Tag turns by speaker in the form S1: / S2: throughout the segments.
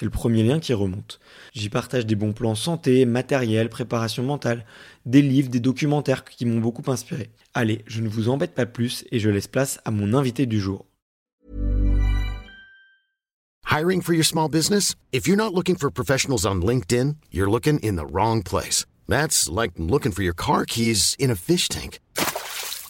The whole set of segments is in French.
S1: C'est le premier lien qui remonte. J'y partage des bons plans santé, matériel, préparation mentale, des livres, des documentaires qui m'ont beaucoup inspiré. Allez, je ne vous embête pas plus et je laisse place à mon invité du jour.
S2: Hiring for your small business? If you're not looking for professionals on LinkedIn, you're looking in the wrong place. That's like looking for your car keys in a fish tank.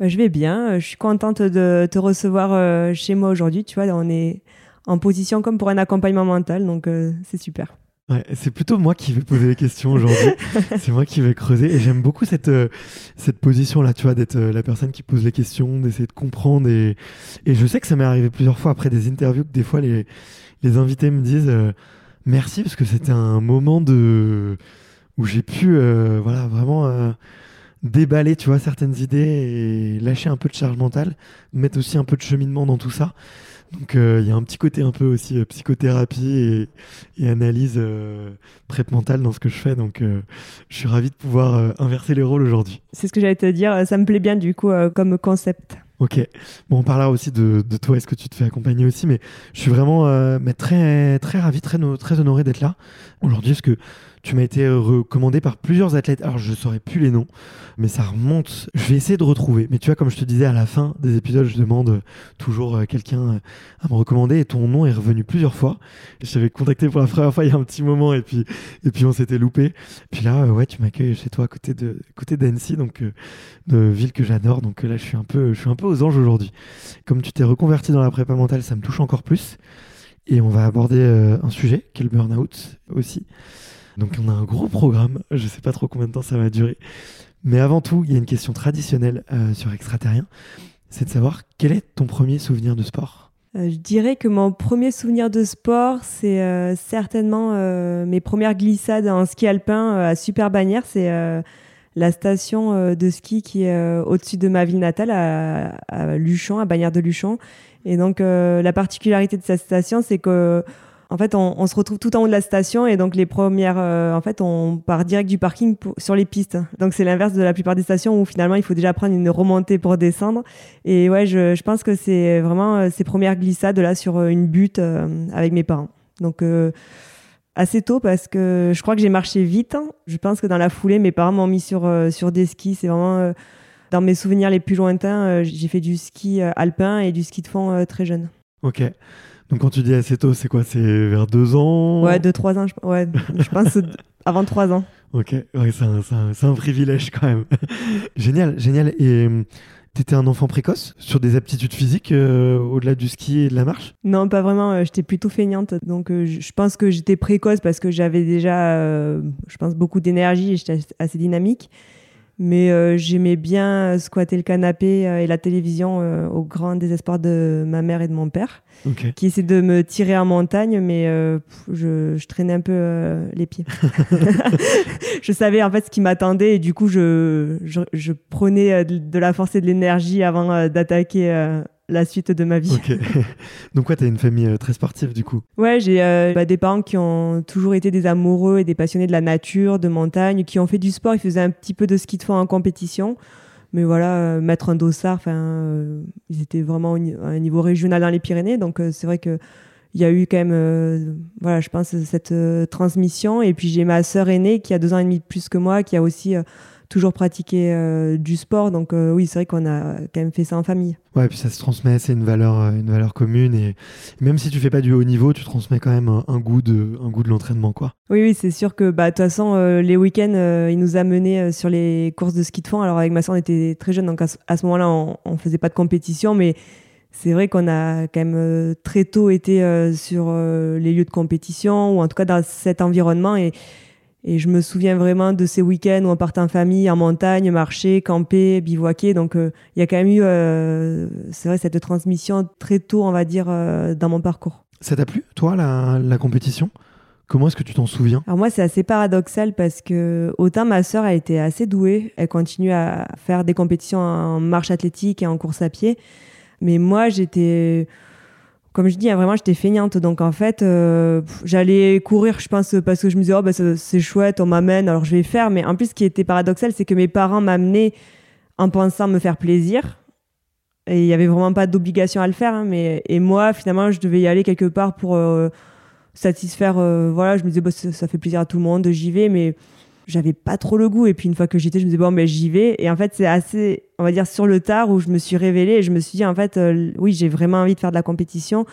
S3: Je vais bien. euh, Je suis contente de te recevoir euh, chez moi aujourd'hui. Tu vois, on est en position comme pour un accompagnement mental, donc euh, c'est super.
S1: Ouais, c'est plutôt moi qui vais poser les questions aujourd'hui. c'est moi qui vais creuser. Et j'aime beaucoup cette, euh, cette position-là, tu vois, d'être euh, la personne qui pose les questions, d'essayer de comprendre. Et, et je sais que ça m'est arrivé plusieurs fois après des interviews que des fois les, les invités me disent euh, merci parce que c'était un moment de où j'ai pu voilà, vraiment déballer, tu vois, certaines idées et lâcher un peu de charge mentale, mettre aussi un peu de cheminement dans tout ça. Donc euh, il y a un petit côté un peu aussi euh, psychothérapie et, et analyse euh, prep mentale dans ce que je fais. Donc euh, je suis ravi de pouvoir inverser les rôles aujourd'hui.
S3: C'est ce que j'allais te dire. Ça me plaît bien du coup comme concept.
S1: Ok. Bon, on parlera aussi de, de toi. Est-ce que tu te fais accompagner aussi Mais je suis vraiment mais très très ravi, très très honoré d'être là aujourd'hui parce que tu m'as été recommandé par plusieurs athlètes. Alors je saurais plus les noms, mais ça remonte. Je vais essayer de retrouver. Mais tu vois, comme je te disais à la fin des épisodes, je demande toujours euh, quelqu'un euh, à me recommander et ton nom est revenu plusieurs fois. Je t'avais contacté pour la première fois il y a un petit moment et puis et puis on s'était loupé. Puis là, euh, ouais, tu m'accueilles chez toi à côté de côté d'Annecy, donc de ville que j'adore. Donc là, je suis un peu je suis un peu aux anges aujourd'hui. Comme tu t'es reconverti dans la prépa mentale, ça me touche encore plus. Et on va aborder un sujet qui est le burn-out aussi. Donc on a un gros programme, je sais pas trop combien de temps ça va durer. Mais avant tout, il y a une question traditionnelle euh, sur Extraterrien, c'est de savoir quel est ton premier souvenir de sport?
S3: Euh, je dirais que mon premier souvenir de sport, c'est euh, certainement mes premières glissades en ski alpin à Super Bagnères. C'est la station de ski qui est au-dessus de ma ville natale, à, à à Bagnères de Luchon. Et donc, la particularité de cette station, c'est que en fait, on, se retrouve tout en haut de la station et donc les premières, euh, en fait, on part direct du parking sur les pistes. Donc c'est l'inverse de la plupart des stations où finalement il faut déjà prendre une remontée pour descendre. Et ouais, je, pense que c'est vraiment euh, ces premières glissades là sur euh, une butte avec mes parents. Donc assez tôt parce que je crois que j'ai marché vite. Je pense que dans la foulée, mes parents m'ont mis sur sur des skis. C'est vraiment dans mes souvenirs les plus lointains. j'ai fait du ski alpin et du ski de fond très jeune.
S1: Ok. Donc quand tu dis assez tôt, c'est quoi? C'est vers deux ans?
S3: Ouais, deux trois ans. Je, ouais, je pense avant trois ans.
S1: Ok, ouais, c'est un, un- un privilège quand même. génial, génial. Et, T'étais un enfant précoce sur des aptitudes physiques euh, au-delà du ski et de la marche?
S3: Non, pas vraiment. euh, J'étais plutôt feignante. Donc, euh, je pense que j'étais précoce parce que j'avais déjà, je pense, beaucoup d'énergie et j'étais assez dynamique. Mais euh, j'aimais bien squatter le canapé euh, et la télévision euh, au grand désespoir de ma mère et de mon père,
S1: Ok.
S3: qui essaient de me tirer en montagne, mais euh, je, je traînais un peu euh, les pieds. je savais en fait ce qui m'attendait et du coup, je, je, je prenais euh, de la force et de l'énergie avant euh, d'attaquer euh, la suite de ma vie.
S1: Ok. Donc, ouais, t'as une famille euh, très sportive du coup.
S3: Ouais, j'ai euh, bah, des parents qui ont toujours été des amoureux et des passionnés de la nature, de montagne, qui ont fait du sport. Ils faisaient un petit peu de ski de fond en compétition. Mais voilà, euh, mettre un dossard, enfin, euh, ils étaient vraiment au à un niveau régional dans les Pyrénées. Donc, c'est vrai que il y a eu quand même, voilà, je pense, cette transmission. Et puis, j'ai ma sœur aînée qui a deux ans et demi de plus que moi, qui a aussi toujours pratiqué euh, du sport. Donc, euh, oui, c'est vrai qu'on a quand même fait ça en famille.
S1: Ouais, puis ça se transmet, c'est une valeur, euh, une valeur commune. Et même si tu fais pas du haut niveau, tu transmets quand même un, un goût de, un goût de l'entraînement, quoi.
S3: Oui, oui, c'est sûr que bah, de toute façon, euh, les week-ends, euh, il nous a menés euh, sur les courses de ski de fond. Alors, avec ma soeur, on était très jeunes, donc à ce, moment-là, on, on faisait pas de compétition, mais c'est vrai qu'on a quand même très tôt été sur les lieux de compétition, ou en tout cas dans cet environnement. Et, et je me souviens vraiment de ces week-ends où on partait en famille, en montagne, marcher, camper, bivouaquer. Donc, euh, il y a quand même eu, euh, c'est vrai, cette transmission très tôt, on va dire, euh, dans mon parcours.
S1: Ça t'a plu, toi, la, la compétition? Comment est-ce que tu t'en souviens?
S3: Alors moi, c'est assez paradoxal parce que autant ma sœur a été assez douée, elle continue à faire des compétitions en marche athlétique et en course à pied, mais moi, j'étais, comme je dis, hein, vraiment, j'étais feignante. Donc en fait, euh, j'allais courir, je pense, parce que je me disais, oh, bah, c'est chouette, on m'amène, alors je vais faire. Mais en plus, ce qui était paradoxal, c'est que mes parents m'amenaient en pensant me faire plaisir. Et il n'y avait vraiment pas d'obligation à le faire. hein, mais, et moi, finalement, je devais y aller quelque part pour euh, satisfaire. euh, voilà, je me disais, bah, ça, ça fait plaisir à tout le monde, j'y vais, mais j'avais pas trop le goût. Et puis une fois que j'y étais, je me disais, bon, ben j'y vais. Et en fait, c'est assez, on va dire, sur le tard où je me suis révélée et je me suis dit, en fait, euh, oui, j'ai vraiment envie de faire de la compétition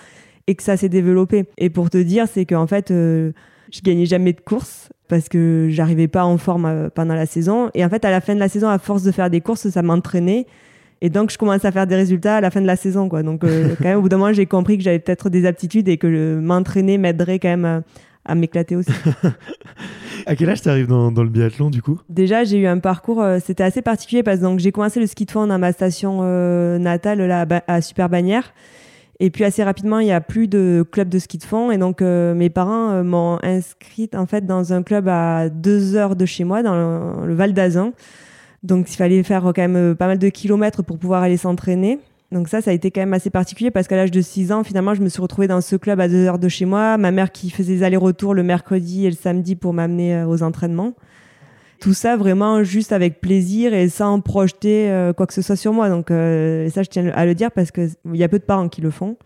S3: et que ça s'est développé. Et pour te dire, c'est qu'en fait, euh, je gagnais jamais de courses parce que j'arrivais pas en forme euh, pendant la saison. Et en fait, à la fin de la saison, à force de faire des courses, ça m'entraînait. Et donc, je commençais à faire des résultats à la fin de la saison. Quoi. Donc, euh, quand même, au bout d'un moment, j'ai compris que j'avais peut-être des aptitudes et que m'entraîner m'aiderait quand même à, à m'éclater aussi.
S1: À quel âge t'arrives dans, dans le biathlon, du coup?
S3: Déjà, j'ai eu un parcours, euh, c'était assez particulier parce que j'ai commencé le ski de fond dans ma station euh, natale là, à à Super Bagnères. Et puis assez rapidement, il n'y a plus de club de ski de fond. Et donc, euh, mes parents m'ont inscrite en fait dans un club à deux heures de chez moi, dans le, le Val d'Azan. Donc, il fallait faire quand même pas mal de kilomètres pour pouvoir aller s'entraîner. Donc ça, ça a été quand même assez particulier parce qu'à l'âge de 6 ans, finalement, je me suis retrouvée dans ce club à deux heures de chez moi. Ma mère qui faisait des allers-retours le mercredi et le samedi pour m'amener euh, aux entraînements. Tout ça vraiment juste avec plaisir et sans projeter euh, quoi que ce soit sur moi. Donc euh, ça, je tiens à le dire parce qu'il y a peu de parents qui le font.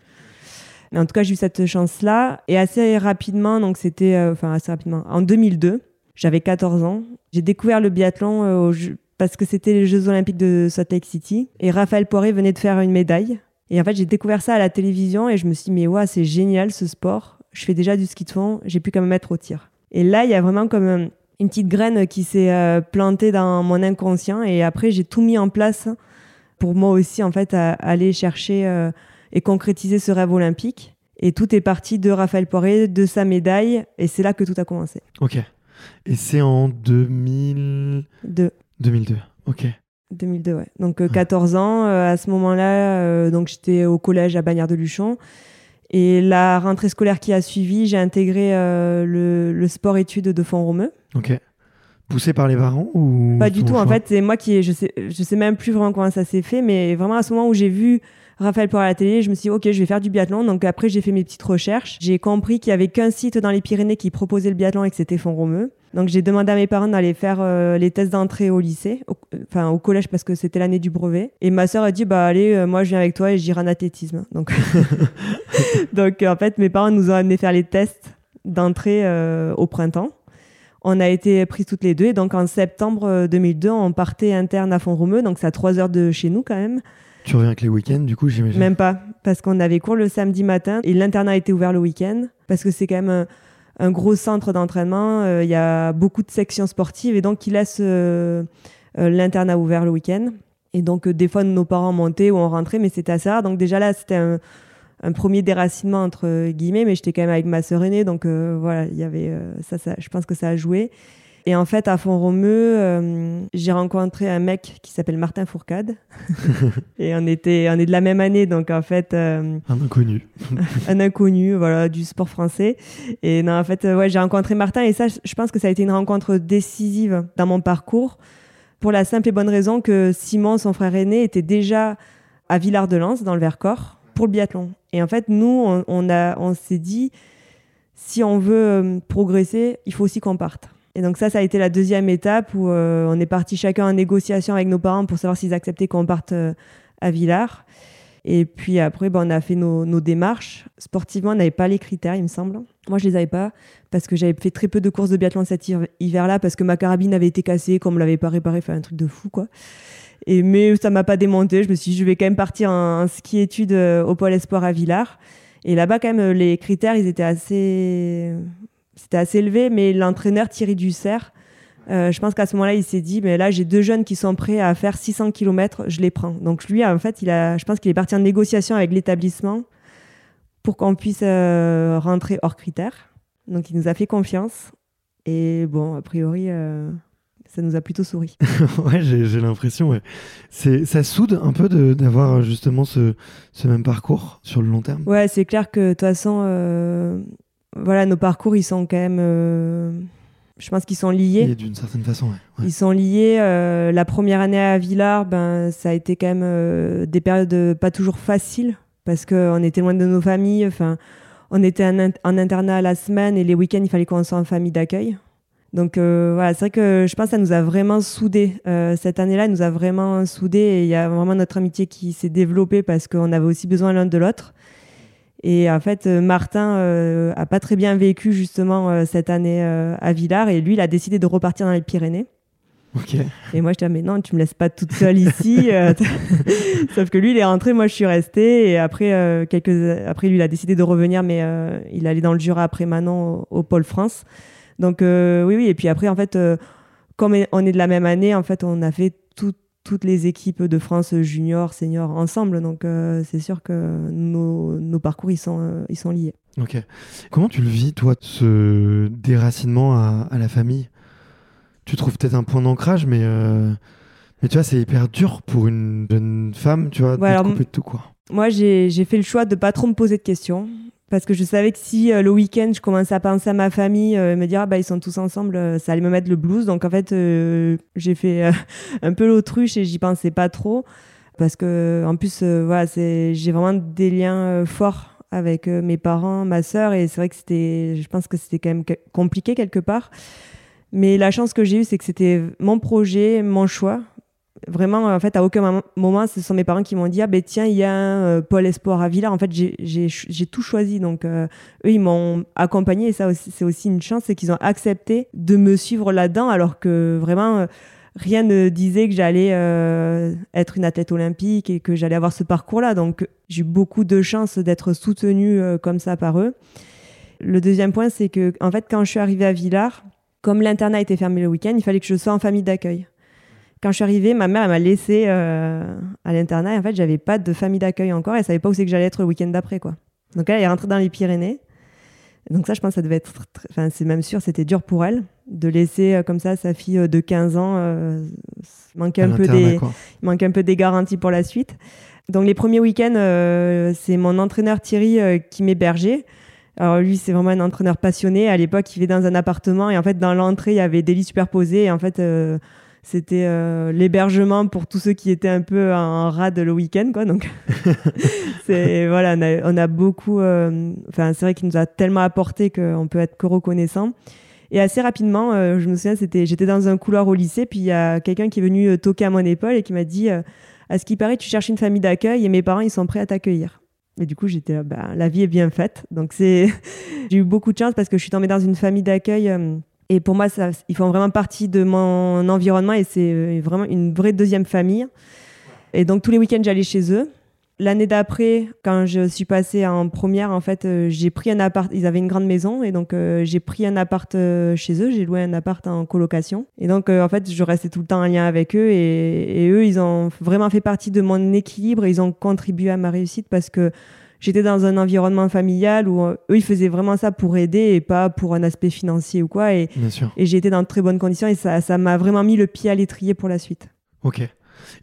S3: Mais en tout cas, j'ai eu cette chance-là. Et assez rapidement, donc c'était, euh, enfin assez rapidement, en 2002, j'avais 14 ans. J'ai découvert le biathlon parce que c'était les Jeux Olympiques de Salt Lake City. Et Raphaël Poiré venait de faire une médaille. Et en fait, j'ai découvert ça à la télévision et je me suis dit, mais ouais, c'est génial ce sport. Je fais déjà du ski de fond, j'ai plus qu'à me mettre au tir. Et là, il y a vraiment comme euh, une petite graine qui s'est euh, plantée dans mon inconscient. Et après, j'ai tout mis en place pour moi aussi, en fait, à aller chercher euh, et concrétiser ce rêve olympique. Et tout est parti de Raphaël Poiré, de sa médaille. Et c'est là que tout a commencé.
S1: Ok. Et c'est en 2000...
S3: De
S1: 2002. Ok.
S3: 2002, ouais. Donc euh, 14 ans, euh, à ce moment-là, euh, donc j'étais au collège à Bagnères de Luchon. Et la rentrée scolaire qui a suivi, j'ai intégré euh, le, le sport-études de Font-Romeu.
S1: Ok. Poussé par les parents ou
S3: Pas du tout, en fait, c'est moi qui, je sais, je sais même plus vraiment comment ça s'est fait, mais vraiment à ce moment où j'ai vu Raphaël Poiré à la télé, je me suis dit, ok, je vais faire du biathlon. Donc après, j'ai fait mes petites recherches. J'ai compris qu'il y avait qu'un site dans les Pyrénées qui proposait le biathlon et que c'était Font-Romeu. Donc j'ai demandé à mes parents d'aller faire euh, les tests d'entrée au lycée, au- enfin au collège parce que c'était l'année du brevet. Et ma sœur a dit, bah allez, euh, moi je viens avec toi et j'irai en athlétisme. Donc, donc en fait, mes parents nous ont amené faire les tests d'entrée euh, au printemps. On a été prises toutes les deux. Et donc, en septembre euh, 2002, on partait interne à Font-Romeu. Donc, c'est à 3 heures de chez nous quand même.
S1: Tu reviens avec les week-ends, du coup, j'imagine.
S3: Même pas. Parce qu'on avait cours le samedi matin et l'internat été ouvert le week-end. Parce que c'est quand même un, gros centre d'entraînement. Euh, Il y a beaucoup de sections sportives et donc, ils laissent euh, euh, l'internat ouvert le week-end. Et donc, des fois, nos parents montaient ou on rentrait, mais c'était assez rare. Donc, déjà là, c'était un, premier déracinement entre guillemets, mais j'étais quand même avec ma sœur aînée, donc euh, voilà, il y avait euh, ça, je pense que ça a joué. Et en fait, à Font-Romeu, euh, j'ai rencontré un mec qui s'appelle Martin Fourcade. et on était, on est de la même année, donc en fait.
S1: un inconnu.
S3: un inconnu, voilà, du sport français. Et non, en fait, ouais, j'ai rencontré Martin et ça, je pense que ça a été une rencontre décisive dans mon parcours pour la simple et bonne raison que Simon, son frère aîné, était déjà à Villard-de-Lans, dans le Vercors, pour le biathlon. Et en fait, nous, on, a, on s'est dit, si on veut euh, progresser, il faut aussi qu'on parte. Et donc ça, ça a été la deuxième étape où euh, on est parti chacun en négociation avec nos parents pour savoir s'ils acceptaient qu'on parte euh, à Villars. Et puis après, ben, on a fait nos, démarches. Sportivement, on n'avait pas les critères, il me semble. Moi, je les avais pas parce que j'avais fait très peu de courses de biathlon cet hiver-là parce que ma carabine avait été cassée, qu'on me l'avait pas réparée, fait un truc de fou, quoi. Et, mais ça m'a pas démonté. Je me suis dit, je vais quand même partir en, ski études euh, au Pôle Espoir à Villars. Et là-bas, quand même, les critères, ils étaient assez, c'était assez élevé. Mais l'entraîneur Thierry Dussert, euh, je pense qu'à ce moment-là, il s'est dit, mais là, j'ai deux jeunes qui sont prêts à faire 600 km, je les prends. Donc lui, en fait, il a, je pense qu'il est parti en négociation avec l'établissement pour qu'on puisse euh, rentrer hors critères. Donc il nous a fait confiance. Et bon, a priori, ça nous a plutôt souri.
S1: ouais, j'ai l'impression. Ouais. Ça soude un peu d'avoir justement ce, ce, même parcours sur le long terme?
S3: Ouais, c'est clair que de toute façon, euh, voilà, nos parcours, ils sont quand même. Euh, je pense qu'ils sont liés.
S1: D'une certaine façon, ouais.
S3: Ils sont liés. Euh, la première année à Villars, ben, ça a été quand même des périodes pas toujours faciles parce qu'on était loin de nos familles. Enfin, on était en, en internat la semaine et les week-ends, il fallait qu'on soit en famille d'accueil. Donc euh, voilà, c'est vrai que je pense que ça nous a vraiment soudés. Euh, cette année-là, nous a vraiment soudés et il y a vraiment notre amitié qui s'est développée parce qu'on avait aussi besoin l'un de l'autre. Et en fait, euh, Martin a pas très bien vécu justement cette année à Villars et lui, il a décidé de repartir dans les Pyrénées. Et moi, je disais, mais non, tu me laisses pas toute seule ici. Sauf que lui, il est rentré, moi, je suis restée. Et après, quelques... après lui, il a décidé de revenir, mais il allait dans le Jura après Manon au Pôle France. Donc euh, oui, oui. Et puis après, en fait, euh, comme on est de la même année, en fait, on a fait toutes les équipes de France junior, senior ensemble. Donc euh, c'est sûr que nos, nos, parcours, ils sont, ils sont liés.
S1: Ok. Comment tu le vis, toi, ce déracinement à, à la famille? Tu trouves peut-être un point d'ancrage, mais, mais tu vois, c'est hyper dur pour une jeune femme, tu vois, de couper de tout, quoi.
S3: Moi, j'ai fait le choix de pas trop me poser de questions parce que je savais que si euh, le week-end je commençais à penser à ma famille euh, me dire ah bah ils sont tous ensemble euh, ça allait me mettre le blues. Donc en fait j'ai fait un peu l'autruche et j'y pensais pas trop. Parce que en plus voilà c'est j'ai vraiment des liens forts avec mes parents ma sœur. Et c'est vrai que c'était je pense que c'était quand même compliqué quelque part. Mais la chance que j'ai eue c'est que c'était mon projet mon choix vraiment, en fait, à aucun moment, ce sont mes parents qui m'ont dit Ah, ben tiens, il y a un euh, pôle espoir à Villars. En fait, j'ai tout choisi. Donc, euh, eux, ils m'ont accompagné. Et ça, c'est aussi une chance, c'est qu'ils ont accepté de me suivre là-dedans, alors que vraiment, euh, rien ne disait que j'allais être une athlète olympique et que j'allais avoir ce parcours-là. Donc, j'ai eu beaucoup de chance d'être soutenue comme ça par eux. Le deuxième point, c'est que, en fait, quand je suis arrivée à Villars, comme l'internat était fermé le week-end, il fallait que je sois en famille d'accueil quand je suis arrivée, ma mère m'a laissée euh, à l'internat et en fait, j'avais pas de famille d'accueil encore et elle savait pas où c'est que j'allais être le week-end d'après quoi. Donc elle est rentrée dans les Pyrénées. Donc ça, je pense, ça devait être, enfin, c'est même sûr, c'était dur pour elle de laisser euh, comme ça sa fille euh, de 15 ans manquer un peu des, manque un peu des garanties pour la suite. Donc les premiers week-ends, c'est mon entraîneur Thierry qui m'hébergeait. Alors lui, c'est vraiment un entraîneur passionné. À l'époque, il vivait dans un appartement et en fait, dans l'entrée, il y avait des lits superposés et en fait c'était euh, l'hébergement pour tous ceux qui étaient un peu en rade le week-end, quoi. Donc, c'est voilà, on a, beaucoup. Euh, enfin, c'est vrai qu'il nous a tellement apporté qu'on peut être que reconnaissant. Et assez rapidement, euh, je me souviens, c'était, j'étais dans un couloir au lycée, puis il y a quelqu'un qui est venu toquer à mon épaule et qui m'a dit, à ce qui paraît, tu cherches une famille d'accueil et mes parents, ils sont prêts à t'accueillir. Et du coup, j'étais, bah, la vie est bien faite. Donc c'est, j'ai eu beaucoup de chance parce que je suis tombée dans une famille d'accueil et pour moi, ils font vraiment partie de mon environnement et c'est euh, vraiment une vraie deuxième famille. Et donc tous les week-ends, j'allais chez eux. L'année d'après, quand je suis passée en première, en fait, euh, j'ai pris un appart. Ils avaient une grande maison et donc euh, j'ai pris un appart chez eux. J'ai loué un appart en colocation. Et donc, en fait, je restais tout le temps en lien avec eux et, eux, ils ont vraiment fait partie de mon équilibre. Et ils ont contribué à ma réussite parce que j'étais dans un environnement familial où eux, ils faisaient vraiment ça pour aider et pas pour un aspect financier ou quoi. Et, et j'ai été dans de très bonnes conditions et ça, ça m'a vraiment mis le pied à l'étrier pour la suite.
S1: Ok. Et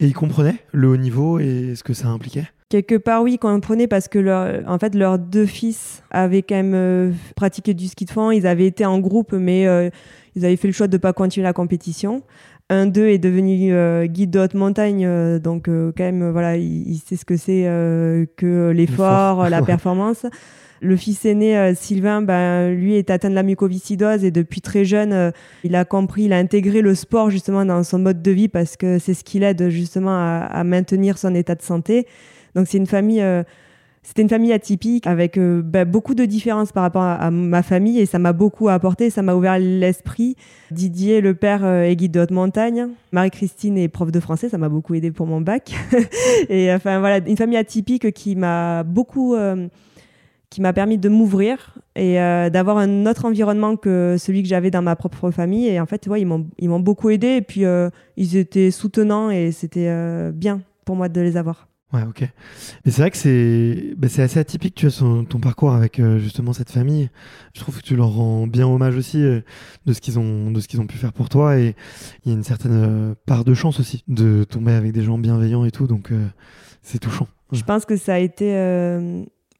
S1: ils comprenaient le haut niveau et ce que ça impliquait?
S3: Quelque part, oui, on prenait parce que leur, en fait, leurs deux fils avaient quand même euh, pratiqué du ski de fond. Ils avaient été en groupe, mais euh, ils avaient fait le choix de ne pas continuer la compétition. Un d'eux est devenu euh, guide de haute montagne, donc quand même, voilà, il, sait ce que c'est que l'effort, la performance. Le fils aîné, Sylvain, ben, lui est atteint de la mucoviscidose et depuis très jeune, il a compris, il a intégré le sport justement dans son mode de vie parce que c'est ce qui l'aide justement à maintenir son état de santé. Donc c'est une famille. Euh, c'était une famille atypique avec euh, bah, beaucoup de différences par rapport à, ma famille et ça m'a beaucoup apporté, ça m'a ouvert l'esprit. Didier, le père, euh, est guide de haute montagne. Marie-Christine est prof de français, ça m'a beaucoup aidé pour mon bac. et enfin voilà, une famille atypique qui m'a beaucoup, qui m'a permis de m'ouvrir et d'avoir un autre environnement que celui que j'avais dans ma propre famille. Et en fait, ouais, ils m'ont, ils m'ont beaucoup aidé et puis ils étaient soutenants et c'était bien pour moi de les avoir.
S1: Ouais, ok. Mais c'est vrai que c'est bah, assez atypique, tu as ton parcours avec euh, justement cette famille. Je trouve que tu leur rends bien hommage aussi euh, de ce qu'ils ont, ont pu faire pour toi. Et il y a une certaine euh, part de chance aussi de tomber avec des gens bienveillants et tout. Donc c'est touchant.
S3: Je pense que ça a été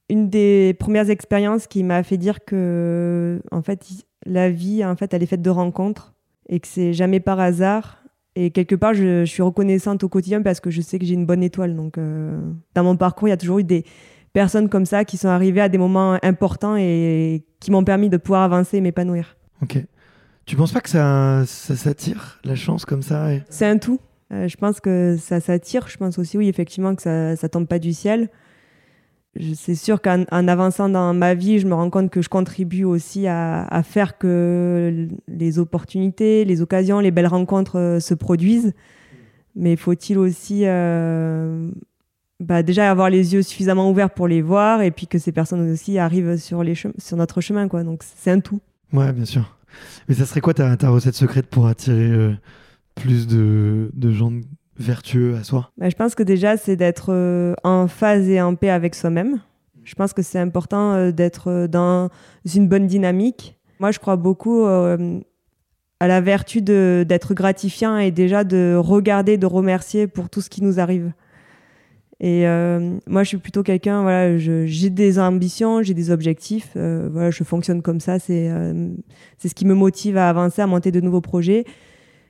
S3: une des premières expériences qui m'a fait dire que en fait la vie en fait elle est faite de rencontres et que c'est jamais par hasard et quelque part, je, suis reconnaissante au quotidien parce que je sais que j'ai une bonne étoile. Donc, euh, dans mon parcours, il y a toujours eu des personnes comme ça qui sont arrivées à des moments importants et qui m'ont permis de pouvoir avancer et m'épanouir.
S1: Ok. Tu penses pas que ça, ça s'attire, la chance comme ça
S3: C'est un tout. Euh, je pense que ça s'attire. Je pense aussi, oui, effectivement, que ça ne tombe pas du ciel c'est sûr qu'en avançant dans ma vie, je me rends compte que je contribue aussi à, faire que les opportunités, les occasions, les belles rencontres euh, se produisent. Mais faut-il aussi euh, bah, déjà avoir les yeux suffisamment ouverts pour les voir et puis que ces personnes aussi arrivent sur, les sur notre chemin. Quoi. Donc c'est un tout.
S1: Ouais, bien sûr. Mais ça serait quoi ta, ta recette secrète pour attirer euh, plus de, de gens vertueux à soi
S3: bah, Je pense que déjà, c'est d'être euh, en phase et en paix avec soi-même. Je pense que c'est important euh, d'être euh, dans une bonne dynamique. Moi, je crois beaucoup à la vertu d'être gratifiant et déjà de regarder, de remercier pour tout ce qui nous arrive. Et moi, je suis plutôt quelqu'un, voilà, j'ai des ambitions, j'ai des objectifs, voilà, je fonctionne comme ça, c'est c'est ce qui me motive à avancer, à monter de nouveaux projets.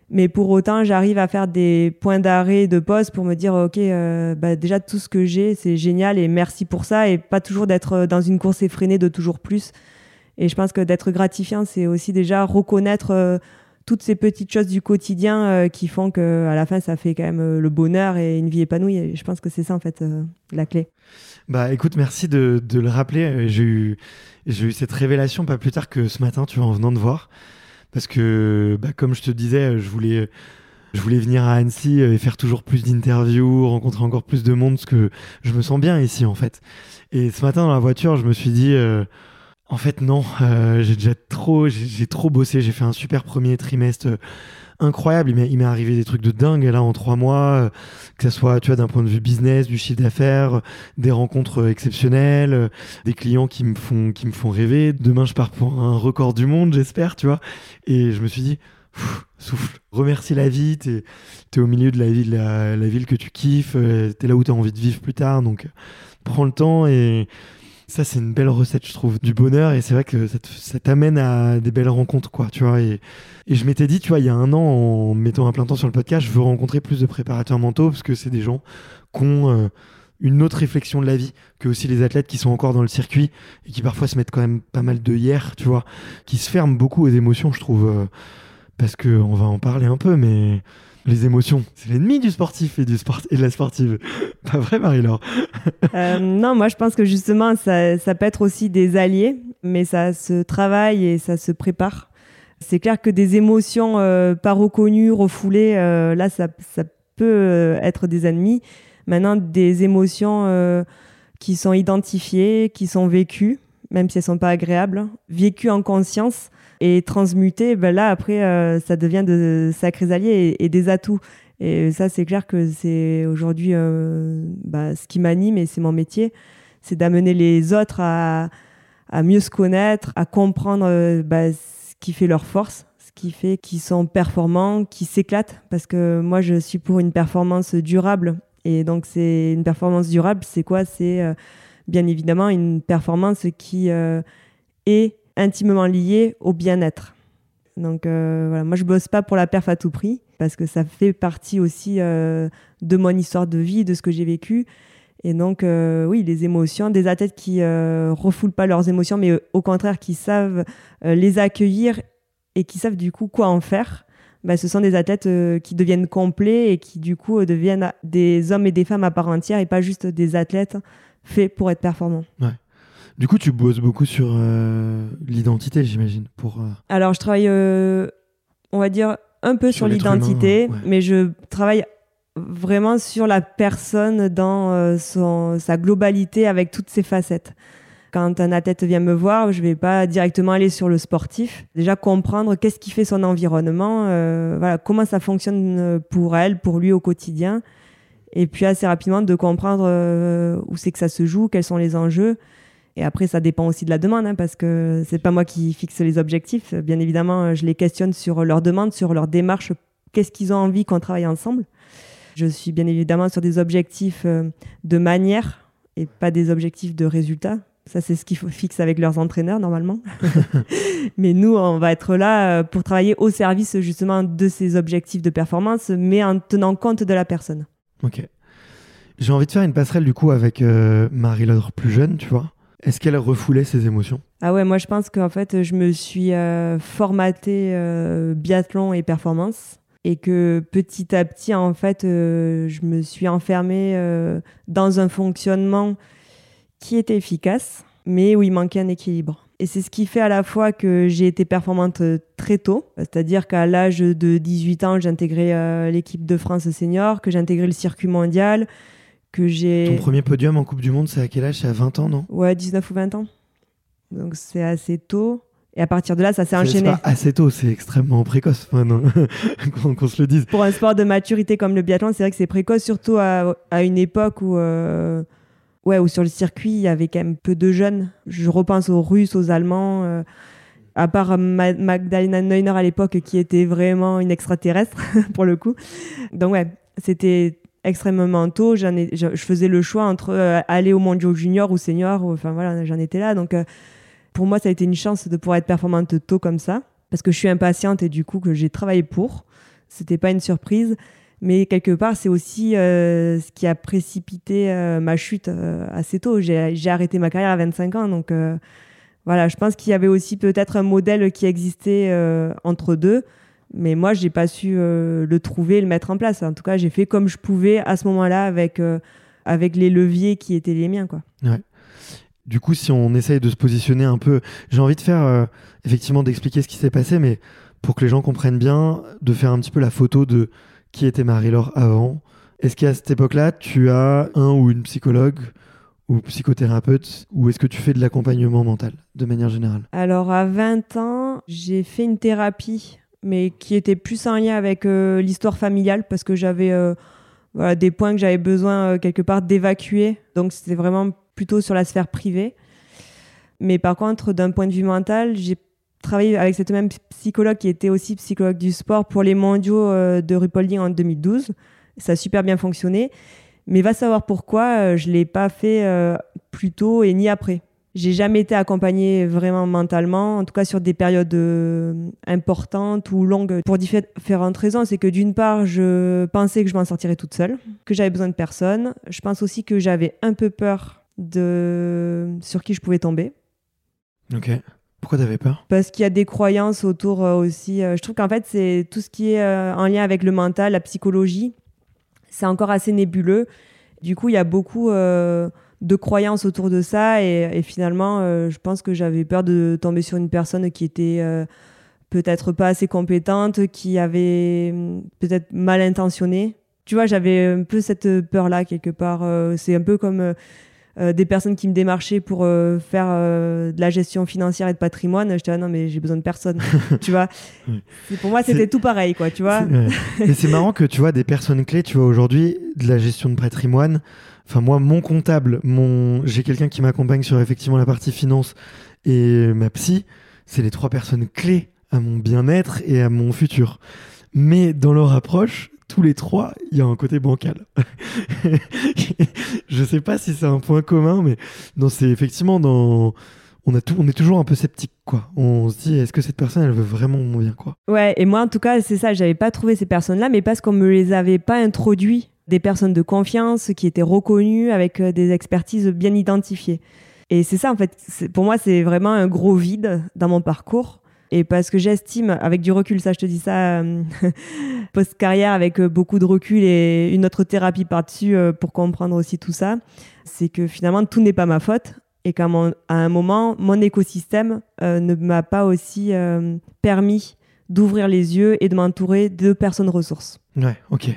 S3: Mais pour autant, j'arrive à faire des points d'arrêt, de pause pour me dire, OK, euh, bah déjà tout ce que j'ai, c'est génial et merci pour ça. Et pas toujours d'être euh, dans une course effrénée de toujours plus. Et je pense que d'être gratifiant, c'est aussi déjà reconnaître euh, toutes ces petites choses du quotidien qui font qu'à la fin, ça fait quand même le bonheur et une vie épanouie. Et je pense que c'est ça, en fait, la clé.
S1: Bah écoute, merci de, le rappeler. J'ai eu, j'ai eu cette révélation pas plus tard que ce matin, tu vois, en venant de voir parce que, bah, comme je te disais, je voulais, je voulais venir à Annecy et faire toujours plus d'interviews, rencontrer encore plus de monde, parce que je me sens bien ici, en fait. Et ce matin, dans la voiture, je me suis dit, euh, en fait, non, euh, j'ai déjà trop, j'ai trop bossé, j'ai fait un super premier trimestre incroyable. Il m'est arrivé des trucs de dingue là en trois mois, euh, que ce soit tu vois d'un point de vue business, du chiffre d'affaires, des rencontres exceptionnelles, euh, des clients qui me font qui me font rêver. Demain je pars pour un record du monde, j'espère, tu vois. Et je me suis dit souffle, remercie la vie, t'es es au milieu de la ville, la, la ville que tu kiffes, euh, t'es là où t'as envie de vivre plus tard, donc prends le temps et ça, c'est une belle recette, je trouve, du bonheur. Et c'est vrai que ça t'amène à des belles rencontres, quoi, tu vois. Et, je m'étais dit, tu vois, il y a un an, en mettant un plein temps sur le podcast, je veux rencontrer plus de préparateurs mentaux parce que c'est des gens qui ont euh, une autre réflexion de la vie que aussi les athlètes qui sont encore dans le circuit et qui parfois se mettent quand même pas mal de hier, tu vois, qui se ferment beaucoup aux émotions, je trouve, euh, parce que on va en parler un peu, mais les émotions, c'est l'ennemi du sportif et, de la sportive. Pas vrai, Marie-Laure
S3: euh, Non, moi je pense que justement, ça, peut être aussi des alliés, mais ça se travaille et ça se prépare. C'est clair que des émotions euh, pas reconnues, refoulées, euh, là, ça, ça peut être des ennemis. maintenant des émotions qui sont identifiées, qui sont vécues, même si elles sont pas agréables, vécues en conscience et transmutées. Ben là, après, ça devient de sacrés alliés et, des atouts. Et ça, c'est clair que c'est aujourd'hui bah, ce qui m'anime et c'est mon métier, c'est d'amener les autres à, mieux se connaître, à comprendre bah, ce qui fait leur force, ce qui fait qu'ils sont performants, qu'ils s'éclatent. Parce que moi, je suis pour une performance durable. Et donc, c'est une performance durable, c'est quoi? C'est euh, bien évidemment une performance qui euh, est intimement liée au bien-être. Donc euh, voilà, moi je bosse pas pour la perf à tout prix parce que ça fait partie aussi de mon histoire de vie, de ce que j'ai vécu. Et donc oui, les émotions, des athlètes qui refoulent pas leurs émotions, mais au contraire qui savent les accueillir et qui savent du coup quoi en faire, bah, ce sont des athlètes euh, qui deviennent complets et qui du coup euh, deviennent des hommes et des femmes à part entière et pas juste des athlètes faits pour être performants.
S1: Ouais. Du coup, tu bosses beaucoup sur euh, l'identité, j'imagine. Pour,
S3: Alors, je travaille, on va dire, un peu sur, l'identité, mais je travaille vraiment sur la personne dans son, sa globalité avec toutes ses facettes. Quand un athlète vient me voir, je vais pas directement aller sur le sportif. Déjà comprendre qu'est-ce qui fait son environnement, euh, voilà, comment ça fonctionne pour elle, pour lui au quotidien. Et puis assez rapidement de comprendre euh, où c'est que ça se joue, quels sont les enjeux. Et après, ça dépend aussi de la demande, hein, parce que c'est pas moi qui fixe les objectifs. Bien évidemment, je les questionne sur leurs demandes, sur leur démarche, qu'est-ce qu'ils ont envie qu'on travaille ensemble? Je suis bien évidemment sur des objectifs euh, de manière et pas des objectifs de résultat. Ça, c'est ce qu'il faut fixe avec leurs entraîneurs normalement. mais nous, on va être là euh, pour travailler au service justement de ces objectifs de performance, mais en tenant compte de la personne.
S1: Ok. J'ai envie de faire une passerelle du coup avec euh, Marie-Laure plus jeune, tu vois. Est-ce qu'elle refoulait ses émotions?
S3: Ah ouais, moi je pense qu'en fait, je me suis euh, formatée biathlon et performance et que petit à petit, en fait, je me suis enfermée dans un fonctionnement qui était efficace, mais où il manquait un équilibre. Et c'est ce qui fait à la fois que j'ai été performante euh, très tôt, c'est-à-dire qu'à l'âge de 18 ans, j'ai intégré euh, l'équipe de France senior, que j'ai intégré le circuit mondial, que j'ai...
S1: Ton premier podium en Coupe du Monde, c'est à quel âge? C'est à 20 ans, non?
S3: Ouais, 19 ou 20 ans. Donc c'est assez tôt. Et à partir de là, ça s'est enchaîné.
S1: Pas assez tôt, c'est extrêmement précoce, qu'on se le dise.
S3: Pour un sport de maturité comme le biathlon, c'est vrai que c'est précoce, surtout à, une époque où... Euh, ouais, où sur le circuit, il y avait quand même peu de jeunes. Je repense aux Russes, aux Allemands, euh, à part Magdalena Neuner à l'époque, qui était vraiment une extraterrestre, pour le coup. Donc ouais, c'était extrêmement tôt. Je, faisais le choix entre euh, aller au mondiaux junior ou senior. Ou, enfin voilà, j'en étais là. Donc euh, pour moi, ça a été une chance de pouvoir être performante tôt comme ça, parce que je suis impatiente et du coup que j'ai travaillé pour. C'était pas une surprise. Mais quelque part, c'est aussi euh, ce qui a précipité ma chute assez tôt. J'ai arrêté ma carrière à 25 ans. Donc voilà, je pense qu'il y avait aussi peut-être un modèle qui existait entre deux. Mais moi, j'ai pas su le trouver le mettre en place. En tout cas, j'ai fait comme je pouvais à ce moment-là avec, avec les leviers qui étaient les miens. Quoi.
S1: Ouais. Du coup, si on essaye de se positionner un peu, j'ai envie de faire, effectivement, d'expliquer ce qui s'est passé, mais pour que les gens comprennent bien, de faire un petit peu la photo de qui était Marie-Laure avant. Est-ce qu'à cette époque-là, tu as un ou une psychologue ou psychothérapeute ou est-ce que tu fais de l'accompagnement mental de manière générale?
S3: Alors à 20 ans, j'ai fait une thérapie mais qui était plus en lien avec euh, l'histoire familiale parce que j'avais euh, des points que j'avais besoin euh, quelque part d'évacuer. Donc c'était vraiment plutôt sur la sphère privée. Mais par contre, d'un point de vue mental, j'ai travaillé avec cette même psychologue qui était aussi psychologue du sport pour les mondiaux de Rupolding en 2012. Ça a super bien fonctionné. Mais va savoir pourquoi je ne l'ai pas fait plus tôt et ni après. J'ai jamais été accompagnée vraiment mentalement, en tout cas sur des périodes importantes ou longues, pour différentes raisons. C'est que d'une part, je pensais que je m'en sortirais toute seule, que j'avais besoin de personne. Je pense aussi que j'avais un peu peur de sur qui je pouvais tomber.
S1: Ok. Pourquoi t'avais peur?
S3: Parce qu'il y a des croyances autour euh, aussi. Euh, je trouve qu'en fait, c'est tout ce qui est euh, en lien avec le mental, la psychologie, c'est encore assez nébuleux. Du coup, il y a beaucoup de croyances autour de ça. Et, finalement, je pense que j'avais peur de tomber sur une personne qui était peut-être pas assez compétente, qui avait hum, peut-être mal intentionnée. Tu vois, j'avais un peu cette peur-là quelque part. c'est un peu comme euh, des personnes qui me démarchaient pour euh, faire euh, de la gestion financière et de patrimoine, j'étais ah non mais j'ai besoin de personne, tu vois? Pour moi c'était tout pareil quoi, tu vois?
S1: Et c'est marrant que tu vois des personnes clés, tu vois aujourd'hui de la gestion de patrimoine. Enfin moi mon comptable, mon j'ai quelqu'un qui m'accompagne sur effectivement la partie finance et ma psy, c'est les trois personnes clés à mon bien-être et à mon futur. Mais dans leur approche, tous les trois, il y a un côté bancal. je sais pas si c'est un point commun, mais non, c'est effectivement dans. On, a tout, on est toujours un peu sceptique, quoi. On se dit, est-ce que cette personne, elle veut vraiment mon bien, quoi?
S3: Ouais, et moi, en tout cas, c'est ça, j'avais pas trouvé ces personnes-là, mais parce qu'on me les avait pas introduits. Des personnes de confiance qui étaient reconnues avec euh, des expertises bien identifiées. Et c'est ça, en fait, pour moi, c'est vraiment un gros vide dans mon parcours et parce que j'estime, avec du recul, ça je te dis ça, euh, post-carrière, avec euh, beaucoup de recul et une autre thérapie par-dessus pour comprendre aussi tout ça, c'est que finalement tout n'est pas ma faute et qu'à un moment, mon écosystème ne m'a pas aussi permis d'ouvrir les yeux et de m'entourer de personnes ressources.
S1: Ouais, ok.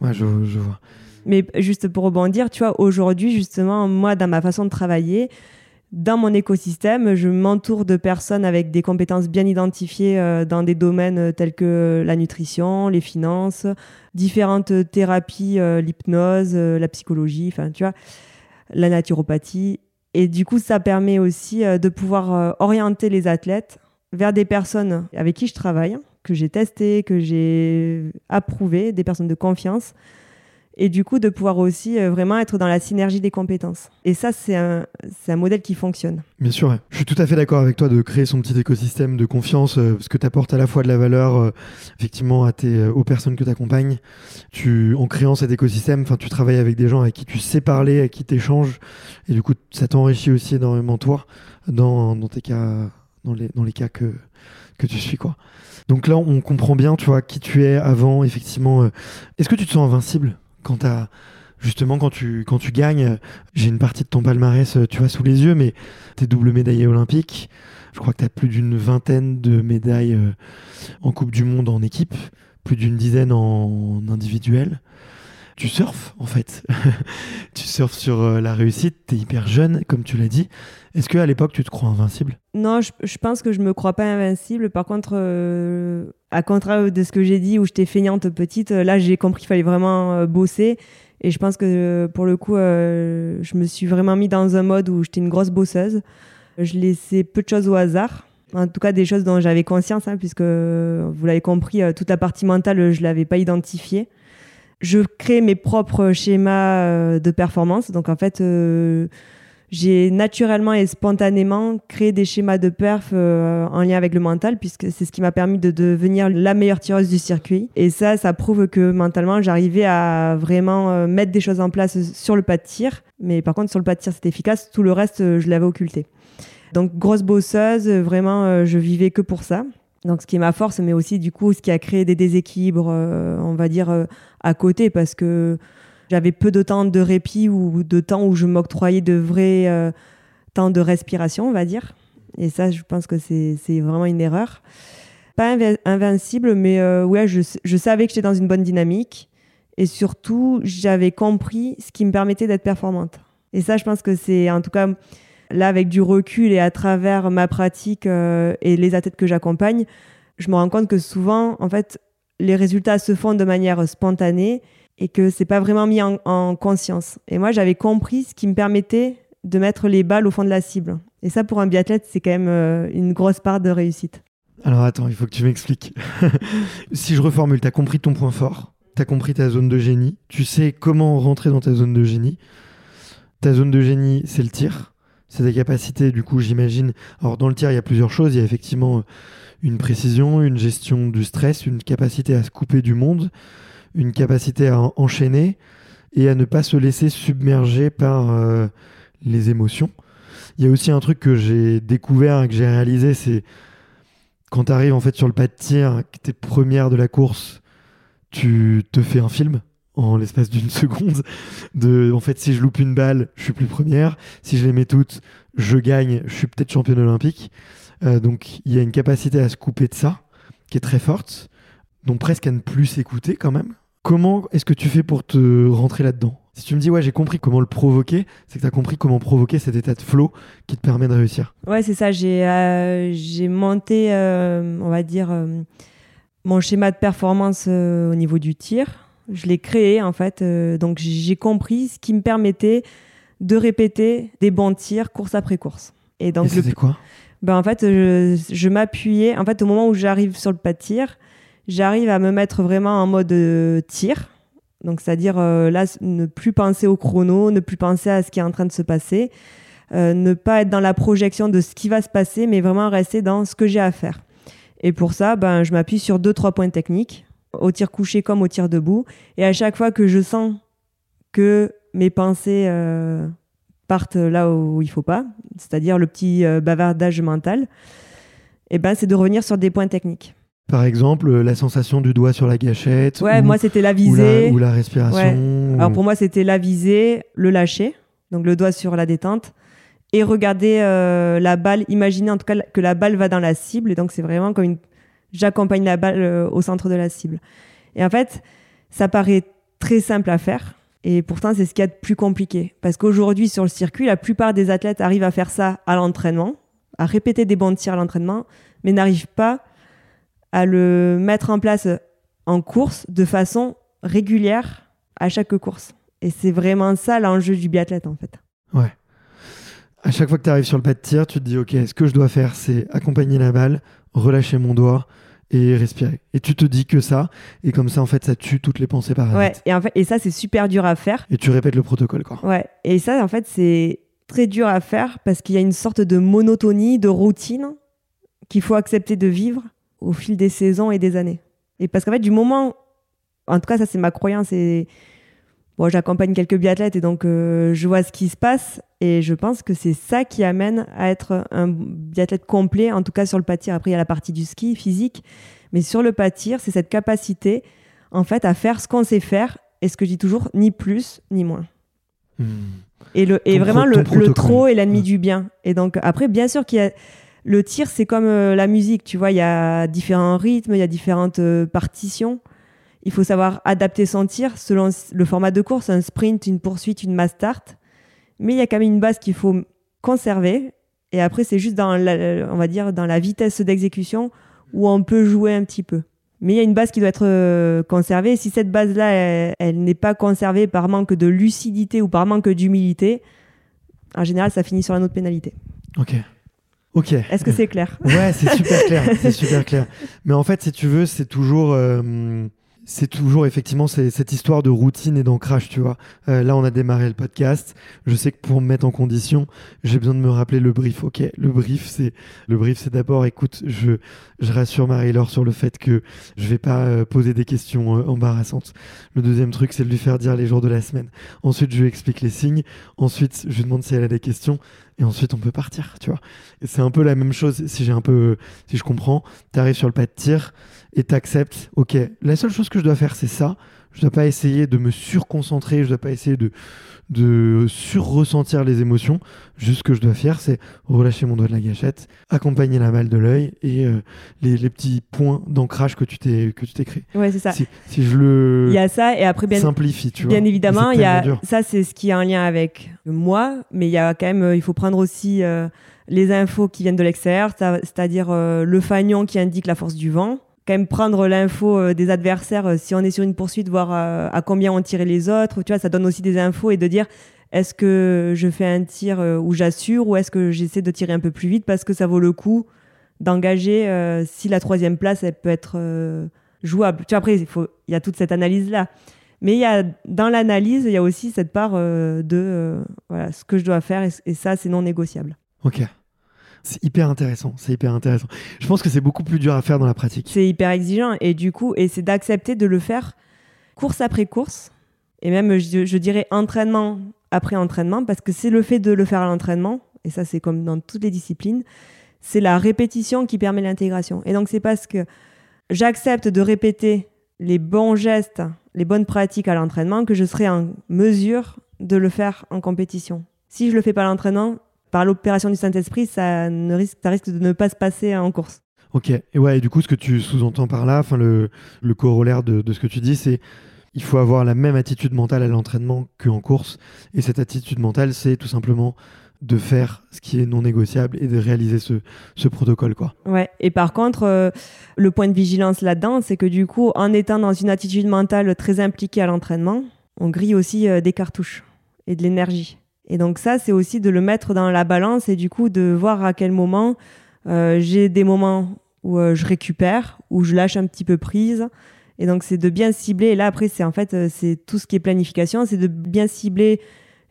S1: Ouais, je, vois.
S3: Mais juste pour rebondir, tu vois, aujourd'hui, justement, moi, dans ma façon de travailler, dans mon écosystème, je m'entoure de personnes avec des compétences bien identifiées euh, dans des domaines euh, tels que la nutrition, les finances, différentes thérapies, euh, l'hypnose, la psychologie, enfin tu vois, la naturopathie. Et du coup, ça permet aussi de pouvoir orienter les athlètes vers des personnes avec qui je travaille, que j'ai testé, que j'ai approuvé, des personnes de confiance, et du coup de pouvoir aussi euh, vraiment être dans la synergie des compétences. Et ça, c'est un, modèle qui fonctionne.
S1: Bien sûr, je suis tout à fait d'accord avec toi de créer son petit écosystème de confiance, euh, parce que tu apportes à la fois de la valeur euh, effectivement à tes, aux personnes que tu accompagnes. Tu, en créant cet écosystème, tu travailles avec des gens avec qui tu sais parler, avec qui tu échanges, et du coup, ça t'enrichit aussi énormément toi dans, tes cas, dans, les, dans les cas que, que tu suis. quoi. Donc là, on comprend bien, tu vois, qui tu es avant, effectivement. Est-ce que tu te sens invincible quand as justement quand tu quand tu gagnes, j'ai une partie de ton palmarès, euh, tu vois, sous les yeux, mais tu es double médaillé olympique. Je crois que tu as plus d'une vingtaine de médailles euh, en Coupe du Monde en équipe, plus d'une dizaine en individuel. Tu surfes, en fait. tu surfes sur euh, la réussite, tu es hyper jeune, comme tu l'as dit. Est-ce qu'à l'époque, tu te crois invincible?
S3: Non, je, pense que je me crois pas invincible. Par contre, à contraire de ce que j'ai dit où j'étais feignante petite, euh, là j'ai compris qu'il fallait vraiment euh, bosser. Et je pense que euh, pour le coup, je me suis vraiment mis dans un mode où j'étais une grosse bosseuse. Je laissais peu de choses au hasard. En tout cas, des choses dont j'avais conscience, hein, puisque vous l'avez compris, toute la partie mentale, je l'avais pas identifiée. Je crée mes propres schémas de performance. Donc en fait, j'ai naturellement et spontanément créé des schémas de perf euh, en lien avec le mental, puisque c'est ce qui m'a permis de devenir la meilleure tireuse du circuit. Et ça, ça prouve que mentalement, j'arrivais à vraiment euh, mettre des choses en place sur le pas de tir. Mais par contre, sur le pas de tir, c'était efficace. Tout le reste, euh, je l'avais occulté. Donc, grosse bosseuse, vraiment, je vivais que pour ça. Donc, ce qui est ma force, mais aussi, du coup, ce qui a créé des déséquilibres, on va dire, à côté, parce que j'avais peu de temps de répit ou de temps où je m'octroyais de vrais euh, temps de respiration, on va dire. Et ça, je pense que c'est vraiment une erreur. Pas invincible, mais euh, ouais, je, savais que j'étais dans une bonne dynamique. Et surtout, j'avais compris ce qui me permettait d'être performante. Et ça, je pense que c'est, en tout cas, là, avec du recul et à travers ma pratique euh, et les athlètes que j'accompagne, je me rends compte que souvent, en fait, les résultats se font de manière spontanée et que c'est pas vraiment mis en, conscience. Et moi, j'avais compris ce qui me permettait de mettre les balles au fond de la cible. Et ça, pour un biathlète, c'est quand même euh, une grosse part de réussite.
S1: Alors attends, il faut que tu m'expliques. si je reformule, tu as compris ton point fort, tu as compris ta zone de génie, tu sais comment rentrer dans ta zone de génie. Ta zone de génie, c'est le tir. C'est ta capacité, du coup, j'imagine. Alors, dans le tir, il y a plusieurs choses. Il y a effectivement une précision, une gestion du stress, une capacité à se couper du monde une capacité à enchaîner et à ne pas se laisser submerger par euh, les émotions. Il y a aussi un truc que j'ai découvert que j'ai réalisé, c'est quand tu arrives en fait sur le pas de tir, que tu es première de la course, tu te fais un film en l'espace d'une seconde de en fait si je loupe une balle, je suis plus première, si je les mets toutes, je gagne, je suis peut-être championne olympique. Euh, donc il y a une capacité à se couper de ça qui est très forte, donc presque à ne plus s'écouter quand même Comment est-ce que tu fais pour te rentrer là-dedans? Si tu me dis, ouais, j'ai compris comment le provoquer, c'est que tu as compris comment provoquer cet état de flow qui te permet de réussir.
S3: Ouais, c'est ça. J'ai euh, monté, euh, on va dire, mon schéma de performance au niveau du tir. Je l'ai créé, en fait. donc, j'ai compris ce qui me permettait de répéter des bons tirs course après course.
S1: Et donc, c'était quoi?
S3: Ben, En fait, je, je m'appuyais. En fait, au moment où j'arrive sur le pas de tir, j'arrive à me mettre vraiment en mode euh, tir. Donc, c'est-à-dire euh, là, ne plus penser au chrono, ne plus penser à ce qui est en train de se passer, euh, ne pas être dans la projection de ce qui va se passer, mais vraiment rester dans ce que j'ai à faire. Et pour ça, ben, je m'appuie sur deux, trois points techniques, au tir couché comme au tir debout. Et à chaque fois que je sens que mes pensées partent là où il faut pas, c'est-à-dire le petit bavardage mental, et eh ben, c'est de revenir sur des points techniques.
S1: Par exemple, la sensation du doigt sur la gâchette.
S3: Ouais, moi c'était la visée.
S1: Ou la, respiration.
S3: Alors pour moi c'était la visée, le lâcher, donc le doigt sur la détente, et regarder euh, la balle, imaginer en tout cas que la balle va dans la cible, et donc c'est vraiment comme une... J'accompagne la balle euh, au centre de la cible. Et en fait, ça paraît très simple à faire, et pourtant c'est ce qui est de plus compliqué. Parce qu'aujourd'hui sur le circuit, la plupart des athlètes arrivent à faire ça à l'entraînement, à répéter des bons tirs à l'entraînement, mais n'arrivent pas à le mettre en place en course de façon régulière à chaque course. Et c'est vraiment ça l'enjeu du biathlète en fait.
S1: Ouais. À chaque fois que tu arrives sur le pas de tir, tu te dis ok, ce que je dois faire, c'est accompagner la balle, relâcher mon doigt et respirer. Et tu te dis que ça, et comme ça en fait, ça tue toutes les pensées par
S3: Ouais. Et en fait, et ça c'est super dur à faire.
S1: Et tu répètes le protocole quoi.
S3: Ouais. Et ça en fait c'est très dur à faire parce qu'il y a une sorte de monotonie, de routine qu'il faut accepter de vivre au fil des saisons et des années. Et parce qu'en fait, du moment, en tout cas, ça c'est ma croyance et bon, j'accompagne quelques biathlètes et donc euh, je vois ce qui se passe et je pense que c'est ça qui amène à être un biathlète complet, en tout cas sur le pâtir. Après, il y a la partie du ski physique, mais sur le pâtir, c'est cette capacité en fait à faire ce qu'on sait faire et ce que je dis toujours, ni plus ni moins. Hmm. Et, le, et vraiment, le, le, trop est l'ennemi hmm. du bien. Et donc, après, bien sûr qu'il y a le tir, c'est comme euh, la musique, tu vois, il y a différents rythmes, il y a différentes euh, partitions. Il faut savoir adapter son tir selon le format de course, un sprint, une poursuite, une mass start. Mais il y a quand même une base qu'il faut conserver. Et après, c'est juste dans la, on va dire, dans la vitesse d'exécution où on peut jouer un petit peu. Mais il y a une base qui doit être euh, conservée. Si cette base-là, elle n'est pas conservée par manque de lucidité ou par manque d'humilité, en général, ça finit sur la note pénalité.
S1: Ok. Ok.
S3: Est-ce que c'est clair?
S1: Ouais, c'est super clair. c'est super clair. Mais en fait, si tu veux, c'est toujours. Euh, c'est toujours effectivement cette histoire de routine et d'ancrage, tu vois. Euh, là, on a démarré le podcast. Je sais que pour me mettre en condition, j'ai besoin de me rappeler le brief. Ok, le brief, c'est le brief, c'est d'abord, écoute, je, je rassure Marie-Laure sur le fait que je vais pas euh, poser des questions embarrassantes. Le deuxième truc, c'est de lui faire dire les jours de la semaine. Ensuite, je lui explique les signes. Ensuite, je lui demande si elle a des questions et ensuite on peut partir, tu vois. C'est un peu la même chose si j'ai un peu, si je comprends, tu arrives sur le pas de tir et tu acceptes, ok, la seule chose que je dois faire c'est ça, je dois pas essayer de me surconcentrer, je dois pas essayer de, de sur-ressentir les émotions. Juste ce que je dois faire, c'est relâcher mon doigt de la gâchette, accompagner la balle de l'œil et euh, les, les, petits points d'ancrage que tu t'es que tu t'es créé.
S3: Ouais, c'est ça.
S1: Si, si, je le
S3: il y a ça et après bien
S1: simplifie, tu
S3: bien évidemment, il y a ça c'est ce qui est en lien avec moi, mais il y a quand même il faut prendre aussi euh, les infos qui viennent de l'extérieur, c'est-à-dire euh, le fanion qui indique la force du vent quand même prendre l'info euh, des adversaires euh, si on est sur une poursuite, voir euh, à, combien ont tiré les autres. Tu vois, ça donne aussi des infos et de dire est-ce que je fais un tir où j'assure ou est-ce que j'essaie de tirer un peu plus vite parce que ça vaut le coup d'engager si la troisième place elle peut être jouable. Tu vois, après il y a toute cette analyse là. Mais il y a, dans l'analyse, il y a aussi cette part de voilà, ce que je dois faire et ça, c'est non négociable.
S1: Ok. C'est hyper intéressant, c'est hyper intéressant. Je pense que c'est beaucoup plus dur à faire dans la pratique.
S3: C'est hyper exigeant et du coup, et c'est d'accepter de le faire course après course et même je, dirais entraînement après entraînement parce que c'est le fait de le faire à l'entraînement et ça c'est comme dans toutes les disciplines, c'est la répétition qui permet l'intégration. Et donc c'est parce que j'accepte de répéter les bons gestes, les bonnes pratiques à l'entraînement que je serai en mesure de le faire en compétition. Si je le fais pas à l'entraînement, par l'opération du Saint-Esprit, ça, risque, ça risque de ne pas se passer en course.
S1: Ok. Et ouais, et du coup, ce que tu sous-entends par là, enfin le, le corollaire de, de, ce que tu dis, c'est il faut avoir la même attitude mentale à l'entraînement qu'en course. Et cette attitude mentale, c'est tout simplement de faire ce qui est non négociable et de réaliser ce, protocole. Quoi.
S3: Ouais. Et par contre, euh, le point de vigilance là-dedans, c'est que du coup, en étant dans une attitude mentale très impliquée à l'entraînement, on grille aussi euh, des cartouches et de l'énergie. Et donc ça, c'est aussi de le mettre dans la balance et du coup de voir à quel moment euh, j'ai des moments où je récupère, où je lâche un petit peu prise. Et donc c'est de bien cibler. Et là après, c'est en fait c'est tout ce qui est planification, c'est de bien cibler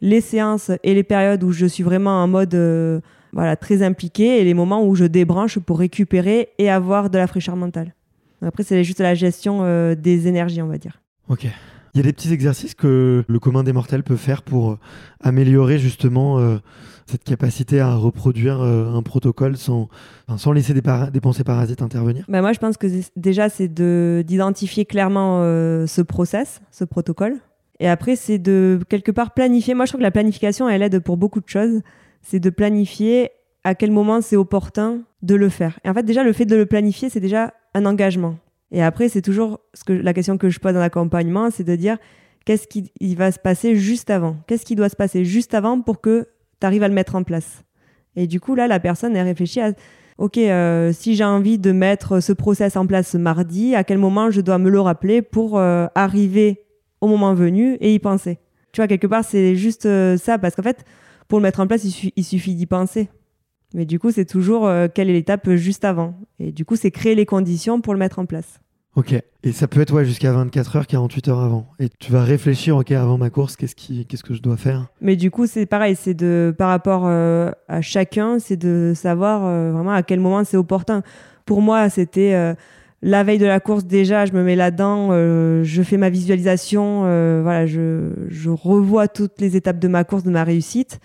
S3: les séances et les périodes où je suis vraiment en mode euh, voilà, très impliqué et les moments où je débranche pour récupérer et avoir de la fraîcheur mentale. Après, c'est juste la gestion euh, des énergies, on va dire.
S1: Ok. Il y a des petits exercices que le commun des mortels peut faire pour euh, améliorer justement cette capacité à reproduire un protocole sans, sans laisser des, pensées parasites intervenir?
S3: Ben Moi, je pense que déjà, c'est d'identifier clairement ce process, ce protocole. Et après, c'est de quelque part planifier. Moi, je trouve que la planification, elle aide pour beaucoup de choses. C'est de planifier à quel moment c'est opportun de le faire. Et en fait, déjà, le fait de le planifier, c'est déjà un engagement. Et après, c'est toujours la question que je pose dans l'accompagnement, c'est de dire qu'est-ce qui va se passer juste avant? Qu'est-ce qui doit se passer juste avant pour que tu arrives à le mettre en place? Et du coup, là, la personne, elle réfléchit à OK, euh, si j'ai envie de mettre ce process en place ce mardi, à quel moment je dois me le rappeler pour euh, arriver au moment venu et y penser? Tu vois, quelque part, c'est juste euh, ça, parce qu'en fait, pour le mettre en place, il, suffit d'y penser. Mais du coup, c'est toujours euh, quelle est l'étape juste avant. Et du coup, c'est créer les conditions pour le mettre en place.
S1: Ok. Et ça peut être ouais, jusqu'à 24 heures, 48 heures avant. Et tu vas réfléchir, ok, avant ma course, qu'est-ce, qui, qu'est-ce que je dois faire?
S3: Mais du coup, c'est pareil, c'est de, par rapport euh, à chacun, c'est de savoir vraiment à quel moment c'est opportun. Pour moi, c'était la veille de la course déjà je me mets là-dedans euh, je fais ma visualisation euh, voilà je, je, revois toutes les étapes de ma course de ma réussite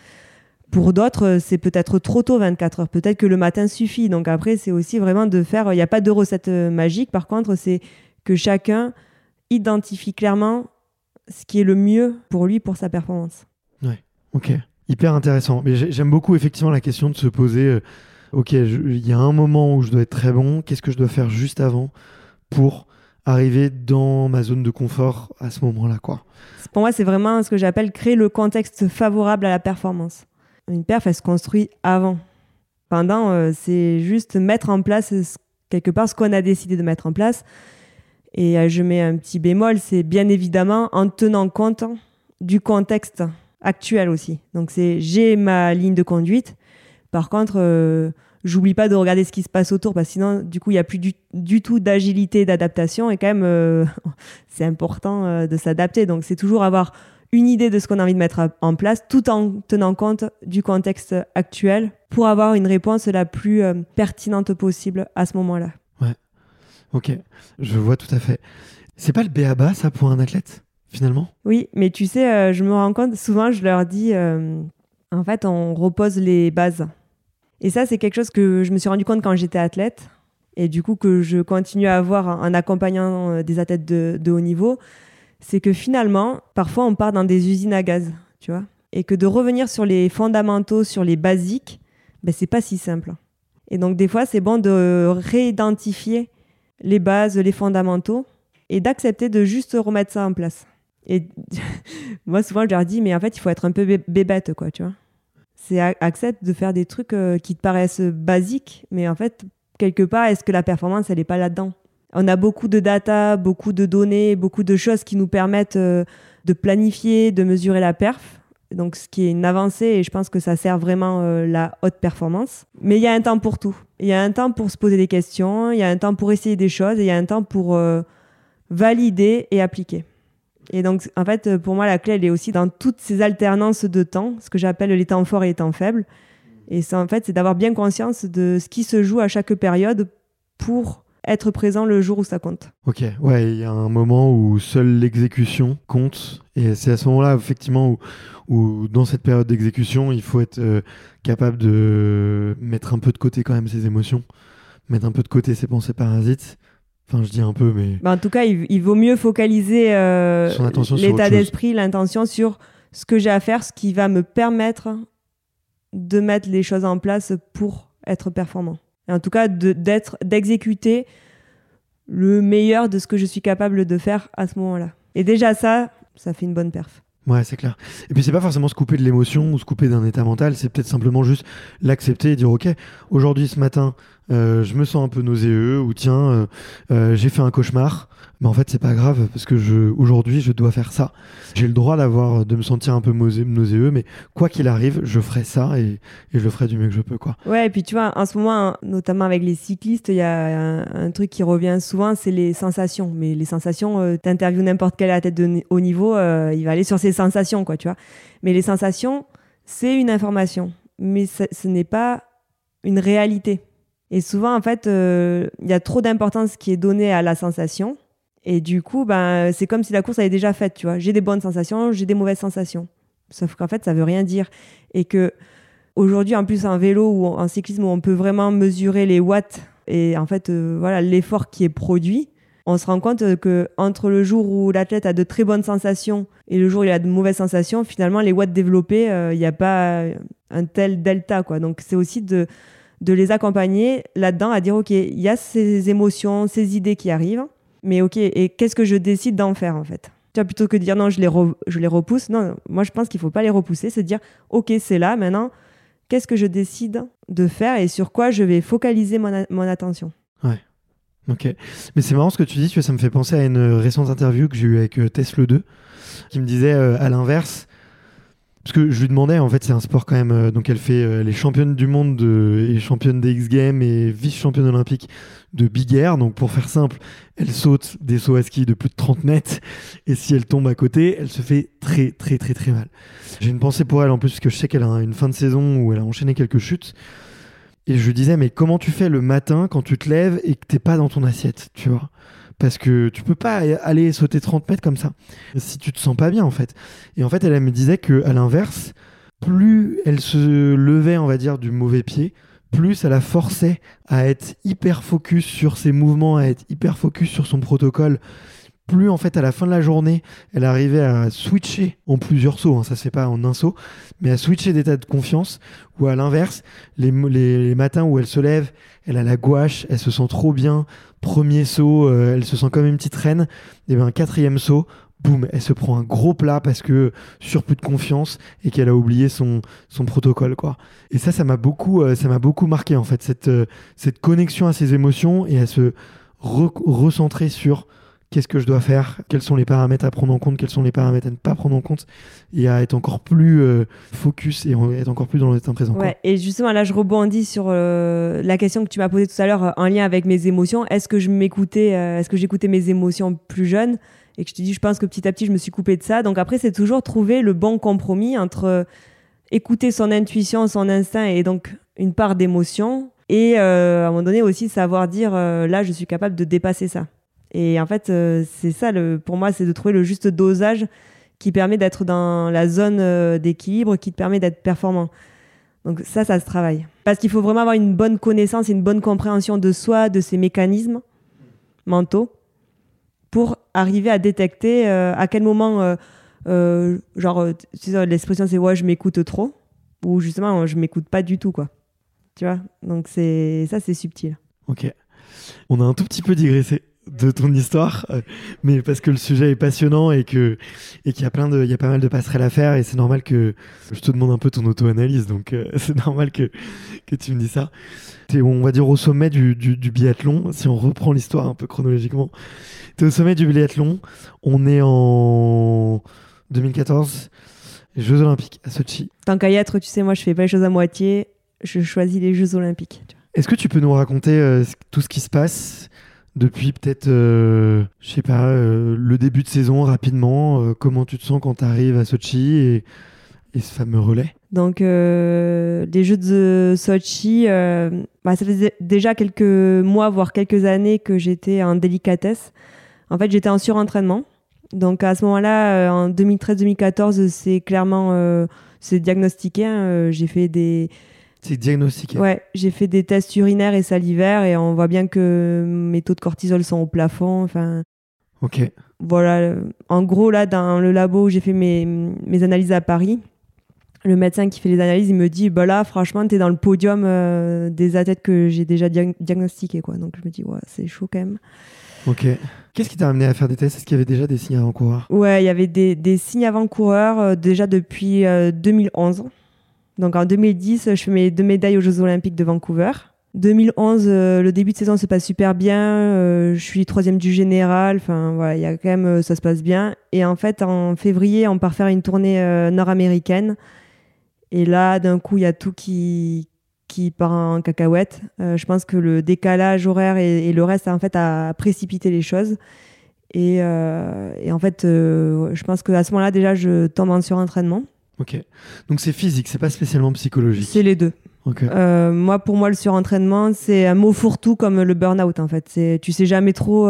S3: pour d'autres c'est peut-être trop tôt 24 heures. Peut-être que le matin suffit. Donc après c'est aussi vraiment de faire il n'y a pas de recette euh, magique. Par contre c'est que chacun identifie clairement ce qui est le mieux pour lui pour sa performance.
S1: Ouais. Ok. Hyper intéressant. Mais j'aime beaucoup effectivement la question de se poser ok, il y a un moment où je dois être très bon, qu'est-ce que je dois faire juste avant pour arriver dans ma zone de confort à ce moment-là quoi?
S3: Pour moi, c'est vraiment ce que j'appelle créer le contexte favorable à la performance. Une perf, elle se construit avant. Pendant, euh, c'est juste mettre en place quelque part ce qu'on a décidé de mettre en place. Et euh, je mets un petit bémol, c'est bien évidemment en tenant compte du contexte actuel aussi. Donc c'est j'ai ma ligne de conduite, par contre, euh, j'oublie pas de regarder ce qui se passe autour parce que sinon, du coup, il n'y a plus du, tout d'agilité, d'adaptation et quand même, c'est important de s'adapter. Donc, c'est toujours avoir une idée de ce qu'on a envie de mettre en place tout en tenant compte du contexte actuel pour avoir une réponse la plus pertinente possible à ce moment-là.
S1: Ouais. Ok, je vois tout à fait. C'est pas le béaba ça pour un athlète finalement?
S3: Oui, mais tu sais, je me rends compte souvent, je leur dis, en fait, on repose les bases. Et ça, c'est quelque chose que je me suis rendu compte quand j'étais athlète et du coup que je continue à avoir en accompagnant euh, des athlètes de, haut niveau, c'est que finalement, parfois on part dans des usines à gaz, tu vois, et que de revenir sur les fondamentaux, sur les basiques, ben, c'est pas si simple. Et donc des fois, c'est bon de réidentifier les bases, les fondamentaux, et d'accepter de juste remettre ça en place. Et moi, souvent, je leur dis, mais en fait, il faut être un peu bébête, quoi, tu vois c'est accepte de faire des trucs euh, qui te paraissent basiques, mais en fait, quelque part, est-ce que la performance, elle n'est pas là-dedans? On a beaucoup de data, beaucoup de données, beaucoup de choses qui nous permettent euh, de planifier, de mesurer la perf. Donc, ce qui est une avancée, et je pense que ça sert vraiment euh, la haute performance. Mais il y a un temps pour tout. Il y a un temps pour se poser des questions, il y a un temps pour essayer des choses, il y a un temps pour valider et appliquer. Et donc, en fait, pour moi, la clé, elle est aussi dans toutes ces alternances de temps, ce que j'appelle les temps forts et les temps faibles. Et ça, en fait, c'est d'avoir bien conscience de ce qui se joue à chaque période pour être présent le jour où ça compte.
S1: Ok, ouais, il y a un moment où seule l'exécution compte. Et c'est à ce moment-là, effectivement, où, où, dans cette période d'exécution, il faut être euh, capable de mettre un peu de côté quand même ses émotions, mettre un peu de côté ses pensées parasites Enfin, je dis un peu, mais.
S3: Bah, en tout cas, il, vaut mieux focaliser euh, l'état d'esprit, l'intention sur ce que j'ai à faire, ce qui va me permettre de mettre les choses en place pour être performant. En tout cas, d'exécuter le meilleur de ce que je suis capable de faire à ce moment-là. Et déjà ça, ça fait une bonne perf.
S1: Ouais, c'est clair. Et puis c'est pas forcément se couper de l'émotion ou se couper d'un état mental, c'est peut-être simplement juste l'accepter et dire ok, aujourd'hui ce matin, euh, je me sens un peu nauséeux ou tiens, euh, euh, j'ai fait un cauchemar, mais en fait c'est pas grave parce que je aujourd'hui je dois faire ça. J'ai le droit d'avoir de me sentir un peu nauséeux, mais quoi qu'il arrive, je ferai ça et, je le ferai du mieux que je peux quoi.
S3: Ouais, et puis tu vois, en ce moment, notamment avec les cyclistes, il y a un, truc qui revient souvent, c'est les sensations. Mais les sensations, t'interviews n'importe quel athlète de haut niveau, il va aller sur ses sensations quoi, tu vois. Mais les sensations, c'est une information, mais ce n'est pas une réalité. Et souvent, en fait, euh, il y a trop d'importance qui est donnée à la sensation. Et du coup, ben, c'est comme si la course avait déjà faite, tu vois. J'ai des bonnes sensations, j'ai des mauvaises sensations. Sauf qu'en fait, ça veut rien dire. Et que aujourd'hui, en plus, en vélo ou en cyclisme, où on peut vraiment mesurer les watts et en fait, euh, voilà, l'effort qui est produit, on se rend compte que entre le jour où l'athlète a de très bonnes sensations et le jour où il a de mauvaises sensations, finalement, les watts développés, euh, il n'y a pas un tel delta, quoi. Donc, c'est aussi de de les accompagner là-dedans à dire, OK, il y a ces émotions, ces idées qui arrivent, mais OK, et qu'est-ce que je décide d'en faire en fait? Tu vois, plutôt que de dire non, je les, je les repousse, non, moi je pense qu'il ne faut pas les repousser, c'est dire, OK, c'est là, maintenant, qu'est-ce que je décide de faire et sur quoi je vais focaliser mon, attention?
S1: Ouais. Ok. Mais c'est marrant ce que tu dis, ça me fait penser à une récente interview que j'ai eue avec euh, Tesla 2, qui me disait euh, à l'inverse, parce que je lui demandais, en fait, c'est un sport quand même. Euh, donc, elle fait euh, les championnes du monde de, et championne des X Games et vice-championne olympique de Big Air. Donc, pour faire simple, elle saute des sauts à ski de plus de 30 mètres. Et si elle tombe à côté, elle se fait très, très, très, très mal. J'ai une pensée pour elle en plus, parce que je sais qu'elle a une fin de saison où elle a enchaîné quelques chutes. Et je lui disais, mais comment tu fais le matin quand tu te lèves et que t'es pas dans ton assiette, tu vois? Parce que tu peux pas aller sauter 30 mètres comme ça si tu te sens pas bien en fait. Et en fait, elle, me disait que à l'inverse, plus elle se levait, on va dire, du mauvais pied, plus ça la forçait à être hyper focus sur ses mouvements, à être hyper focus sur son protocole. Plus en fait à la fin de la journée, elle arrivait à switcher en plusieurs sauts, hein, ça fait pas en un saut, mais à switcher d'état de confiance, ou à l'inverse, les, matins où elle se lève, elle a la gouache, elle se sent trop bien, Premier saut, euh, elle se sent comme une petite reine. Et bien un quatrième saut, boum, elle se prend un gros plat parce que surplus de confiance et qu'elle a oublié son, protocole quoi. Et ça, ça m'a beaucoup, euh, ça beaucoup marqué en fait cette, euh, cette connexion à ses émotions et à se recentrer sur qu'est-ce que je dois faire, quels sont les paramètres à prendre en compte, quels sont les paramètres à ne pas prendre en compte, et à être encore plus euh, focus et être encore plus dans l'instant présent.
S3: Ouais, et justement, là, je rebondis sur euh, la question que tu m'as posée tout à l'heure euh, en lien avec mes émotions. Est-ce que je m'écoutais, est-ce que j'écoutais mes émotions plus jeunes Et que je te dis, je pense que petit à petit, je me suis coupée de ça. Donc après, c'est toujours trouver le bon compromis entre écouter son intuition, son instinct et donc une part d'émotion. Et à un moment donné aussi savoir dire, là, je suis capable de dépasser ça. Et en fait, euh, c'est ça, pour moi, c'est de trouver le juste dosage qui permet d'être dans la zone euh, d'équilibre, qui te permet d'être performant. Donc ça, ça se travaille. Parce qu'il faut vraiment avoir une bonne connaissance une bonne compréhension de soi, de ses mécanismes mentaux, pour arriver à détecter euh, à quel moment, genre, l'expression c'est ouais, je m'écoute trop, ou justement, je m'écoute pas du tout, quoi. Tu vois? Donc c'est ça, c'est subtil.
S1: Ok. On a un tout petit peu digressé de ton histoire, euh, mais parce que le sujet est passionnant et que et qu'il y a plein de, il y a pas mal de passerelles à faire et c'est normal que je te demande un peu ton auto-analyse, donc euh, c'est normal que que tu me dis ça. Es, on va dire au sommet du, du, du biathlon, si on reprend l'histoire un peu chronologiquement. Tu es au sommet du biathlon, on est en 2014, Jeux Olympiques à Sochi.
S3: Tant qu'à y être, tu sais, moi je fais pas les choses à moitié, je choisis les Jeux Olympiques.
S1: Est-ce que tu peux nous raconter euh, tout ce qui se passe depuis peut-être, euh, je sais pas, euh, le début de saison rapidement. Euh, comment tu te sens quand tu arrives à Sochi et, ce fameux relais?
S3: Donc, les Jeux de Sochi, bah, ça faisait déjà quelques mois, voire quelques années que j'étais en délicatesse. En fait, j'étais en surentraînement. Donc, à ce moment-là, en 2013-2014, c'est clairement c'est diagnostiqué. Hein. J'ai fait des
S1: c'est diagnostiqué.
S3: Ouais, j'ai fait des tests urinaires et salivaires et on voit bien que mes taux de cortisol sont au plafond. Enfin.
S1: Ok.
S3: Voilà. En gros, là, dans le labo où j'ai fait mes, mes, analyses à Paris, le médecin qui fait les analyses, il me dit bah là, franchement, tu es dans le podium euh, des athlètes que j'ai déjà diagnostiqués. Quoi. Donc je me dis, ouais, c'est chaud quand même.
S1: Ok. Qu'est-ce qui t'a amené à faire des tests? Est-ce qu'il y avait déjà des signes avant-coureurs?
S3: Ouais, il y avait des, des signes avant-coureurs euh, déjà depuis 2011. Donc en 2010, je fais mes deux médailles aux Jeux Olympiques de Vancouver. 2011, le début de saison se passe super bien. je suis troisième du général. Enfin voilà, il y a quand même ça se passe bien. Et en fait, en février, on part faire une tournée nord-américaine. Et là, d'un coup, il y a tout qui, qui part en cacahuète. Euh, je pense que le décalage horaire et, le reste, en fait, a précipité les choses. Et, euh, en fait, euh, je pense qu'à ce moment-là, déjà, je tombe en surentraînement.
S1: Ok. Donc c'est physique, c'est pas spécialement psychologique.
S3: C'est les deux. moi, pour moi, le surentraînement, c'est un mot fourre-tout comme le burn-out, en fait. C'est, tu sais jamais trop.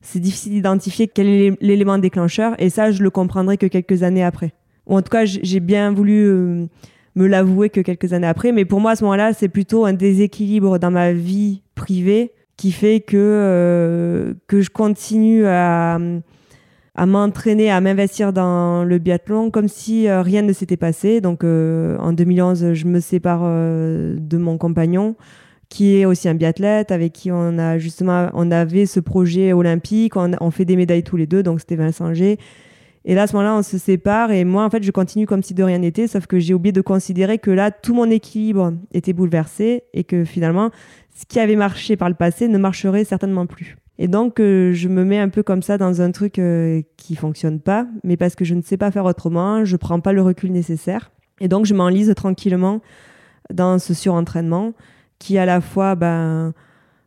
S3: c'est difficile d'identifier quel est l'élément déclencheur. Et ça, je le comprendrai que quelques années après. Ou en tout cas, j'ai bien voulu me l'avouer que quelques années après. Mais pour moi, à ce moment-là, c'est plutôt un déséquilibre dans ma vie privée qui fait que, euh, que je continue à, à m'entraîner, à m'investir dans le biathlon comme si euh, rien ne s'était passé. Donc euh, en 2011, je me sépare de mon compagnon qui est aussi un biathlète avec qui on a justement on avait ce projet olympique, on, on fait des médailles tous les deux, donc c'était Vincent G. Et là, à ce moment-là, on se sépare et moi, en fait, je continue comme si de rien n'était, sauf que j'ai oublié de considérer que là, tout mon équilibre était bouleversé et que finalement, ce qui avait marché par le passé ne marcherait certainement plus. Et donc, euh, je me mets un peu comme ça dans un truc euh, qui fonctionne pas, mais parce que je ne sais pas faire autrement, je prends pas le recul nécessaire. Et donc, je m'enlise tranquillement dans ce surentraînement qui est à la fois ben,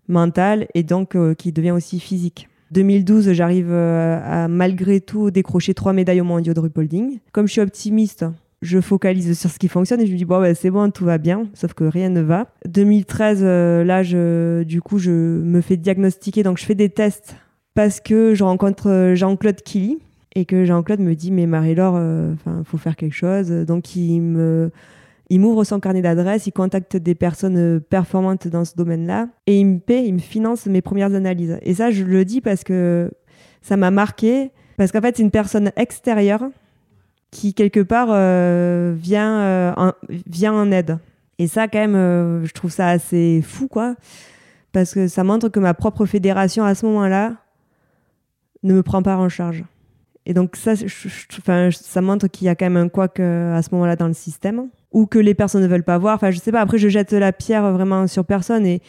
S3: mental et donc euh, qui devient aussi physique. 2012, j'arrive euh, à malgré tout décrocher trois médailles au mondiaux de Rupolding. Comme je suis optimiste, je focalise sur ce qui fonctionne et je me dis bon bah, c'est bon tout va bien sauf que rien ne va 2013 euh, là je du coup je me fais diagnostiquer donc je fais des tests parce que je rencontre euh, Jean-Claude Killy et que Jean-Claude me dit mais Marie-Laure enfin faut faire quelque chose donc il me il m'ouvre son carnet d'adresses, il contacte des personnes euh, performantes dans ce domaine-là et il me paie, il me finance mes premières analyses. Et ça, je le dis parce que ça m'a marqué, parce qu'en fait, c'est une personne extérieure qui, quelque part, euh, vient, euh, en, vient en aide. Et ça, quand même, je trouve ça assez fou, quoi, parce que ça montre que ma propre fédération, à ce moment-là, ne me prend pas en charge. Et donc, ça, ça montre qu'il y a quand même un couac à ce moment-là dans le système ou que les personnes ne veulent pas voir. Enfin, je sais pas. Après, je jette la pierre vraiment sur personne et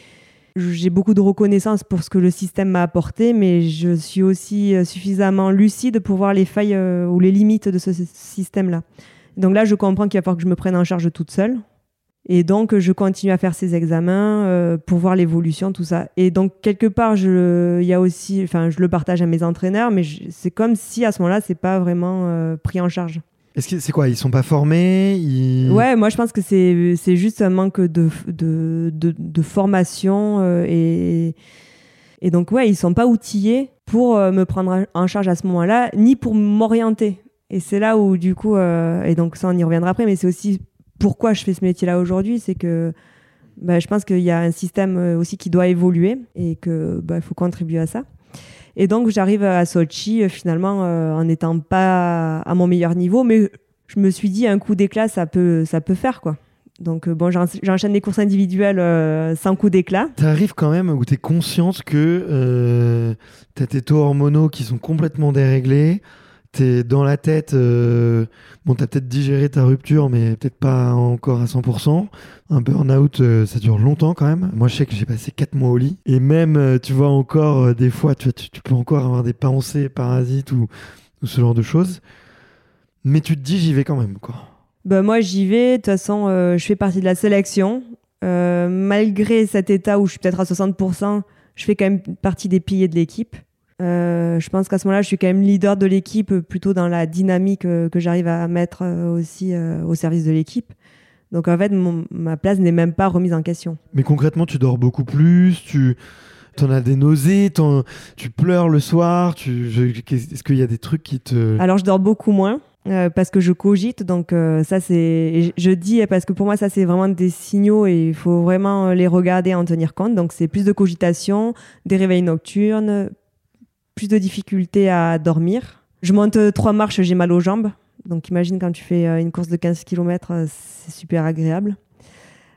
S3: j'ai beaucoup de reconnaissance pour ce que le système m'a apporté, mais je suis aussi euh, suffisamment lucide pour voir les failles euh, ou les limites de ce système-là. Donc là, je comprends qu'il va falloir que je me prenne en charge toute seule. Et donc, je continue à faire ces examens euh, pour voir l'évolution, tout ça. Et donc, quelque part, je, y a aussi, enfin, je le partage à mes entraîneurs, mais c'est comme si à ce moment-là, c'est pas vraiment pris en charge.
S1: C'est quoi Ils sont pas formés
S3: Ouais, moi je pense que c'est, c'est juste un manque de, de, de, formation euh, et, et donc ouais, ils sont pas outillés pour euh, me prendre en charge à ce moment-là, ni pour m'orienter. Et c'est là où du coup, euh, et donc ça on y reviendra après, mais c'est aussi pourquoi je fais ce métier-là aujourd'hui, c'est que bah, je pense qu'il y a un système aussi qui doit évoluer et que bah, faut contribuer à ça. Et donc, j'arrive à Sochi, euh, finalement, euh, en n'étant pas à mon meilleur niveau, mais je me suis dit, un coup d'éclat, ça peut, ça peut faire, quoi. Donc, euh, bon, j'enchaîne les courses individuelles sans coup d'éclat.
S1: Tu arrives quand même où tu es consciente que tu as tes taux hormonaux qui sont complètement déréglés, t'es dans la tête, euh, bon, t'as peut-être digéré ta rupture, mais peut-être pas encore à 100%. Un burn-out, euh, ça dure longtemps quand même. Moi, je sais que j'ai passé 4 mois au lit. Et même, euh, tu vois, encore, des fois, tu, tu, peux encore avoir des pensées parasites ou, ce genre de choses. Mais tu te dis, j'y vais quand même, quoi.
S3: Bah, moi, j'y vais. De toute façon, je fais partie de la sélection. malgré cet état où je suis peut-être à 60%, je fais quand même partie des piliers de l'équipe. Euh, je pense qu'à ce moment-là, je suis quand même leader de l'équipe, euh, plutôt dans la dynamique euh, que j'arrive à mettre aussi au service de l'équipe. Donc en fait, ma place n'est même pas remise en question.
S1: Mais concrètement, tu dors beaucoup plus, tu en as des nausées, tu pleures le soir, est-ce qu'il y a des trucs qui te...
S3: Alors je dors beaucoup moins. parce que je cogite, donc ça c'est, je dis parce que pour moi ça c'est vraiment des signaux et il faut vraiment les regarder, en tenir compte. Donc c'est plus de cogitation, des réveils nocturnes, plus de difficultés à dormir. Je monte trois marches, j'ai mal aux jambes. Donc imagine quand tu fais euh, une course de 15 km, euh, c'est super agréable.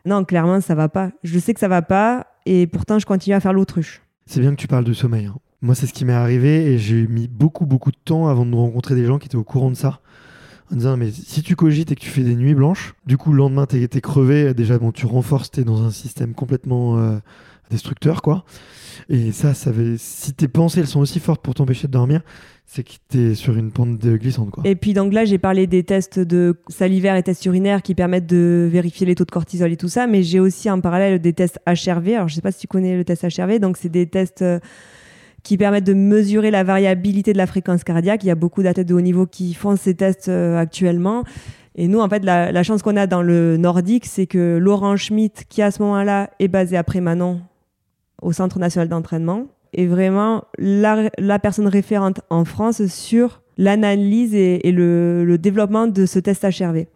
S3: Non, clairement, ça va pas. Je sais que ça va pas et pourtant je continue à faire l'autruche.
S1: C'est bien que tu parles de sommeil. Hein. Moi, c'est ce qui m'est arrivé et j'ai mis beaucoup, beaucoup de temps avant de rencontrer des gens qui étaient au courant de ça. En disant, mais si tu cogites et que tu fais des nuits blanches, du coup, le lendemain, t'es es crevé. Déjà, bon, tu renforces, t'es dans un système complètement euh, destructeur, quoi. Et ça, ça avait... si tes pensées, elles sont aussi fortes pour t'empêcher de dormir, c'est que tu es sur une pente glissante. Quoi.
S3: Et puis donc là, j'ai parlé des tests de salivaire et tests urinaires qui permettent de vérifier les taux de cortisol et tout ça, mais j'ai aussi en parallèle des tests HRV. Alors je sais pas si tu connais le test HRV, donc c'est des tests euh, qui permettent de mesurer la variabilité de la fréquence cardiaque. Il y a beaucoup d'athlètes de haut niveau qui font ces tests euh, actuellement. Et nous, en fait, la, la chance qu'on a dans le nordique, c'est que Laurent Schmitt, qui à ce moment-là est basé à Prémanon, au Centre national d'entraînement, est vraiment la, personne référente en France sur l'analyse et, le, développement de ce test HRV.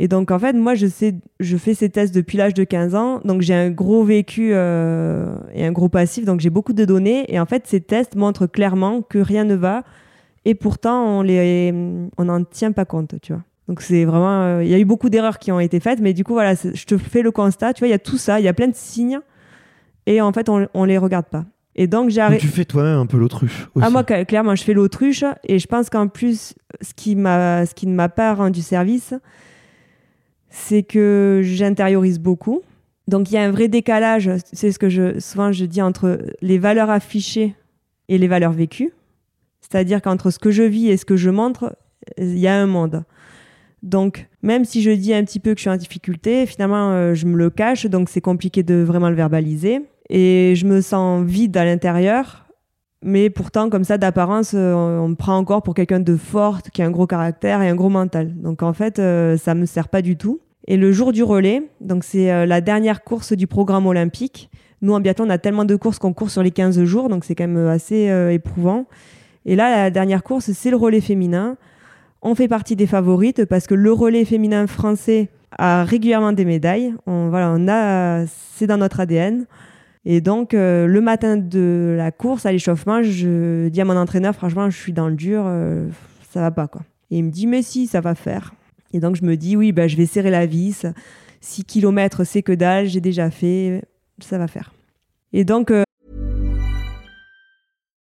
S3: Et donc, en fait, moi, je, sais, je fais ces tests depuis l'âge de 15 ans. Donc, j'ai un gros vécu euh, et un gros passif. Donc, j'ai beaucoup de données. Et en fait, ces tests montrent clairement que rien ne va. Et pourtant, on on n'en tient pas compte, tu vois. Donc, c'est vraiment, euh, il y a eu beaucoup d'erreurs qui ont été faites. Mais du coup, voilà, je te fais le constat. Tu vois, il y a tout ça. Il y a plein de signes. Et en fait, on, on les regarde pas. Et donc j'ai
S1: Tu fais toi-même un peu l'autruche.
S3: Ah moi clairement je fais l'autruche et je pense qu'en plus ce qui m'a ce qui ne m'a pas rendu service c'est que j'intériorise beaucoup. Donc il y a un vrai décalage, c'est ce que je souvent je dis entre les valeurs affichées et les valeurs vécues. C'est-à-dire qu'entre ce que je vis et ce que je montre, il y a un monde. Donc, même si je dis un petit peu que je suis en difficulté, finalement, euh, je me le cache, donc c'est compliqué de vraiment le verbaliser et je me sens vide à l'intérieur. Mais pourtant, comme ça, d'apparence, euh, on me prend encore pour quelqu'un de fort, qui a un gros caractère et un gros mental. Donc en fait, euh, ça me sert pas du tout. Et le jour du relais, donc c'est euh, la dernière course du programme olympique. Nous, en biathlon, on a tellement de courses qu'on court sur les 15 jours, donc c'est quand même assez éprouvant. Et là, la dernière course, c'est le relais féminin. On fait partie des favorites parce que le relais féminin français a régulièrement des médailles. On, voilà, on a, c'est dans notre ADN. Et donc, euh, le matin de la course, à l'échauffement, je dis à mon entraîneur, franchement, je suis dans le dur, euh, ça va pas, quoi. Et il me dit, mais si, ça va faire. Et donc, je me dis, oui, bah, je vais serrer la vis. 6 km, c'est que dalle, j'ai déjà fait, ça va faire. Et donc, euh,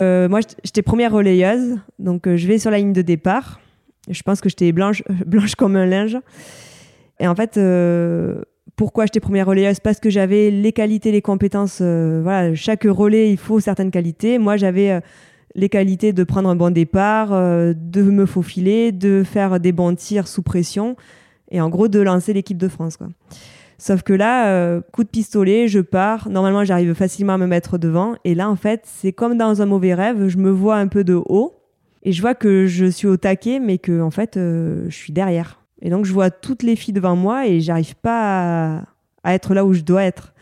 S3: Euh, moi, j'étais première relayeuse, donc euh, je vais sur la ligne de départ. Je pense que j'étais blanche, comme un linge. Et en fait, euh, pourquoi j'étais première relayeuse? Parce que j'avais les qualités, les compétences. voilà, chaque relais, il faut certaines qualités. Moi, j'avais les qualités de prendre un bon départ, de me faufiler, de faire des bons tirs sous pression, et en gros de lancer l'équipe de France. Sauf que là, euh, coup de pistolet, je pars. Normalement, j'arrive facilement à me mettre devant. Et là, en fait, c'est comme dans un mauvais rêve. Je me vois un peu de haut et je vois que je suis au taquet, mais que en fait, euh, je suis derrière. Et donc, je vois toutes les filles devant moi et j'arrive pas à, être là où je dois être.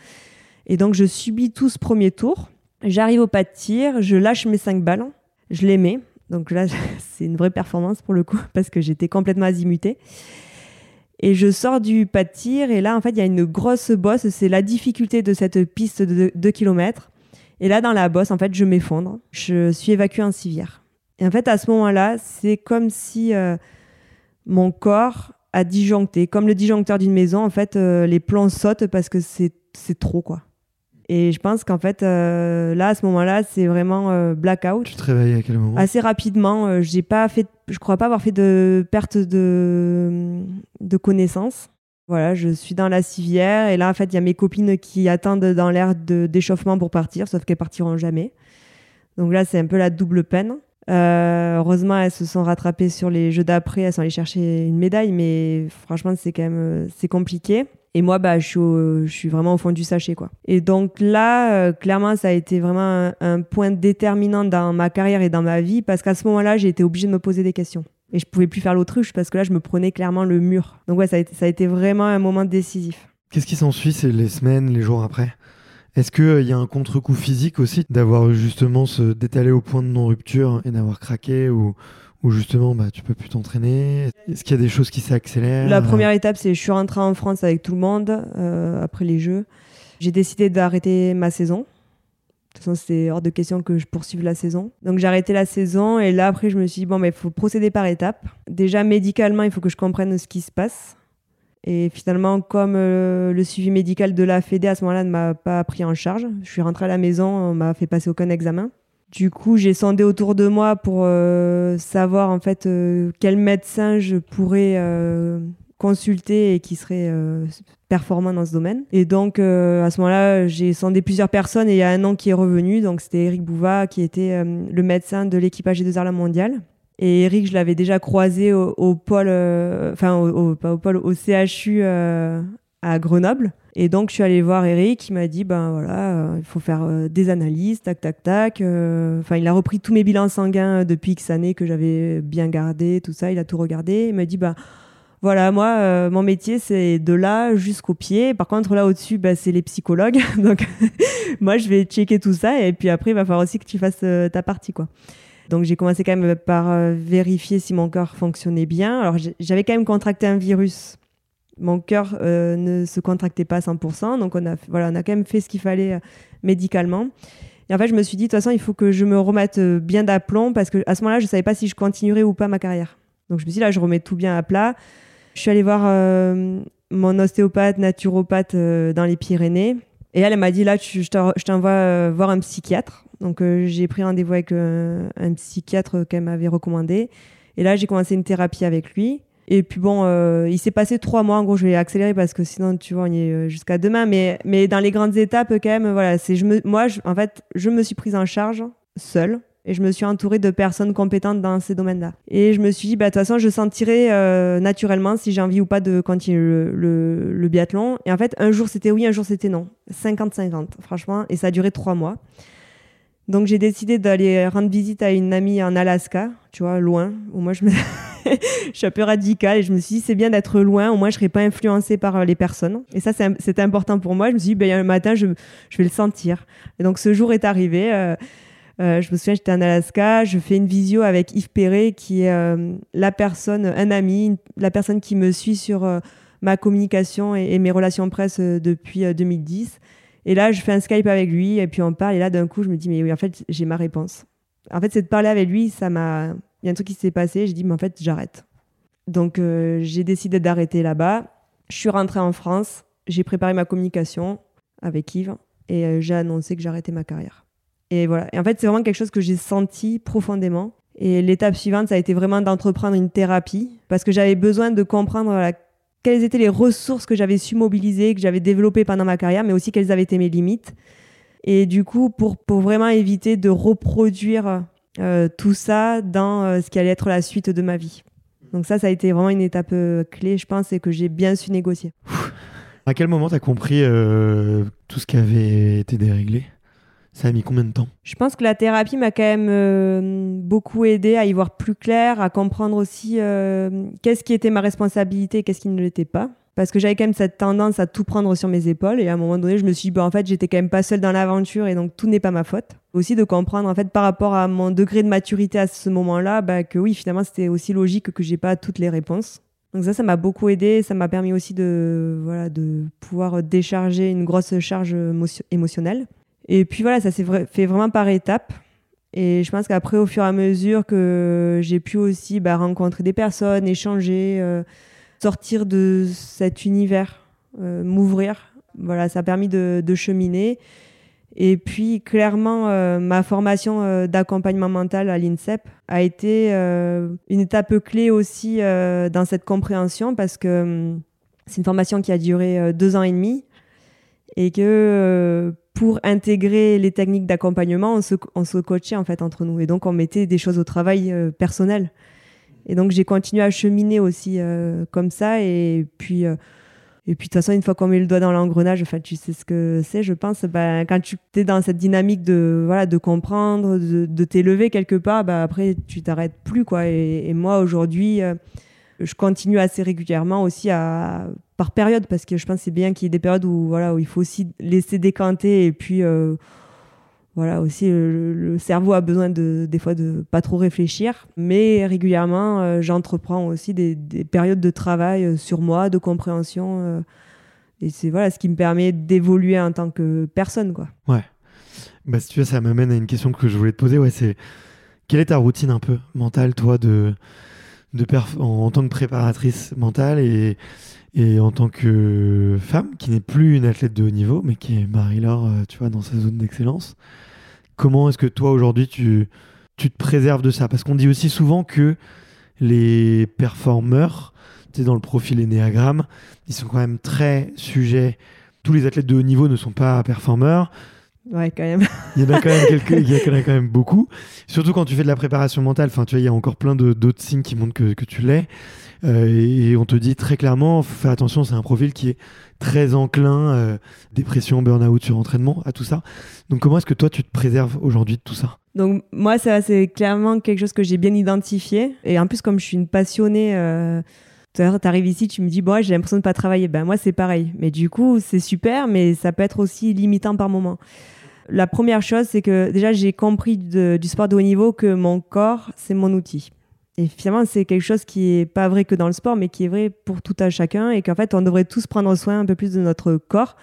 S3: Et donc, je subis tout ce premier tour. J'arrive au pas de tir, je lâche mes cinq ballons, je les mets. Donc là, c'est une vraie performance pour le coup parce que j'étais complètement azimutée. Et je sors du pas de tir et là, en fait, il y a une grosse bosse. C'est la difficulté de cette piste de 2 km. Et là, dans la bosse, en fait, je m'effondre. Je suis évacuée en civière. Et en fait, à ce moment-là, c'est comme si euh, mon corps a disjoncté. Comme le disjoncteur d'une maison, en fait, euh, les plombs sautent parce que c'est trop, quoi. Et je pense qu'en fait, euh, là, à ce moment-là, c'est vraiment euh, blackout.
S1: Tu te réveilles à quel moment?
S3: Assez rapidement. Euh, j'ai pas fait, je crois pas avoir fait de perte de, de connaissance. Voilà, je suis dans la civière et là, en fait, il y a mes copines qui attendent dans l'air d'échauffement pour partir, sauf qu'elles partiront jamais. Donc là, c'est un peu la double peine. heureusement, elles se sont rattrapées sur les jeux d'après, elles sont allées chercher une médaille, mais franchement, c'est quand même c'est compliqué. Et moi, bah, je suis, vraiment au fond du sachet, quoi. Et donc là, euh, clairement, ça a été vraiment un, point déterminant dans ma carrière et dans ma vie, parce qu'à ce moment-là, j'ai été obligée de me poser des questions. Et je pouvais plus faire l'autruche, parce que là, je me prenais clairement le mur. Donc ouais, ça a été, ça vraiment un moment décisif.
S1: Qu'est-ce qui s'ensuit, c'est les semaines, les jours après? Est-ce qu'il y a un contre-coup physique aussi d'avoir justement se détaler au point de non-rupture et d'avoir craqué ou, ou justement bah, tu peux plus t'entraîner Est-ce qu'il y a des choses qui s'accélèrent?
S3: La première étape, c'est je suis rentrée en France avec tout le monde après les Jeux. J'ai décidé d'arrêter ma saison. De toute façon, c'était hors de question que je poursuive la saison. Donc j'ai arrêté la saison et là après je me suis dit bon mais il faut procéder par étapes. Déjà médicalement, il faut que je comprenne ce qui se passe. Et finalement, comme euh, le suivi médical de la Fédé à ce moment-là ne m'a pas pris en charge, je suis rentrée à la maison, on m'a fait passer aucun examen. Du coup, j'ai sondé autour de moi pour euh, savoir en fait euh, quel médecin je pourrais consulter et qui serait euh, performant dans ce domaine. Et donc, euh, à ce moment-là, j'ai sondé plusieurs personnes et il y a un nom qui est revenu. Donc, c'était Eric Bouva, qui était euh, le médecin de l'équipage des Arles mondial. Et Eric, je l'avais déjà croisé au, pôle, enfin, au pôle, au CHU à Grenoble. Et donc, je suis allée voir Eric, il m'a dit, ben voilà, il faut faire des analyses, tac, tac, tac. Enfin, il a repris tous mes bilans sanguins depuis X années que j'avais bien gardé, tout ça, il a tout regardé. Il m'a dit, ben voilà, moi, euh, mon métier, c'est de là jusqu'au pied. Par contre, là au-dessus, bah, c'est les psychologues. Donc, moi, je vais checker tout ça. Et puis après, il va falloir aussi que tu fasses euh, ta partie, quoi. Donc, j'ai commencé quand même par euh, vérifier si mon cœur fonctionnait bien. Alors, j'avais quand même contracté un virus. Mon cœur ne se contractait pas à 100%. Donc, on a, voilà, on a quand même fait ce qu'il fallait médicalement. Et en fait, je me suis dit, de toute façon, il faut que je me remette bien d'aplomb parce que à ce moment-là, je ne savais pas si je continuerais ou pas ma carrière. Donc, je me suis dit, là, je remets tout bien à plat. Je suis allée voir euh, mon ostéopathe, naturopathe euh, dans les Pyrénées. Et elle, elle m'a dit là, je t'envoie euh, voir un psychiatre. Donc j'ai pris rendez-vous avec un psychiatre qu'elle m'avait recommandé. Et là, j'ai commencé une thérapie avec lui. Et puis bon, il s'est passé trois mois. En gros, je vais accélérer parce que sinon, tu vois, on y est jusqu'à demain. Mais, mais dans les grandes étapes, quand même, voilà, c'est je me, moi, en fait, je me suis prise en charge seule et je me suis entourée de personnes compétentes dans ces domaines-là. Et je me suis dit, bah, de toute façon, je sentirai euh, naturellement si j'ai envie ou pas de continuer le, biathlon. Et en fait, un jour c'était oui, un jour c'était non. 50-50, franchement. Et ça a duré trois mois. Donc j'ai décidé d'aller rendre visite à une amie en Alaska, tu vois, loin, moi je suis un peu radicale et je me suis dit c'est bien d'être loin, au moins je serai pas influencée par euh, les personnes. Et ça c'était important pour moi. Je me suis dit ben, un matin je, vais le sentir. Et donc ce jour est arrivé. Euh, euh, je me souviens, j'étais en Alaska, je fais une visio avec Yves Perret, qui est la personne, un ami, la personne qui me suit sur ma communication et, mes relations presse depuis 2010. Et là, je fais un Skype avec lui, et puis on parle, et là, d'un coup, je me dis, mais oui, en fait, j'ai ma réponse. En fait, c'est de parler avec lui, ça m'a. Il y a un truc qui s'est passé, j'ai dit, mais en fait, j'arrête. Donc, j'ai décidé d'arrêter là-bas. Je suis rentrée en France, j'ai préparé ma communication avec Yves, et j'ai annoncé que j'arrêtais ma carrière. Et voilà. Et en fait, c'est vraiment quelque chose que j'ai senti profondément. Et l'étape suivante, ça a été vraiment d'entreprendre une thérapie parce que j'avais besoin de comprendre quelles étaient les ressources que j'avais su mobiliser, que j'avais développées pendant ma carrière, mais aussi quelles avaient été mes limites. Et du coup, pour, vraiment éviter de reproduire euh, tout ça dans euh, ce qui allait être la suite de ma vie. Donc ça, ça a été vraiment une étape euh, clé, je pense, et que j'ai bien su négocier.
S1: À quel moment tu as compris tout ce qui avait été déréglé? Ça a mis combien de temps
S3: Je pense que la thérapie m'a quand même euh, beaucoup aidé à y voir plus clair, à comprendre aussi euh, qu'est-ce qui était ma responsabilité et qu'est-ce qui ne l'était pas. Parce que j'avais quand même cette tendance à tout prendre sur mes épaules et à un moment donné, je me suis dit, bah, en fait, j'étais quand même pas seule dans l'aventure et donc tout n'est pas ma faute. Aussi de comprendre, en fait, par rapport à mon degré de maturité à ce moment-là, bah, que oui, finalement, c'était aussi logique que j'ai pas toutes les réponses. Donc ça, ça m'a beaucoup aidé. Ça m'a permis aussi de, voilà, de pouvoir décharger une grosse charge émotionnelle. Et puis voilà, ça s'est fait vraiment par étapes. Et je pense qu'après, au fur et à mesure que j'ai pu aussi bah, rencontrer des personnes, échanger, euh, sortir de cet univers, euh, m'ouvrir, voilà, ça a permis de, cheminer. Et puis, clairement, euh, ma formation d'accompagnement mental à l'INSEP a été une étape clé aussi dans cette compréhension parce que hum, c'est une formation qui a duré deux ans et demi et que pour intégrer les techniques d'accompagnement, on se, on se, coachait en fait entre nous. Et donc, on mettait des choses au travail euh, personnel. Et donc, j'ai continué à cheminer aussi euh, comme ça. Et puis, euh, et puis, de toute façon, une fois qu'on met le doigt dans l'engrenage, enfin, tu sais ce que c'est, je pense. Ben, quand tu es dans cette dynamique de, voilà, de comprendre, de, t'élever quelque part, ben, après, tu t'arrêtes plus. Quoi. Et moi, aujourd'hui, je continue assez régulièrement aussi à par période, parce que je pense que c'est bien qu'il y ait des périodes où, voilà, où il faut aussi laisser décanter et puis voilà aussi le, cerveau a besoin de des fois de pas trop réfléchir. Mais régulièrement j'entreprends aussi des, des, périodes de travail sur moi de compréhension et c'est voilà ce qui me permet d'évoluer en tant que personne quoi.
S1: Ouais. Bah si tu veux ça m'amène à une question que je voulais te poser ouais c'est quelle est ta routine un peu mentale toi de de en, tant que préparatrice mentale et et en tant que femme qui n'est plus une athlète de haut niveau mais qui est Marie-Laure euh, tu vois dans sa zone d'excellence comment est-ce que toi aujourd'hui tu tu te préserves de ça? Parce qu'on dit aussi souvent que les performeurs dans le profil Ennéagramme, ils sont quand même très sujets. Tous les athlètes de haut niveau ne sont pas performeurs.
S3: Ouais, quand même.
S1: Il y en a quand même quelques, il y en a quand même beaucoup. Surtout quand tu fais de la préparation mentale. Enfin, tu vois, il y a encore plein d'autres signes qui montrent que, que tu l'es. Euh, et, on te dit très clairement, fais attention, c'est un profil qui est très enclin, euh, dépression, burn-out sur entraînement, à tout ça. Donc, comment est-ce que toi, tu te préserves aujourd'hui de tout ça?
S3: Donc, moi, c'est clairement quelque chose que j'ai bien identifié. Et en plus, comme je suis une passionnée. Euh tu arrives ici, tu me dis, bon, j'ai l'impression de pas travailler. Ben, moi, c'est pareil. Mais du coup, c'est super, mais ça peut être aussi limitant par moment. La première chose, c'est que déjà, j'ai compris du sport de haut niveau que mon corps, c'est mon outil. Et finalement, c'est quelque chose qui est pas vrai que dans le sport, mais qui est vrai pour tout à chacun. Et qu'en fait, on devrait tous prendre soin un peu plus de notre corps.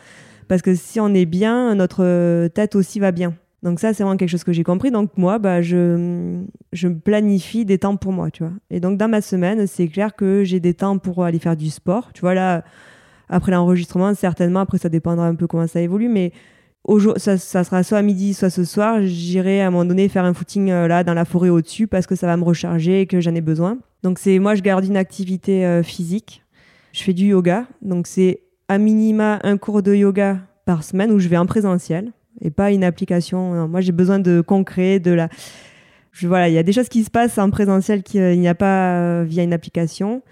S3: Parce que si on est bien, notre tête aussi va bien. Donc ça, c'est vraiment quelque chose que j'ai compris. Donc moi, bah, je, je planifie des temps pour moi, tu vois. Et donc dans ma semaine, c'est clair que j'ai des temps pour aller faire du sport. Tu vois, là, après l'enregistrement, certainement, après ça dépendra un peu comment ça évolue, mais ça, ça sera soit à midi, soit ce soir. J'irai à un moment donné faire un footing euh, là dans la forêt au-dessus parce que ça va me recharger et que j'en ai besoin. Donc c'est moi, je garde une activité euh, physique. Je fais du yoga. Donc c'est à minima un cours de yoga par semaine où je vais en présentiel et pas une application. moi, j'ai besoin de concret, de la. Je, voilà, il y a des choses qui se passent en présentiel qu'il euh, n'y a pas via une application.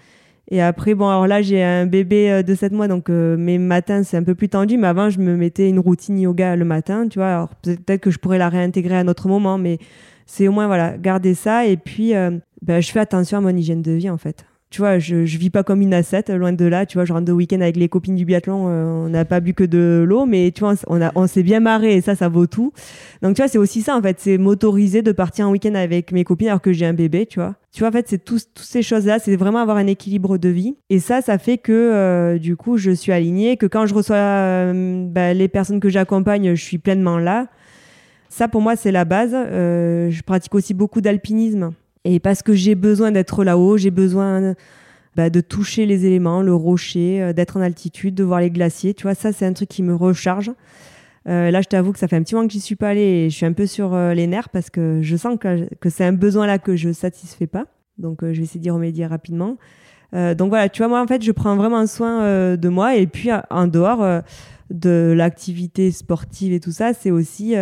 S3: Et après, bon, alors là, j'ai un bébé euh, de 7 mois, donc mes matins, c'est un peu plus tendu. Mais avant, je me mettais une routine yoga le matin, tu vois. Alors peut-être que je pourrais la réintégrer à un autre moment, mais c'est au moins, voilà, garder ça. Et puis, ben, je fais attention à mon hygiène de vie, en fait tu vois, je, je vis pas comme une ascète, loin de là. Tu vois, je rentre de week-end avec les copines du biathlon, euh, on n'a pas bu que de l'eau, mais tu vois, on, s'est bien marré et ça, ça vaut tout. Donc, tu vois, c'est aussi ça, en fait, c'est m'autoriser de partir en week-end avec mes copines alors que j'ai un bébé, tu vois. Tu vois, en fait, c'est toutes ces choses-là, c'est vraiment avoir un équilibre de vie. Et ça, ça fait que, euh, du coup, je suis alignée, que quand je reçois euh, bah, les personnes que j'accompagne, je suis pleinement là. Ça, pour moi, c'est la base. je pratique aussi beaucoup d'alpinisme. Et parce que j'ai besoin d'être là-haut, j'ai besoin bah, de toucher les éléments, le rocher, euh, d'être en altitude, de voir les glaciers. Tu vois, ça, c'est un truc qui me recharge. Euh, là, je t'avoue que ça fait un petit moment que j'y suis pas allée et je suis un peu sur euh, les nerfs parce que je sens que, c'est un besoin là que je satisfais pas. Donc, je vais essayer d'y remédier rapidement. donc voilà, tu vois, moi, en fait, je prends vraiment soin de moi et puis en dehors de l'activité sportive et tout ça, c'est aussi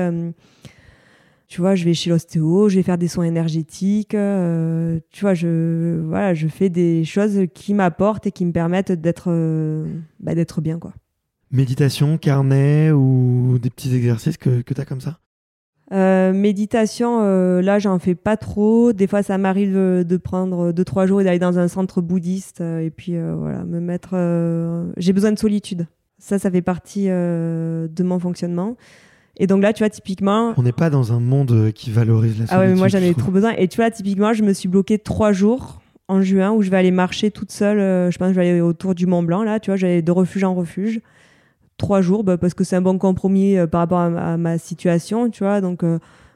S3: tu vois, je vais chez l'ostéo, je vais faire des soins énergétiques, euh, tu vois, je, voilà, je fais des choses qui m'apportent et qui me permettent d'être euh, bah, d'être bien, quoi.
S1: Méditation, carnet ou des petits exercices que, que tu as comme ça?
S3: Euh, méditation, là j'en fais pas trop. Des fois ça m'arrive de prendre deux trois jours et d'aller dans un centre bouddhiste et puis voilà me mettre. J'ai besoin de solitude. Ça, ça fait partie de mon fonctionnement. Et donc là, tu vois, typiquement.
S1: On n'est pas dans un monde euh, qui valorise la solitude. Ah
S3: ouais, mais moi j'en ai trop besoin. Et tu vois, typiquement, je me suis bloquée trois jours en juin où je vais aller marcher toute seule. Euh, je pense que je vais aller autour du Mont Blanc, là, tu vois, j'allais de refuge en refuge. Trois jours, bah, parce que c'est un bon compromis euh, par rapport à, ma situation, tu vois. Donc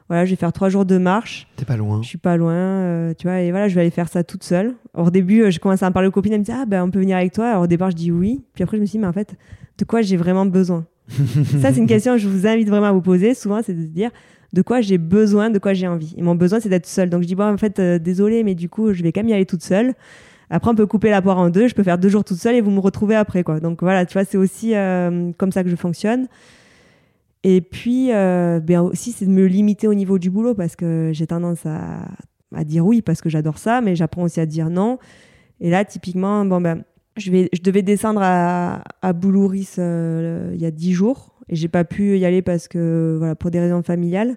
S3: voilà, je vais faire trois jours de marche.
S1: T'es pas loin.
S3: Je suis pas loin, tu vois. Et voilà, je vais aller faire ça toute seule. au début, je commence à en parler aux copines, elles me disent Ah, ben on peut venir avec toi. Alors au départ, je dis oui. Puis après, je me suis dit Mais en fait, de quoi j'ai vraiment besoin? Ça, c'est une question que je vous invite vraiment à vous poser. Souvent, c'est de se dire de quoi j'ai besoin, de quoi j'ai envie. Et mon besoin, c'est d'être seule. Donc, je dis, bon, en fait, euh, désolé, mais du coup, je vais quand même y aller toute seule. Après, on peut couper la poire en deux. Je peux faire deux jours toute seule et vous me retrouvez après, quoi. Donc, voilà, tu vois, c'est aussi euh, comme ça que je fonctionne. Et puis, euh, ben aussi, c'est de me limiter au niveau du boulot parce que j'ai tendance à, à dire oui parce que j'adore ça, mais j'apprends aussi à dire non. Et là, typiquement, bon, ben, je, vais, je devais descendre à, à Boulouris euh, il y a dix jours et j'ai pas pu y aller parce que voilà pour des raisons familiales.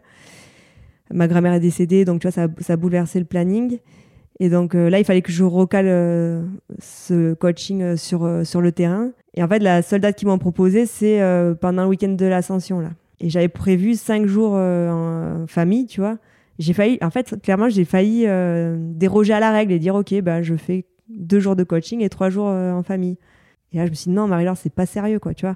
S3: Ma grand-mère est décédée, donc tu vois ça, a bouleversé le planning. Et donc euh, là, il fallait que je recale euh, ce coaching sur, sur le terrain. Et en fait, la seule date qu'ils m'ont proposée, c'est pendant le week-end de l'ascension, là. Et j'avais prévu cinq jours en famille, tu vois. J'ai failli, en fait, clairement, j'ai failli déroger à la règle et dire, OK, ben, je fais deux jours de coaching et trois jours en famille. Et là, je me suis dit, non, Marie-Laure, c'est pas sérieux, quoi, tu vois.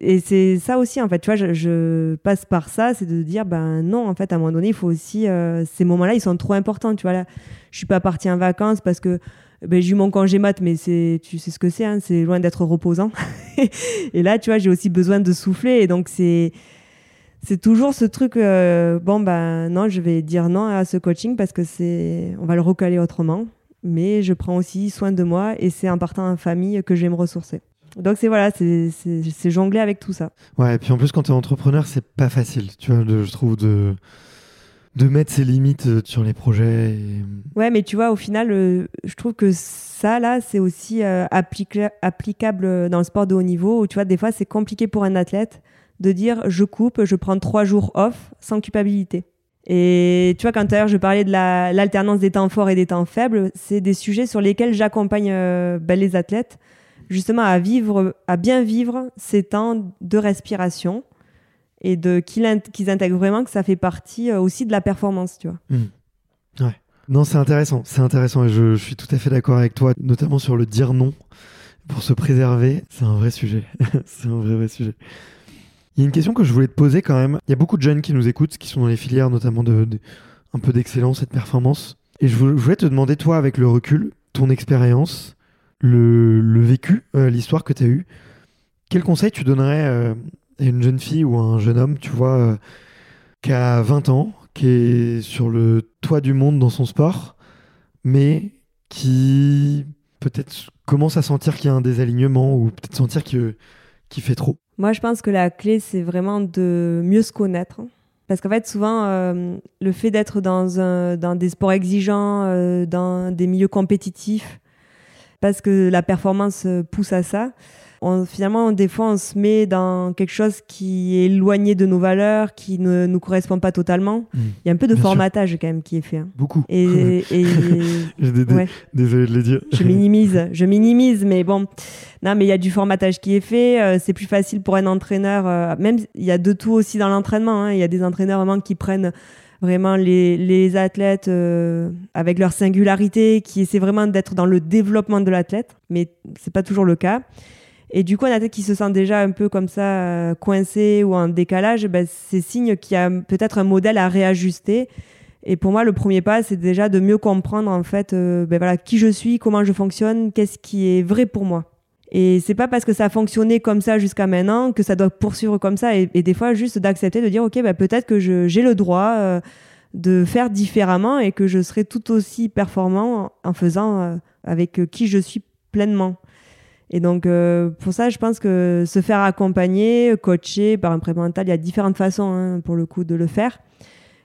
S3: Et c'est ça aussi, en fait, tu vois, je, passe par ça, c'est de dire, ben non, en fait, à un moment donné, il faut aussi, euh, ces moments-là, ils sont trop importants, tu vois. Là, je suis pas partie en vacances parce que ben, j'ai eu mon congé mat, mais c'est, tu sais ce que c'est, hein, c'est loin d'être reposant. et là, tu vois, j'ai aussi besoin de souffler, et donc c'est c'est toujours ce truc euh, bon ben non je vais dire non à ce coaching parce que c'est on va le recaler autrement mais je prends aussi soin de moi et c'est en partant en famille que je vais me ressourcer donc c'est voilà, c'est jongler avec tout ça.
S1: Ouais, et puis en plus quand tu es entrepreneur, c'est pas facile, tu vois, je trouve de de mettre ses limites euh, sur les projets.
S3: Ouais, mais tu vois, au final, euh, je trouve que ça, là, c'est aussi euh, applicable dans le sport de haut niveau, où tu vois, des fois, c'est compliqué pour un athlète de dire je coupe, je prends trois jours off sans culpabilité. Et tu vois, quand d'ailleurs je parlais de l'alternance des temps forts et des temps faibles, c'est des sujets sur lesquels j'accompagne ben, les athlètes justement à vivre, à bien vivre ces temps de respiration et de qu'ils intègrent vraiment que ça fait partie euh, aussi de la performance, tu vois.
S1: Mmh. Ouais. Non, c'est intéressant, c'est intéressant et je, suis tout à fait d'accord avec toi, notamment sur le dire non pour se préserver. C'est un vrai sujet. c'est un vrai, vrai sujet. Il y a une question que je voulais te poser quand même. Il y a beaucoup de jeunes qui nous écoutent, qui sont dans les filières notamment de, un peu d'excellence et de performance. Et je voulais te demander, toi, avec le recul, ton expérience, le, vécu, euh, l'histoire que tu as eue, quel conseil tu donnerais euh, à une jeune fille ou à un jeune homme, tu vois, euh, qui a 20 ans, qui est sur le toit du monde dans son sport, mais qui peut-être commence à sentir qu'il y a un désalignement ou peut-être sentir qu'il fait trop
S3: Moi, je pense que la clé, c'est vraiment de mieux se connaître. Parce qu'en fait, souvent, le fait d'être dans, des sports exigeants, dans des milieux compétitifs, parce que la performance euh, pousse à ça. On, finalement, des fois, on se met dans quelque chose qui est éloigné de nos valeurs, qui ne nous correspond pas totalement. Mmh. Il y a un peu de formatage quand même qui est fait. Hein.
S1: Beaucoup.
S3: Et,
S1: Désolé de le dire.
S3: Je minimise, je minimise, mais bon, non, mais il y a du formatage qui est fait. Euh, c'est plus facile pour un entraîneur. Euh, même il y a de tout aussi dans l'entraînement. Hein. Il y a des entraîneurs vraiment qui prennent vraiment les, les athlètes euh, avec leur singularité, qui essaient vraiment d'être dans le développement de l'athlète, mais c'est pas toujours le cas. Et du coup, un athlète qui se sent déjà un peu comme ça euh, coincé ou en décalage, ben, c'est signe qu'il y a peut-être un modèle à réajuster. Et pour moi, le premier pas, c'est déjà de mieux comprendre en fait, euh, ben voilà, qui je suis, comment je fonctionne, qu'est-ce qui est vrai pour moi. Et c'est pas parce que ça a fonctionné comme ça jusqu'à maintenant que ça doit poursuivre comme ça. Et, des fois, juste d'accepter de dire, OK, bah, peut-être que j'ai le droit euh, de faire différemment et que je serai tout aussi performant en faisant avec qui je suis pleinement. Et donc, euh, pour ça, je pense que se faire accompagner, coacher par un pré mental, il y a différentes façons, hein, pour le coup, de le faire.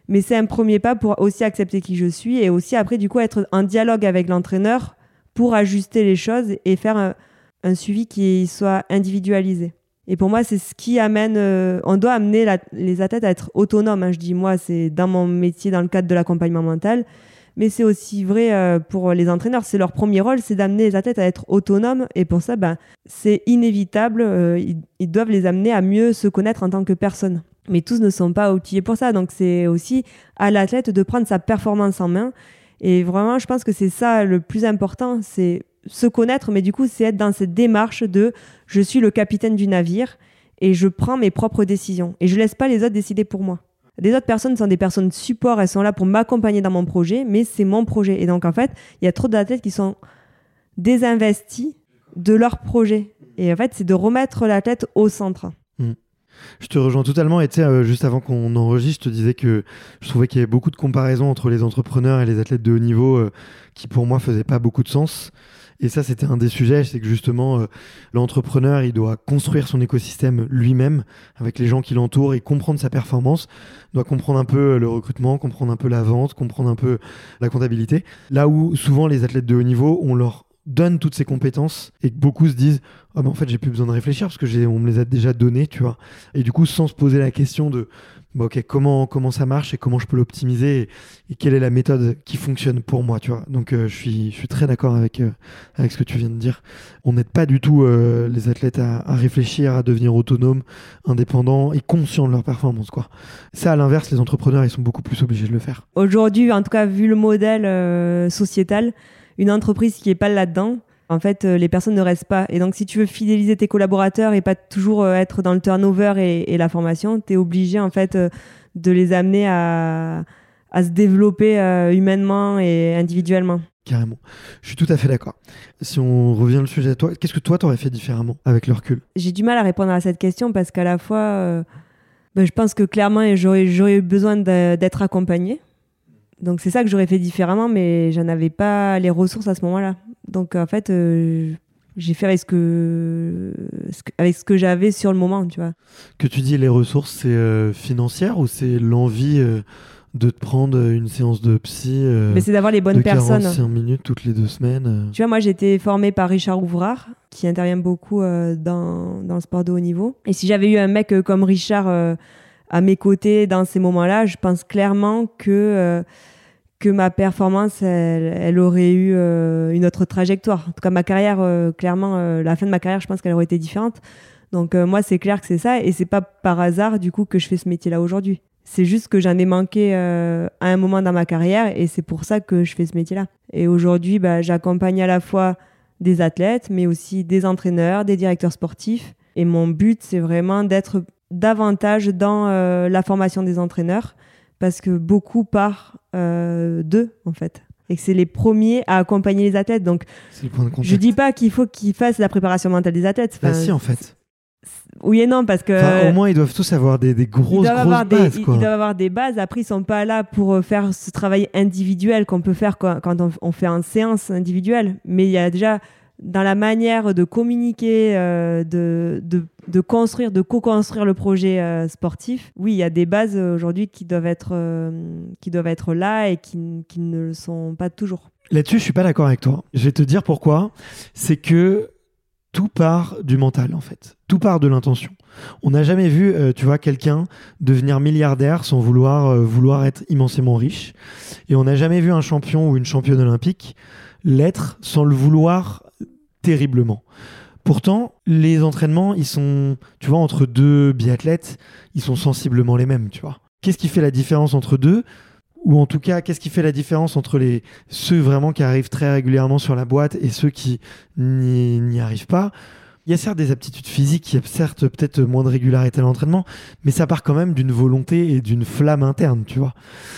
S3: Mais c'est un premier pas pour aussi accepter qui je suis et aussi après, du coup, être en dialogue avec l'entraîneur pour ajuster les choses et faire un suivi qui soit individualisé. Et pour moi, c'est ce qui amène. Euh, on doit amener les athlètes à être autonomes. Hein. Je dis moi, c'est dans mon métier, dans le cadre de l'accompagnement mental, mais c'est aussi vrai euh, pour les entraîneurs. C'est leur premier rôle, c'est d'amener les athlètes à être autonomes. Et pour ça, ben, c'est inévitable. Euh, ils, doivent les amener à mieux se connaître en tant que personne. Mais tous ne sont pas outillés pour ça. Donc c'est aussi à l'athlète de prendre sa performance en main. Et vraiment, je pense que c'est ça le plus important. C'est se connaître, mais du coup, c'est être dans cette démarche de je suis le capitaine du navire et je prends mes propres décisions et je laisse pas les autres décider pour moi. Les autres personnes sont des personnes support, elles sont là pour m'accompagner dans mon projet, mais c'est mon projet. Et donc, en fait, il y a trop d'athlètes qui sont désinvestis de leur projet. Et en fait, c'est de remettre la tête au centre. Hmm.
S1: Je te rejoins totalement. Et tu sais, euh, juste avant qu'on enregistre, je te disais que je trouvais qu'il y avait beaucoup de comparaisons entre les entrepreneurs et les athlètes de haut niveau euh, qui, pour moi, faisaient pas beaucoup de sens. Et ça, c'était un des sujets, c'est que justement, euh, l'entrepreneur, il doit construire son écosystème lui-même, avec les gens qui l'entourent, et comprendre sa performance, doit comprendre un peu le recrutement, comprendre un peu la vente, comprendre un peu la comptabilité. Là où souvent les athlètes de haut niveau, on leur donne toutes ces compétences et que beaucoup se disent ah ben en fait j'ai plus besoin de réfléchir parce que j'ai on me les a déjà données tu vois et du coup sans se poser la question de bah, ok comment comment ça marche et comment je peux l'optimiser et, quelle est la méthode qui fonctionne pour moi tu vois. Donc euh, je suis je suis très d'accord avec euh, avec ce que tu viens de dire. On n'aide pas du tout euh, les athlètes à, à, réfléchir à devenir autonomes indépendants et conscients de leur performance quoi. Ça à l'inverse les entrepreneurs ils sont beaucoup plus obligés de le faire.
S3: Aujourd'hui en tout cas vu le modèle sociétal une entreprise qui est pas là-dedans en fait, euh, les personnes ne restent pas. Et donc, si tu veux fidéliser tes collaborateurs et pas toujours euh, être dans le turnover et, la formation, tu es obligé, en fait, euh, de les amener à, se développer humainement et individuellement.
S1: Carrément. Je suis tout à fait d'accord. Si on revient au sujet à toi, qu'est-ce que toi, tu aurais fait différemment avec le recul?
S3: J'ai du mal à répondre à cette question parce qu'à la fois, ben, je pense que clairement, j'aurais eu besoin d'être accompagné donc c'est ça que j'aurais fait différemment, mais j'en avais pas les ressources à ce moment-là. Donc en fait, euh, j'ai fait avec ce que, avec ce que j'avais sur le moment, tu vois.
S1: Que tu dis les ressources, c'est euh, financière ou c'est l'envie euh, de te prendre une séance de psy
S3: Mais c'est d'avoir les bonnes
S1: de
S3: personnes.
S1: 45 minutes toutes les deux semaines.
S3: Tu vois, moi j'ai été formée par Richard Ouvrard, qui intervient beaucoup dans, dans, le sport de haut niveau. Et si j'avais eu un mec comme Richard à mes côtés dans ces moments-là, je pense clairement que que ma performance, elle, aurait eu euh, une autre trajectoire. En tout cas, ma carrière, euh, clairement, euh, la fin de ma carrière, je pense qu'elle aurait été différente. Donc moi, c'est clair que c'est ça, et c'est pas par hasard du coup que je fais ce métier-là aujourd'hui. C'est juste que j'en ai manqué à un moment dans ma carrière, et c'est pour ça que je fais ce métier-là. Et aujourd'hui, bah, j'accompagne à la fois des athlètes, mais aussi des entraîneurs, des directeurs sportifs. Et mon but, c'est vraiment d'être davantage dans la formation des entraîneurs parce que beaucoup part euh, d'eux, en fait. Et que c'est les premiers à accompagner les athlètes. Donc, je dis pas qu'il faut qu'ils fassent la préparation mentale des athlètes.
S1: Bah si, en fait.
S3: Oui et non, parce que.
S1: au moins, ils doivent tous avoir des, des grosses,
S3: ils
S1: grosses bases.
S3: Ils, doivent avoir des bases. Après, ils sont pas là pour euh, faire ce travail individuel qu'on peut faire quand, on, on, fait une séance individuelle. Mais il y a déjà dans la manière de communiquer, euh, de, de, de, construire, de co-construire le projet euh, sportif, oui, il y a des bases euh, aujourd'hui qui, doivent être qui doivent être là et qui, qui ne le sont pas toujours.
S1: Là-dessus, je suis pas d'accord avec toi. Je vais te dire pourquoi. C'est que tout part du mental, en fait. Tout part de l'intention. On n'a jamais vu, tu vois, quelqu'un devenir milliardaire sans vouloir, vouloir être immensément riche. Et on n'a jamais vu un champion ou une championne olympique l'être sans le vouloir terriblement. Pourtant, les entraînements, ils sont, tu vois, entre deux biathlètes, ils sont sensiblement les mêmes, tu vois. Qu'est-ce qui fait la différence entre deux? Ou en tout cas, qu'est-ce qui fait la différence entre ceux vraiment qui arrivent très régulièrement sur la boîte et ceux qui n'y arrivent pas? Il y a certes des aptitudes physiques, il y a certes peut-être moins de régularité à l'entraînement, mais ça part quand même d'une volonté et d'une flamme interne, tu vois.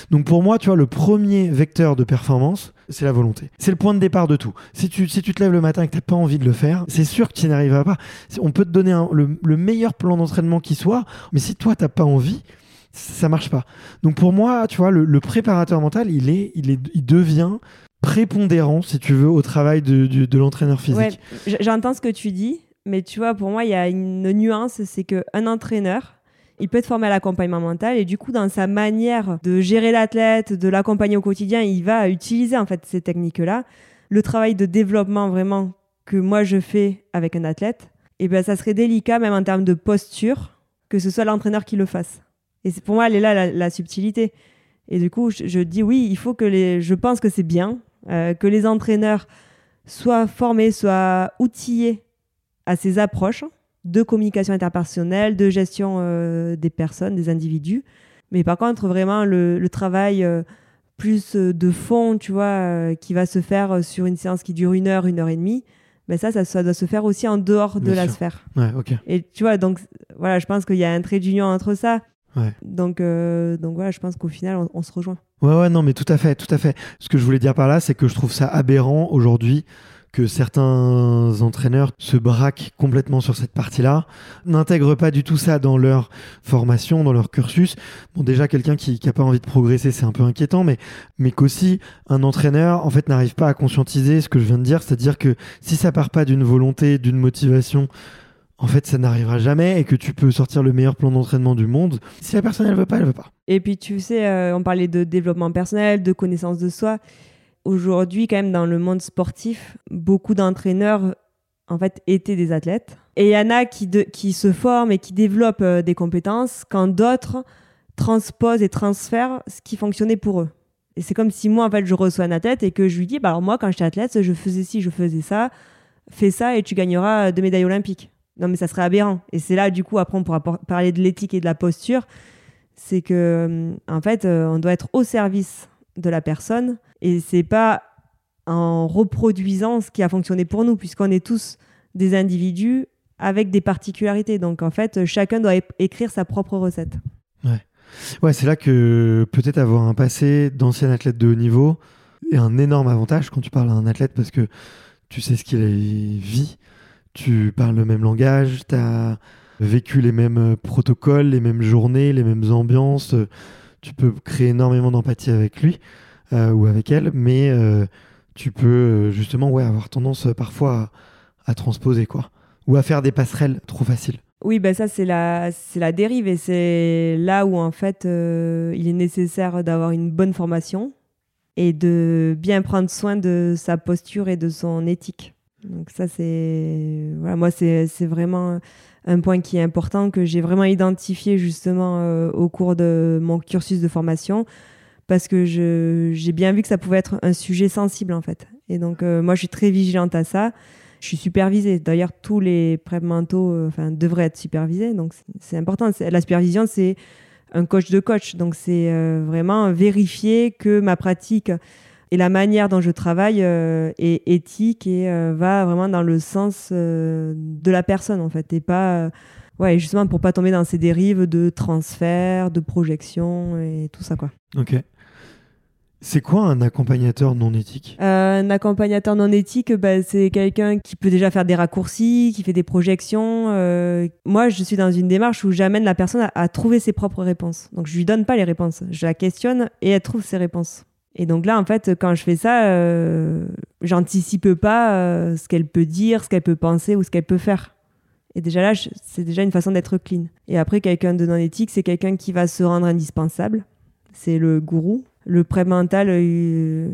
S1: Donc pour moi, tu vois, le premier vecteur de performance, c'est la volonté. C'est le point de départ de tout. Si tu, si tu te lèves le matin et que tu n'as pas envie de le faire, c'est sûr que tu n'y arriveras pas. On peut te donner le, meilleur plan d'entraînement qui soit, mais si toi, tu n'as pas envie, ça marche pas. Donc pour moi, tu vois, le, préparateur mental, il, est, il, est, il devient prépondérant, si tu veux, au travail de, de l'entraîneur physique.
S3: J'entends ce que tu dis, mais tu vois, pour moi, il y a une nuance, c'est qu'un entraîneur, il peut être formé à l'accompagnement mental et du coup, dans sa manière de gérer l'athlète, de l'accompagner au quotidien, il va utiliser en fait ces techniques-là. Le travail de développement vraiment que moi je fais avec un athlète, eh ben ça serait délicat même en termes de posture que ce soit l'entraîneur qui le fasse. Et pour moi, elle est là la, subtilité. Et du coup, je, dis oui, il faut que les. Je pense que c'est bien euh, que les entraîneurs soient formés, soient outillés à ces approches de communication interpersonnelle, de gestion euh, des personnes, des individus. Mais par contre, vraiment, le, travail euh, plus euh, de fond, tu vois, qui va se faire sur une séance qui dure une heure, une heure et demie, ben ça, ça, doit se faire aussi en dehors de la sphère.
S1: Ouais, ok.
S3: Et tu vois, donc voilà, je pense qu'il y a un trait d'union entre ça. Ouais. Donc, donc voilà, je pense qu'au final, on, on, se rejoint.
S1: Ouais, ouais, non, mais tout à fait, tout à fait. Ce que je voulais dire par là, c'est que je trouve ça aberrant aujourd'hui que certains entraîneurs se braquent complètement sur cette partie-là, n'intègrent pas du tout ça dans leur formation, dans leur cursus. Bon, déjà, quelqu'un qui n'a pas envie de progresser, c'est un peu inquiétant, mais, mais qu'aussi, un entraîneur, en fait, n'arrive pas à conscientiser ce que je viens de dire, c'est-à-dire que si ça part pas d'une volonté, d'une motivation, en fait, ça n'arrivera jamais et que tu peux sortir le meilleur plan d'entraînement du monde. Si la personne, elle veut pas, elle veut pas.
S3: Et puis, tu sais, euh, on parlait de développement personnel, de connaissance de soi aujourd'hui, quand même, dans le monde sportif, beaucoup d'entraîneurs, en fait, étaient des athlètes. Et il y en a qui, se forment et qui développent euh, des compétences, quand d'autres transposent et transfèrent ce qui fonctionnait pour eux. Et c'est comme si moi, en fait, je reçois un athlète et que je lui dis, bah, alors moi, quand j'étais athlète, je faisais ci, je faisais ça, fais ça et tu gagneras deux médailles olympiques. Non, mais ça serait aberrant. Et c'est là, du coup, après, on pourra parler de l'éthique et de la posture. C'est que, euh, en fait, euh, on doit être au service de la personne et c'est pas en reproduisant ce qui a fonctionné pour nous, puisqu'on est tous des individus avec des particularités. Donc, en fait, chacun doit écrire sa propre recette.
S1: Ouais. Ouais, c'est là que peut-être avoir un passé d'ancien athlète de haut niveau est un énorme avantage quand tu parles à un athlète parce que tu sais ce qu'il vit, tu parles le même langage, tu as vécu les mêmes protocoles, les mêmes journées, les mêmes ambiances. Tu peux créer énormément d'empathie avec lui ou avec elle, mais euh, tu peux euh, justement ouais, avoir tendance parfois à, transposer quoi, ou à faire des passerelles trop faciles.
S3: Oui, ben ça c'est la c'est la dérive et c'est là où en fait euh, il est nécessaire d'avoir une bonne formation et de bien prendre soin de sa posture et de son éthique. Donc ça c'est voilà moi c'est vraiment un point qui est important que j'ai vraiment identifié justement euh, au cours de mon cursus de formation parce que j'ai bien vu que ça pouvait être un sujet sensible en fait. Et donc euh, moi je suis très vigilante à ça je suis supervisée. D'ailleurs, tous les prêts mentaux euh, devraient être supervisés. Donc, c'est important. La supervision, c'est un coach de coach. Donc, c'est euh, vraiment vérifier que ma pratique et la manière dont je travaille est éthique et va vraiment dans le sens de la personne, en fait. Et pas. Ouais, justement, pour pas tomber dans ces dérives de transfert, de projection et tout ça, quoi.
S1: Ok. C'est quoi un accompagnateur non éthique?
S3: Euh, Un accompagnateur non éthique, bah, c'est quelqu'un qui peut déjà faire des raccourcis, qui fait des projections. Euh, moi, je suis dans une démarche où j'amène la personne à, trouver ses propres réponses. Donc, je lui donne pas les réponses. Je la questionne et elle trouve ses réponses. Et donc là, en fait, quand je fais ça, euh, j'anticipe pas euh, ce qu'elle peut dire, ce qu'elle peut penser ou ce qu'elle peut faire. Et déjà là, c'est déjà une façon d'être clean. Et après, quelqu'un de non éthique, c'est quelqu'un qui va se rendre indispensable. C'est le gourou le prêt mental euh,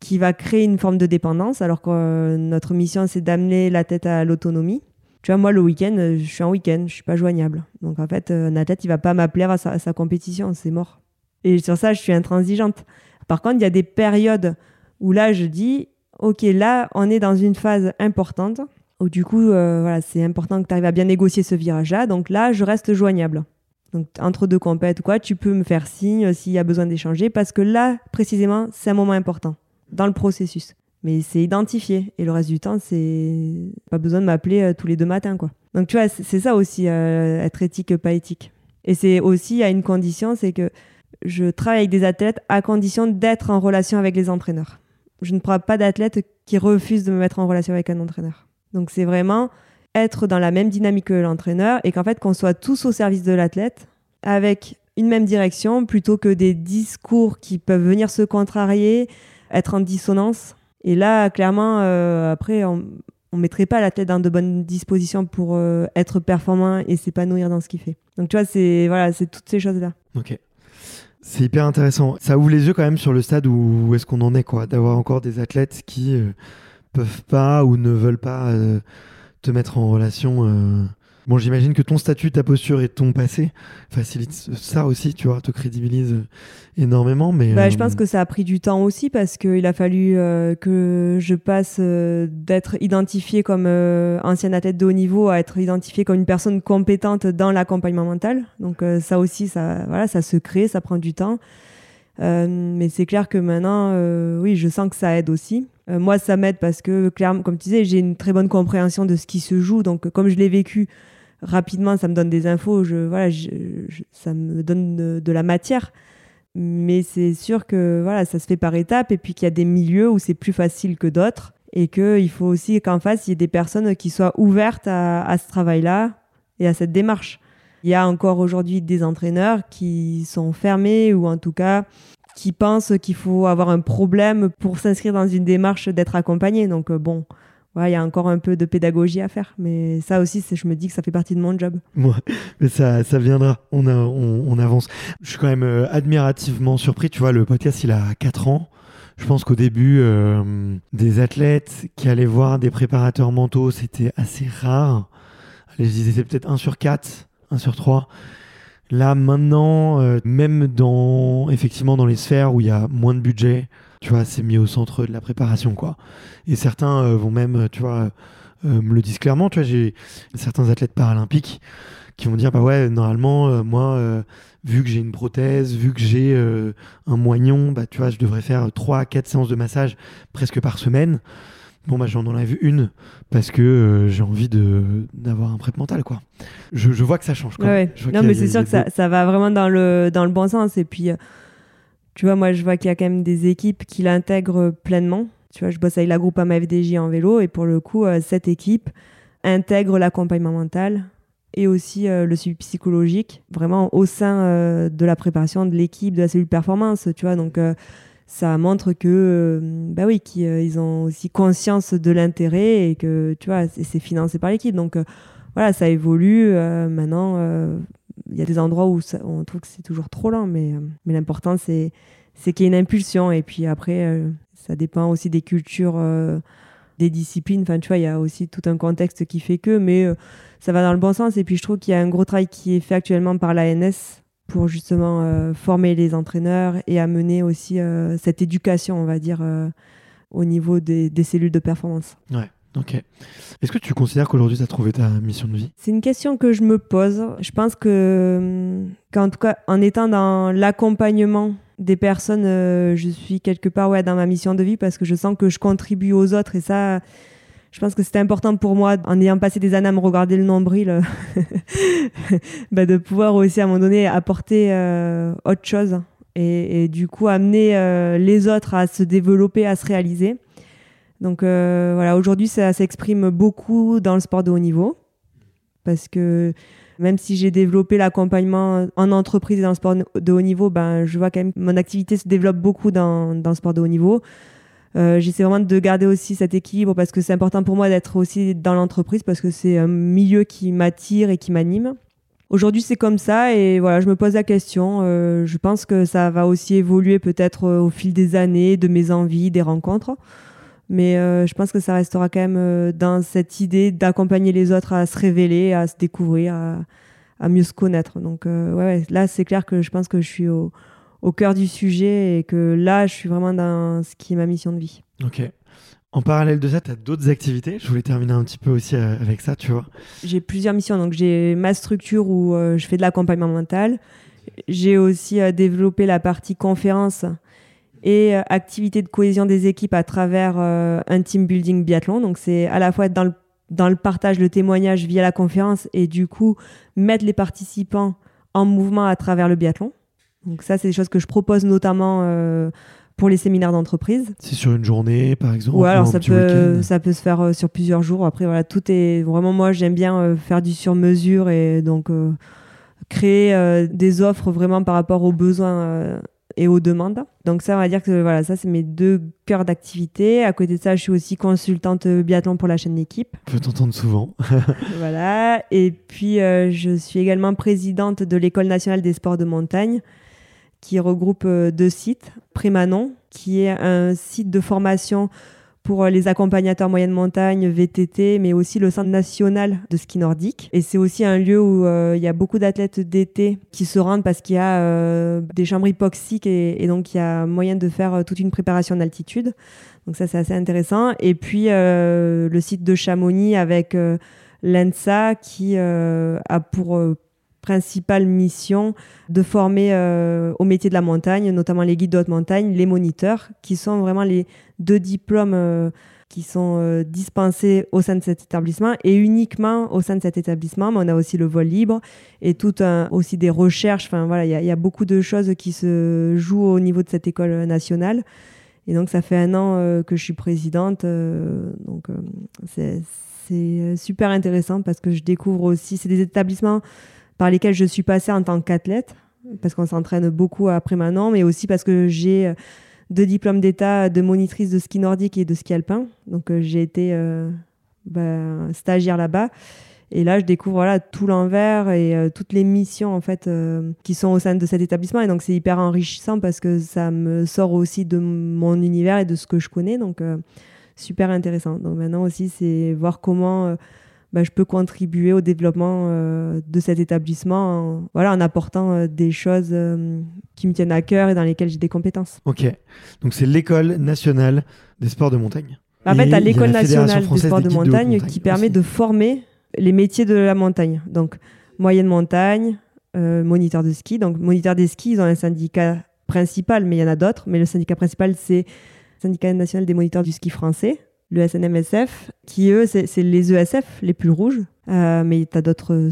S3: qui va créer une forme de dépendance, alors que euh, notre mission, c'est d'amener la tête à l'autonomie. Tu vois, moi, le week-end, euh, je suis en week-end, je suis pas joignable. Donc, en fait, la tête, il va pas m'appeler à sa, compétition, c'est mort. Et sur ça, je suis intransigeante. Par contre, il y a des périodes où là, je dis, OK, là, on est dans une phase importante, où du coup, voilà, c'est important que tu arrives à bien négocier ce virage-là. Donc là, je reste joignable. Donc entre deux compètes quoi, tu peux me faire signe s'il y a besoin d'échanger parce que là précisément c'est un moment important dans le processus. Mais c'est identifié et le reste du temps c'est pas besoin de m'appeler euh, tous les deux matins quoi. Donc tu vois c'est ça aussi euh, être éthique pas éthique. Et c'est aussi à une condition c'est que je travaille avec des athlètes à condition d'être en relation avec les entraîneurs. Je ne prends pas d'athlète qui refuse de me mettre en relation avec un entraîneur. Donc c'est vraiment être dans la même dynamique que l'entraîneur et qu'en fait qu'on soit tous au service de l'athlète avec une même direction plutôt que des discours qui peuvent venir se contrarier, être en dissonance. Et là, clairement, euh, après, on ne mettrait pas l'athlète dans de bonnes dispositions pour euh, être performant et s'épanouir dans ce qu'il fait. Donc tu vois, c'est voilà, toutes ces choses-là.
S1: Ok. C'est hyper intéressant. Ça ouvre les yeux quand même sur le stade où, est-ce qu'on en est, quoi, d'avoir encore des athlètes qui euh, peuvent pas ou ne veulent pas te mettre en relation. Euh. Bon, j'imagine que ton statut, ta posture et ton passé facilitent ça aussi, tu vois, te crédibilise énormément. Mais
S3: bah, je pense euh, que ça a pris du temps aussi parce qu'il a fallu euh, que je passe d'être identifié comme ancienne athlète de haut niveau à être identifié comme une personne compétente dans l'accompagnement mental. Donc ça aussi, ça, voilà, ça se crée, ça prend du temps. Mais c'est clair que maintenant, oui, je sens que ça aide aussi. Euh, moi, ça m'aide parce que, clairement, comme tu disais, j'ai une très bonne compréhension de ce qui se joue. Donc, comme je l'ai vécu rapidement, ça me donne des infos. Je, voilà, ça me donne de, la matière. Mais c'est sûr que voilà, ça se fait par étapes et puis qu'il y a des milieux où c'est plus facile que d'autres et qu'il faut aussi qu'en face, il y ait des personnes qui soient ouvertes à ce travail-là et à cette démarche. Il y a encore aujourd'hui des entraîneurs qui sont fermés ou en tout cas qui pensent qu'il faut avoir un problème pour s'inscrire dans une démarche d'être accompagné. Donc euh, bon, il y a encore un peu de pédagogie à faire, mais ça aussi, je me dis que ça fait partie de mon job.
S1: Ouais, mais ça, viendra, on, on, avance. Je suis quand même euh, admirativement surpris, tu vois, le podcast, il a 4 ans. Je pense qu'au début, euh, des athlètes qui allaient voir des préparateurs mentaux, c'était assez rare. Allez, je disais, c'est peut-être 1 sur 4, 1 sur 3. Là, maintenant, euh, même dans, effectivement, dans les sphères où il y a moins de budget, tu vois, c'est mis au centre de la préparation, quoi. Et certains euh, vont même, tu vois, me le disent clairement. J'ai certains athlètes paralympiques qui vont dire, bah ouais, normalement, moi, vu que j'ai une prothèse, vu que j'ai euh, un moignon, bah, je devrais faire 3 à 4 séances de massage presque par semaine. Bon, bah, j'en enlève une parce que euh, j'ai envie d'avoir un prep mental, quoi. Je, je, vois que ça change. Quoi.
S3: non, mais c'est sûr que ça, ça, va vraiment dans le, dans le bon sens. Et puis, euh, tu vois, moi, je vois qu'il y a quand même des équipes qui l'intègrent pleinement. Tu vois, je bosse avec la groupe AMFDJ en vélo et pour le coup, cette équipe intègre l'accompagnement mental, et aussi euh, le suivi psychologique, vraiment au sein euh, de la préparation de l'équipe, de la cellule performance, tu vois. Donc, euh, ça montre que, bah oui, qu'ils ont aussi conscience de l'intérêt et que, tu vois, c'est financé par l'équipe. Donc, voilà, ça évolue. maintenant, il y a des endroits où, on trouve que c'est toujours trop lent, mais, mais l'important, c'est qu'il y ait une impulsion. Et puis après, ça dépend aussi des cultures, des disciplines. Enfin, tu vois, il y a aussi tout un contexte qui fait que, mais ça va dans le bon sens. Et puis je trouve qu'il y a un gros travail qui est fait actuellement par l'ANS pour justement euh, former les entraîneurs et amener aussi euh, cette éducation, on va dire, euh, au niveau des, cellules de performance.
S1: Ouais. Ok. Est-ce que tu considères qu'aujourd'hui tu as trouvé ta mission de vie?
S3: C'est une question que je me pose. Je pense que, qu'en tout cas, en étant dans l'accompagnement des personnes, je suis quelque part ouais, dans ma mission de vie parce que je sens que je contribue aux autres et ça, je pense que c'était important pour moi, en ayant passé des années à me regarder le nombril, bah, de pouvoir aussi à un moment donné apporter euh, autre chose et, du coup amener euh, les autres à se développer, à se réaliser. Donc euh, voilà, aujourd'hui ça s'exprime beaucoup dans le sport de haut niveau parce que même si j'ai développé l'accompagnement en entreprise et dans le sport de haut niveau, ben, je vois quand même mon activité se développe beaucoup dans le sport de haut niveau. Euh, j'essaie vraiment de garder aussi cet équilibre parce que c'est important pour moi d'être aussi dans l'entreprise parce que c'est un milieu qui m'attire et qui m'anime. Aujourd'hui, c'est comme ça et voilà, je me pose la question. Euh, je pense que ça va aussi évoluer peut-être euh, au fil des années, de mes envies, des rencontres. Mais je pense que ça restera quand même dans cette idée d'accompagner les autres à se révéler, à se découvrir, à, mieux se connaître. Donc, ouais, là, c'est clair que je pense que je suis au, au cœur du sujet et que là, je suis vraiment dans ce qui est ma mission de vie.
S1: Ok. En parallèle de ça, tu as d'autres activités? Je voulais terminer un petit peu aussi euh, avec ça, tu vois.
S3: J'ai plusieurs missions. Donc, j'ai ma structure où euh, je fais de l'accompagnement mental. J'ai aussi euh, développé la partie conférence et activité de cohésion des équipes à travers un team building biathlon. Donc, c'est à la fois dans le, dans le partage, le témoignage via la conférence et du coup, mettre les participants en mouvement à travers le biathlon. Donc ça, c'est des choses que je propose notamment euh, pour les séminaires d'entreprise.
S1: C'est sur une journée, par exemple
S3: Ou alors ça peut, ça peut se faire euh, sur plusieurs jours. Après, voilà, tout est vraiment moi, j'aime bien euh, faire du sur-mesure et donc créer des offres vraiment par rapport aux besoins et aux demandes. Donc ça, on va dire que voilà, ça c'est mes deux cœurs d'activité. À côté de ça, je suis aussi consultante biathlon pour la chaîne d'équipe.
S1: On peut t'entendre souvent.
S3: voilà. Et puis je suis également présidente de l'école nationale des sports de montagne qui regroupe euh, deux sites. Prémanon, qui est un site de formation pour euh, les accompagnateurs moyenne montagne, VTT, mais aussi le Centre national de ski nordique. Et c'est aussi un lieu où euh, il y a beaucoup d'athlètes d'été qui se rendent parce qu'il y a des chambres hypoxiques et, donc il y a moyen de faire toute une préparation d'altitude. Donc ça, c'est assez intéressant. Et puis le site de Chamonix avec l'ENSA qui a pour principale mission de former euh, au métier de la montagne, notamment les guides de haute montagne, les moniteurs, qui sont vraiment les deux diplômes euh, qui sont euh, dispensés au sein de cet établissement et uniquement au sein de cet établissement. Mais on a aussi le vol libre et tout aussi des recherches. Enfin voilà, il y, a beaucoup de choses qui se jouent au niveau de cette école nationale. Et donc ça fait un an que je suis présidente. donc c'est super intéressant parce que je découvre aussi, c'est des établissements par lesquels je suis passée en tant qu'athlète, parce qu'on s'entraîne beaucoup après maintenant, mais aussi parce que j'ai euh, deux diplômes d'état de monitrice de ski nordique et de ski alpin. Donc euh, j'ai été euh, bah, stagiaire là-bas. Et là, je découvre voilà tout l'envers et toutes les missions en fait qui sont au sein de cet établissement. Et donc c'est hyper enrichissant parce que ça me sort aussi de mon univers et de ce que je connais. Donc super intéressant. Donc maintenant aussi, c'est voir comment bah, je peux contribuer au développement de cet établissement, en, voilà, en apportant des choses qui me tiennent à cœur et dans lesquelles j'ai des compétences.
S1: Ok. Donc c'est l'école nationale des sports de montagne.
S3: En fait, à l'école nationale des sports de montagne, qui permet de former les métiers de la montagne. Donc, moyenne montagne, euh, moniteur de ski. Donc, moniteur des skis, ils ont un syndicat principal, mais il y en a d'autres. Mais le syndicat principal, c'est le syndicat national des moniteurs du ski français, le SNMSF, qui eux, c'est les ESF les plus rouges. Euh, mais tu as d'autres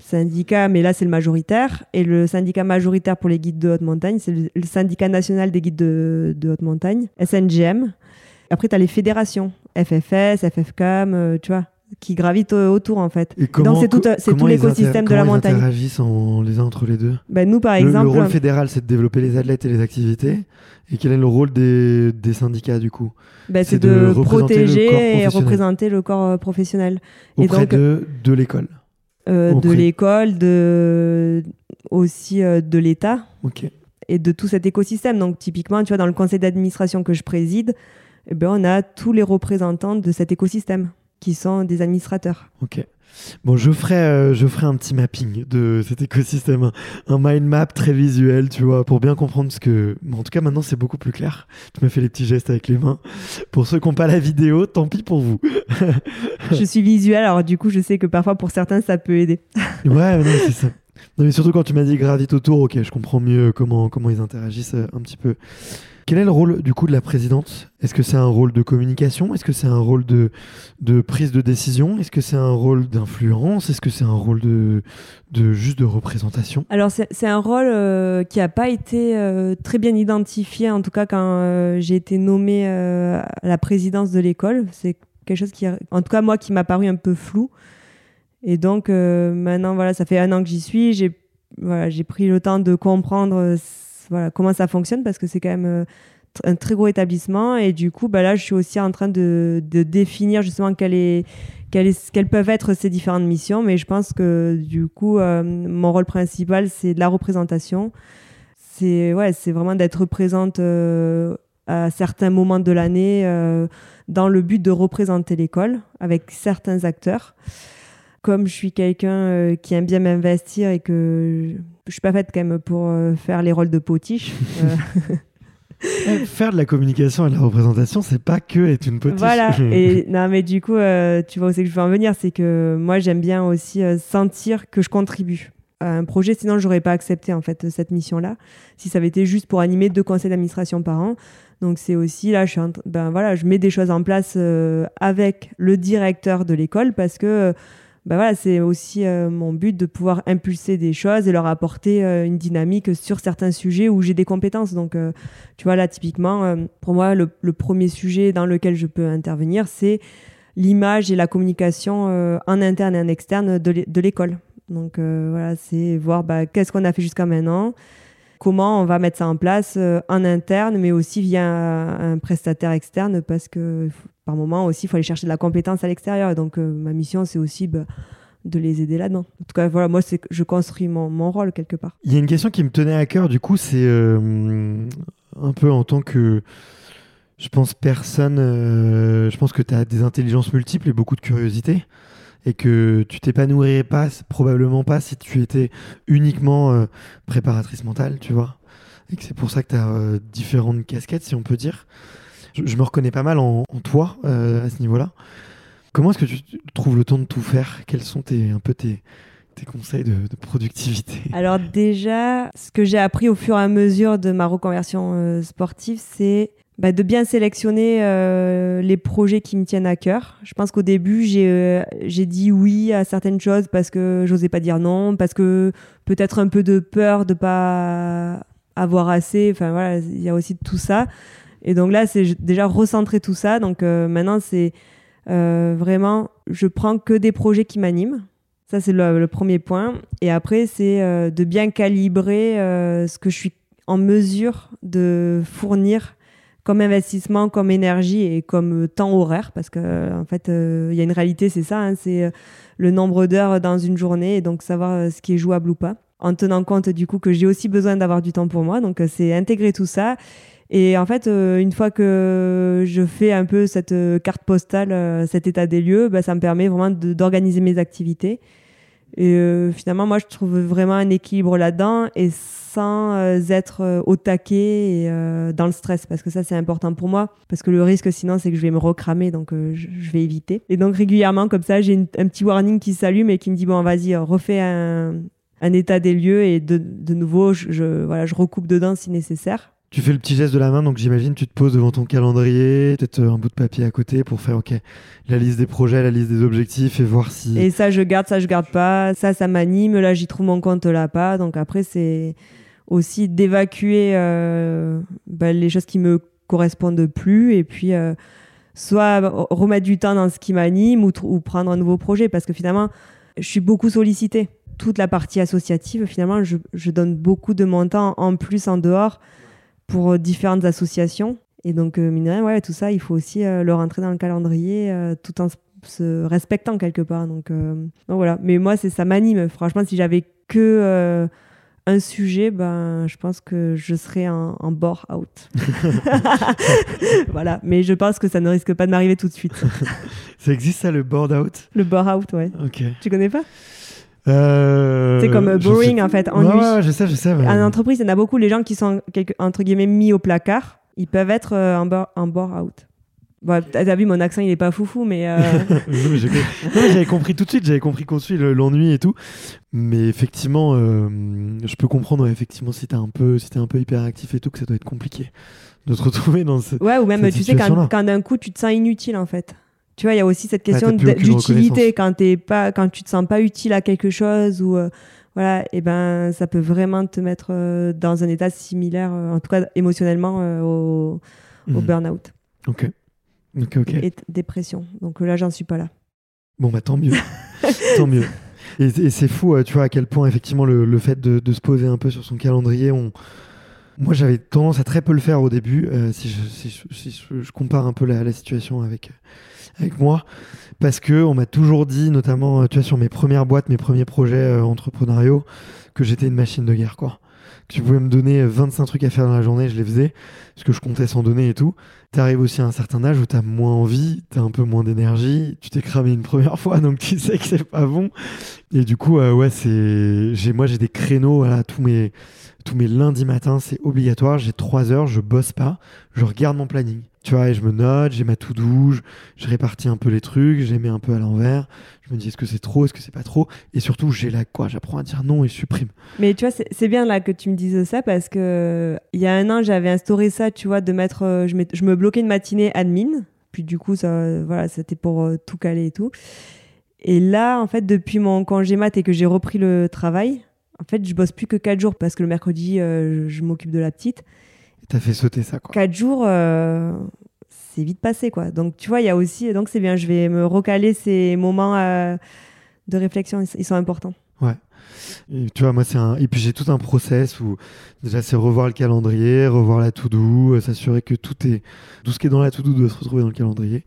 S3: syndicats, mais là, c'est le majoritaire. Et le syndicat majoritaire pour les guides de haute montagne, c'est le, syndicat national des guides de, haute montagne, SNGM. Après, tu as les fédérations, FFS, FFCAM, euh, tu vois qui gravitent autour en fait.
S1: Donc
S3: c'est tout, c'est tout l'écosystème de la montagne.
S1: Ils interagissent les uns entre les deux?
S3: Ben, nous par exemple.
S1: Le rôle fédéral c'est de développer les athlètes et les activités. Et quel est le rôle des, des syndicats du coup?
S3: Ben, C'est de, protéger et représenter le corps euh, professionnel.
S1: Auprès et donc, de, de l'école.
S3: Euh, de l'école, de aussi euh, de l'État. Et de tout cet écosystème. Donc typiquement, tu vois, dans le conseil d'administration que je préside, eh ben, on a tous les représentants de cet écosystème qui sont des administrateurs.
S1: Ok. Bon, je ferai, euh, je ferai un petit mapping de cet écosystème, un, mind map très visuel, tu vois, pour bien comprendre ce que. en tout cas, maintenant, c'est beaucoup plus clair. Tu me fais les petits gestes avec les mains. Pour ceux qui n'ont pas la vidéo, tant pis pour vous.
S3: je suis visuel, alors du coup, je sais que parfois, pour certains, ça peut aider.
S1: ouais, c'est ça. Non, mais surtout quand tu m'as dit gravite autour, ok, je comprends mieux comment, comment ils interagissent euh, un petit peu. Quel est le rôle du coup de la présidente? Est-ce que c'est un rôle de communication? Est-ce que c'est un rôle de, prise de décision? Est-ce que c'est un rôle d'influence? Est-ce que c'est un rôle de, juste de représentation?
S3: Alors c'est un rôle euh, qui n'a pas été euh, très bien identifié, en tout cas quand euh, j'ai été nommée à la présidence de l'école. C'est quelque chose qui, en tout cas moi, qui m'a paru un peu flou. Et donc maintenant, voilà, ça fait un an que j'y suis. J'ai pris le temps de comprendre voilà, comment ça fonctionne parce que c'est quand même euh, un très gros établissement. Et du coup bah là je suis aussi en train de, définir justement quelle est, quelle est, quelles peuvent être ces différentes missions. Mais je pense que du coup euh, mon rôle principal c'est de la représentation. C'est ouais c'est vraiment d'être présente euh, à certains moments de l'année dans le but de représenter l'école avec certains acteurs. Comme je suis quelqu'un qui aime bien m'investir et que suis pas faite quand même pour euh, faire les rôles de potiche.
S1: Euh. faire de la communication et de la représentation, c'est pas que être une potiche.
S3: Voilà. et non, mais du coup, euh, tu vois où c'est que je veux en venir, c'est que moi, j'aime bien aussi sentir que je contribue à un projet. Sinon, j'aurais pas accepté en fait cette mission-là. Si ça avait été juste pour animer deux conseils d'administration par an. Donc c'est aussi là, je suis ben voilà, je mets des choses en place avec le directeur de l'école parce que bah voilà, c'est aussi euh, mon but de pouvoir impulser des choses et leur apporter euh, une dynamique sur certains sujets où j'ai des compétences. Donc, euh, tu vois, là, typiquement, pour moi, le, premier sujet dans lequel je peux intervenir, c'est l'image et la communication en interne et en externe de l'école. Donc, voilà, c'est voir bah, qu'est-ce qu'on a fait jusqu'à maintenant, comment on va mettre ça en place en interne, mais aussi via un, un prestataire externe, parce que par moment aussi, il faut aller chercher de la compétence à l'extérieur. Donc, euh, ma mission, c'est aussi bah, de les aider là-dedans. En tout cas, voilà, moi, c'est je construis mon, rôle quelque part.
S1: Il y a une question qui me tenait à cœur, du coup, c'est euh, un peu en tant que. Je pense personne. Euh, je pense que tu as des intelligences multiples et beaucoup de curiosité. Et que tu t'épanouirais pas, probablement pas, si tu étais uniquement préparatrice mentale, tu vois. Et que c'est pour ça que tu as différentes casquettes, si on peut dire je, me reconnais pas mal en, toi euh, à ce niveau-là. Comment est-ce que tu trouves le temps de tout faire? Quels sont un peu tes, conseils de, productivité?
S3: Alors déjà, ce que j'ai appris au fur et à mesure de ma reconversion euh, sportive, c'est bah, de bien sélectionner euh, les projets qui me tiennent à cœur. Je pense qu'au début, j'ai j'ai dit oui à certaines choses parce que j'osais pas dire non, parce que peut-être un peu de peur de pas avoir assez. Enfin voilà, il y a aussi tout ça. Et donc là, c'est déjà recentrer tout ça. Donc euh, maintenant, c'est euh, vraiment, je prends que des projets qui m'animent. Ça, c'est le, premier point. Et après, c'est euh, de bien calibrer ce que je suis en mesure de fournir comme investissement, comme énergie et comme temps horaire, parce que en fait, il y a une réalité, c'est ça, hein, c'est le nombre d'heures dans une journée, et donc savoir ce qui est jouable ou pas, en tenant compte du coup que j'ai aussi besoin d'avoir du temps pour moi. Donc c'est intégrer tout ça. Et en fait, une fois que je fais un peu cette carte postale, cet état des lieux, bah, ça me permet vraiment d'organiser mes activités. Et euh, finalement, moi, je trouve vraiment un équilibre là-dedans et sans euh, être euh, au taquet et dans le stress, parce que ça, c'est important pour moi, parce que le risque, sinon, c'est que je vais me recramer, donc je, vais éviter. Et donc, régulièrement, comme ça, j'ai un petit warning qui s'allume et qui me dit, bon, vas-y, refais un, un, état des lieux et de, nouveau, je, voilà, je recoupe dedans si nécessaire.
S1: Tu fais le petit geste de la main, donc j'imagine tu te poses devant ton calendrier, peut-être euh, un bout de papier à côté pour faire la liste des projets, la liste des objectifs et voir si.
S3: Et ça je garde, ça je garde pas, ça ça m'anime, là j'y trouve mon compte là pas, donc après c'est aussi d'évacuer euh, bah, les choses qui me correspondent plus et puis euh, soit remettre du temps dans ce qui m'anime ou, prendre un nouveau projet parce que finalement je suis beaucoup sollicitée. Toute la partie associative, finalement, je donne beaucoup de mon temps en plus en dehors pour euh, différentes associations. Et donc, euh, mine ouais, tout ça, il faut aussi euh, le rentrer dans le calendrier tout en se respectant quelque part. Donc, donc voilà. Mais moi, c'est ça m'anime. Franchement, si j'avais que un sujet, ben, je pense que je serais en, en bore out. voilà. Mais je pense que ça ne risque pas de m'arriver tout de suite.
S1: ça existe ça, le board out?
S3: Le bore out, ouais.
S1: Ok.
S3: Tu connais pas?
S1: Euh,
S3: c'est comme boring en fait, ennui.
S1: Ouais, je sais, je sais.
S3: En entreprise, il y en a beaucoup, les gens qui sont entre guillemets mis au placard, ils peuvent être euh, en, bore, en bore out. Bon, t'as vu, mon accent, il est pas foufou, mais. Euh...
S1: j'avais compris tout de suite, j'avais compris qu'on suit l'ennui et tout. Mais effectivement, euh, je peux comprendre, effectivement, si t'es un, peu, si es un peu hyperactif et tout, que ça doit être compliqué de te retrouver dans ce.
S3: Ouais, ou même, tu sais, quand, quand d'un coup, tu te sens inutile, en fait. Tu vois, il y a aussi cette question d'utilité quand t'es pas, quand tu te sens pas utile à quelque chose ou euh, voilà, et ben ça peut vraiment te mettre euh, dans un état similaire, euh, en tout cas émotionnellement au, au mhm. burn-out.
S1: Ok. Ok, ok.
S3: Et dépression. Donc là, j'en suis pas là.
S1: Bon, bah tant mieux. tant mieux. Et, c'est fou, tu vois, à quel point effectivement le, le fait de, de, se poser un peu sur son calendrier, on, moi, j'avais tendance à très peu le faire au début, si, je, si, je, compare un peu la, la situation avec, avec moi parce que on m'a toujours dit, notamment, euh, tu vois, sur mes premières boîtes, mes premiers projets euh, entrepreneuriaux, que j'étais une machine de guerre, quoi. Tu pouvais me donner 25 trucs à faire dans la journée, je les faisais, parce que je comptais s'en donner et tout. Tu arrives aussi à un certain âge où tu as moins envie, tu as un peu moins d'énergie, tu t'es cramé une première fois, donc tu sais que c'est pas bon. Et du coup, euh, ouais, c'est, moi, j'ai des créneaux, tous mes, tous mes lundis matins, c'est obligatoire. J'ai trois heures, je bosse pas, je regarde mon planning. Tu vois, et je me note, j'ai ma tout douche, je répartis un peu les trucs, je les mets un peu à l'envers. Je me dis est-ce que c'est trop, est-ce que c'est pas trop? Et surtout, j'ai là quoi J'apprends à dire non et je supprime.
S3: Mais tu vois, c'est bien là que tu me dises ça parce que il y a un an, j'avais instauré ça, tu vois, de mettre. Euh, je, je, me bloquais une matinée admin. Puis du coup, ça, voilà, c'était pour euh, tout caler et tout. Et là, en fait, depuis mon congé mat et que j'ai repris le travail, en fait, je bosse plus que 4 jours parce que le mercredi, euh, je, m'occupe de la petite.
S1: T'as fait sauter ça, quoi.
S3: 4 jours, euh, c'est vite passé, quoi. Donc, tu vois, il y a aussi. Donc, c'est bien, je vais me recaler ces moments euh, de réflexion, ils sont importants.
S1: Ouais. Et tu vois, moi, c'est un. Et puis, j'ai tout un process où, déjà, c'est revoir le calendrier, revoir la to-do, s'assurer que tout est. Tout ce qui est dans la to-do doit se retrouver dans le calendrier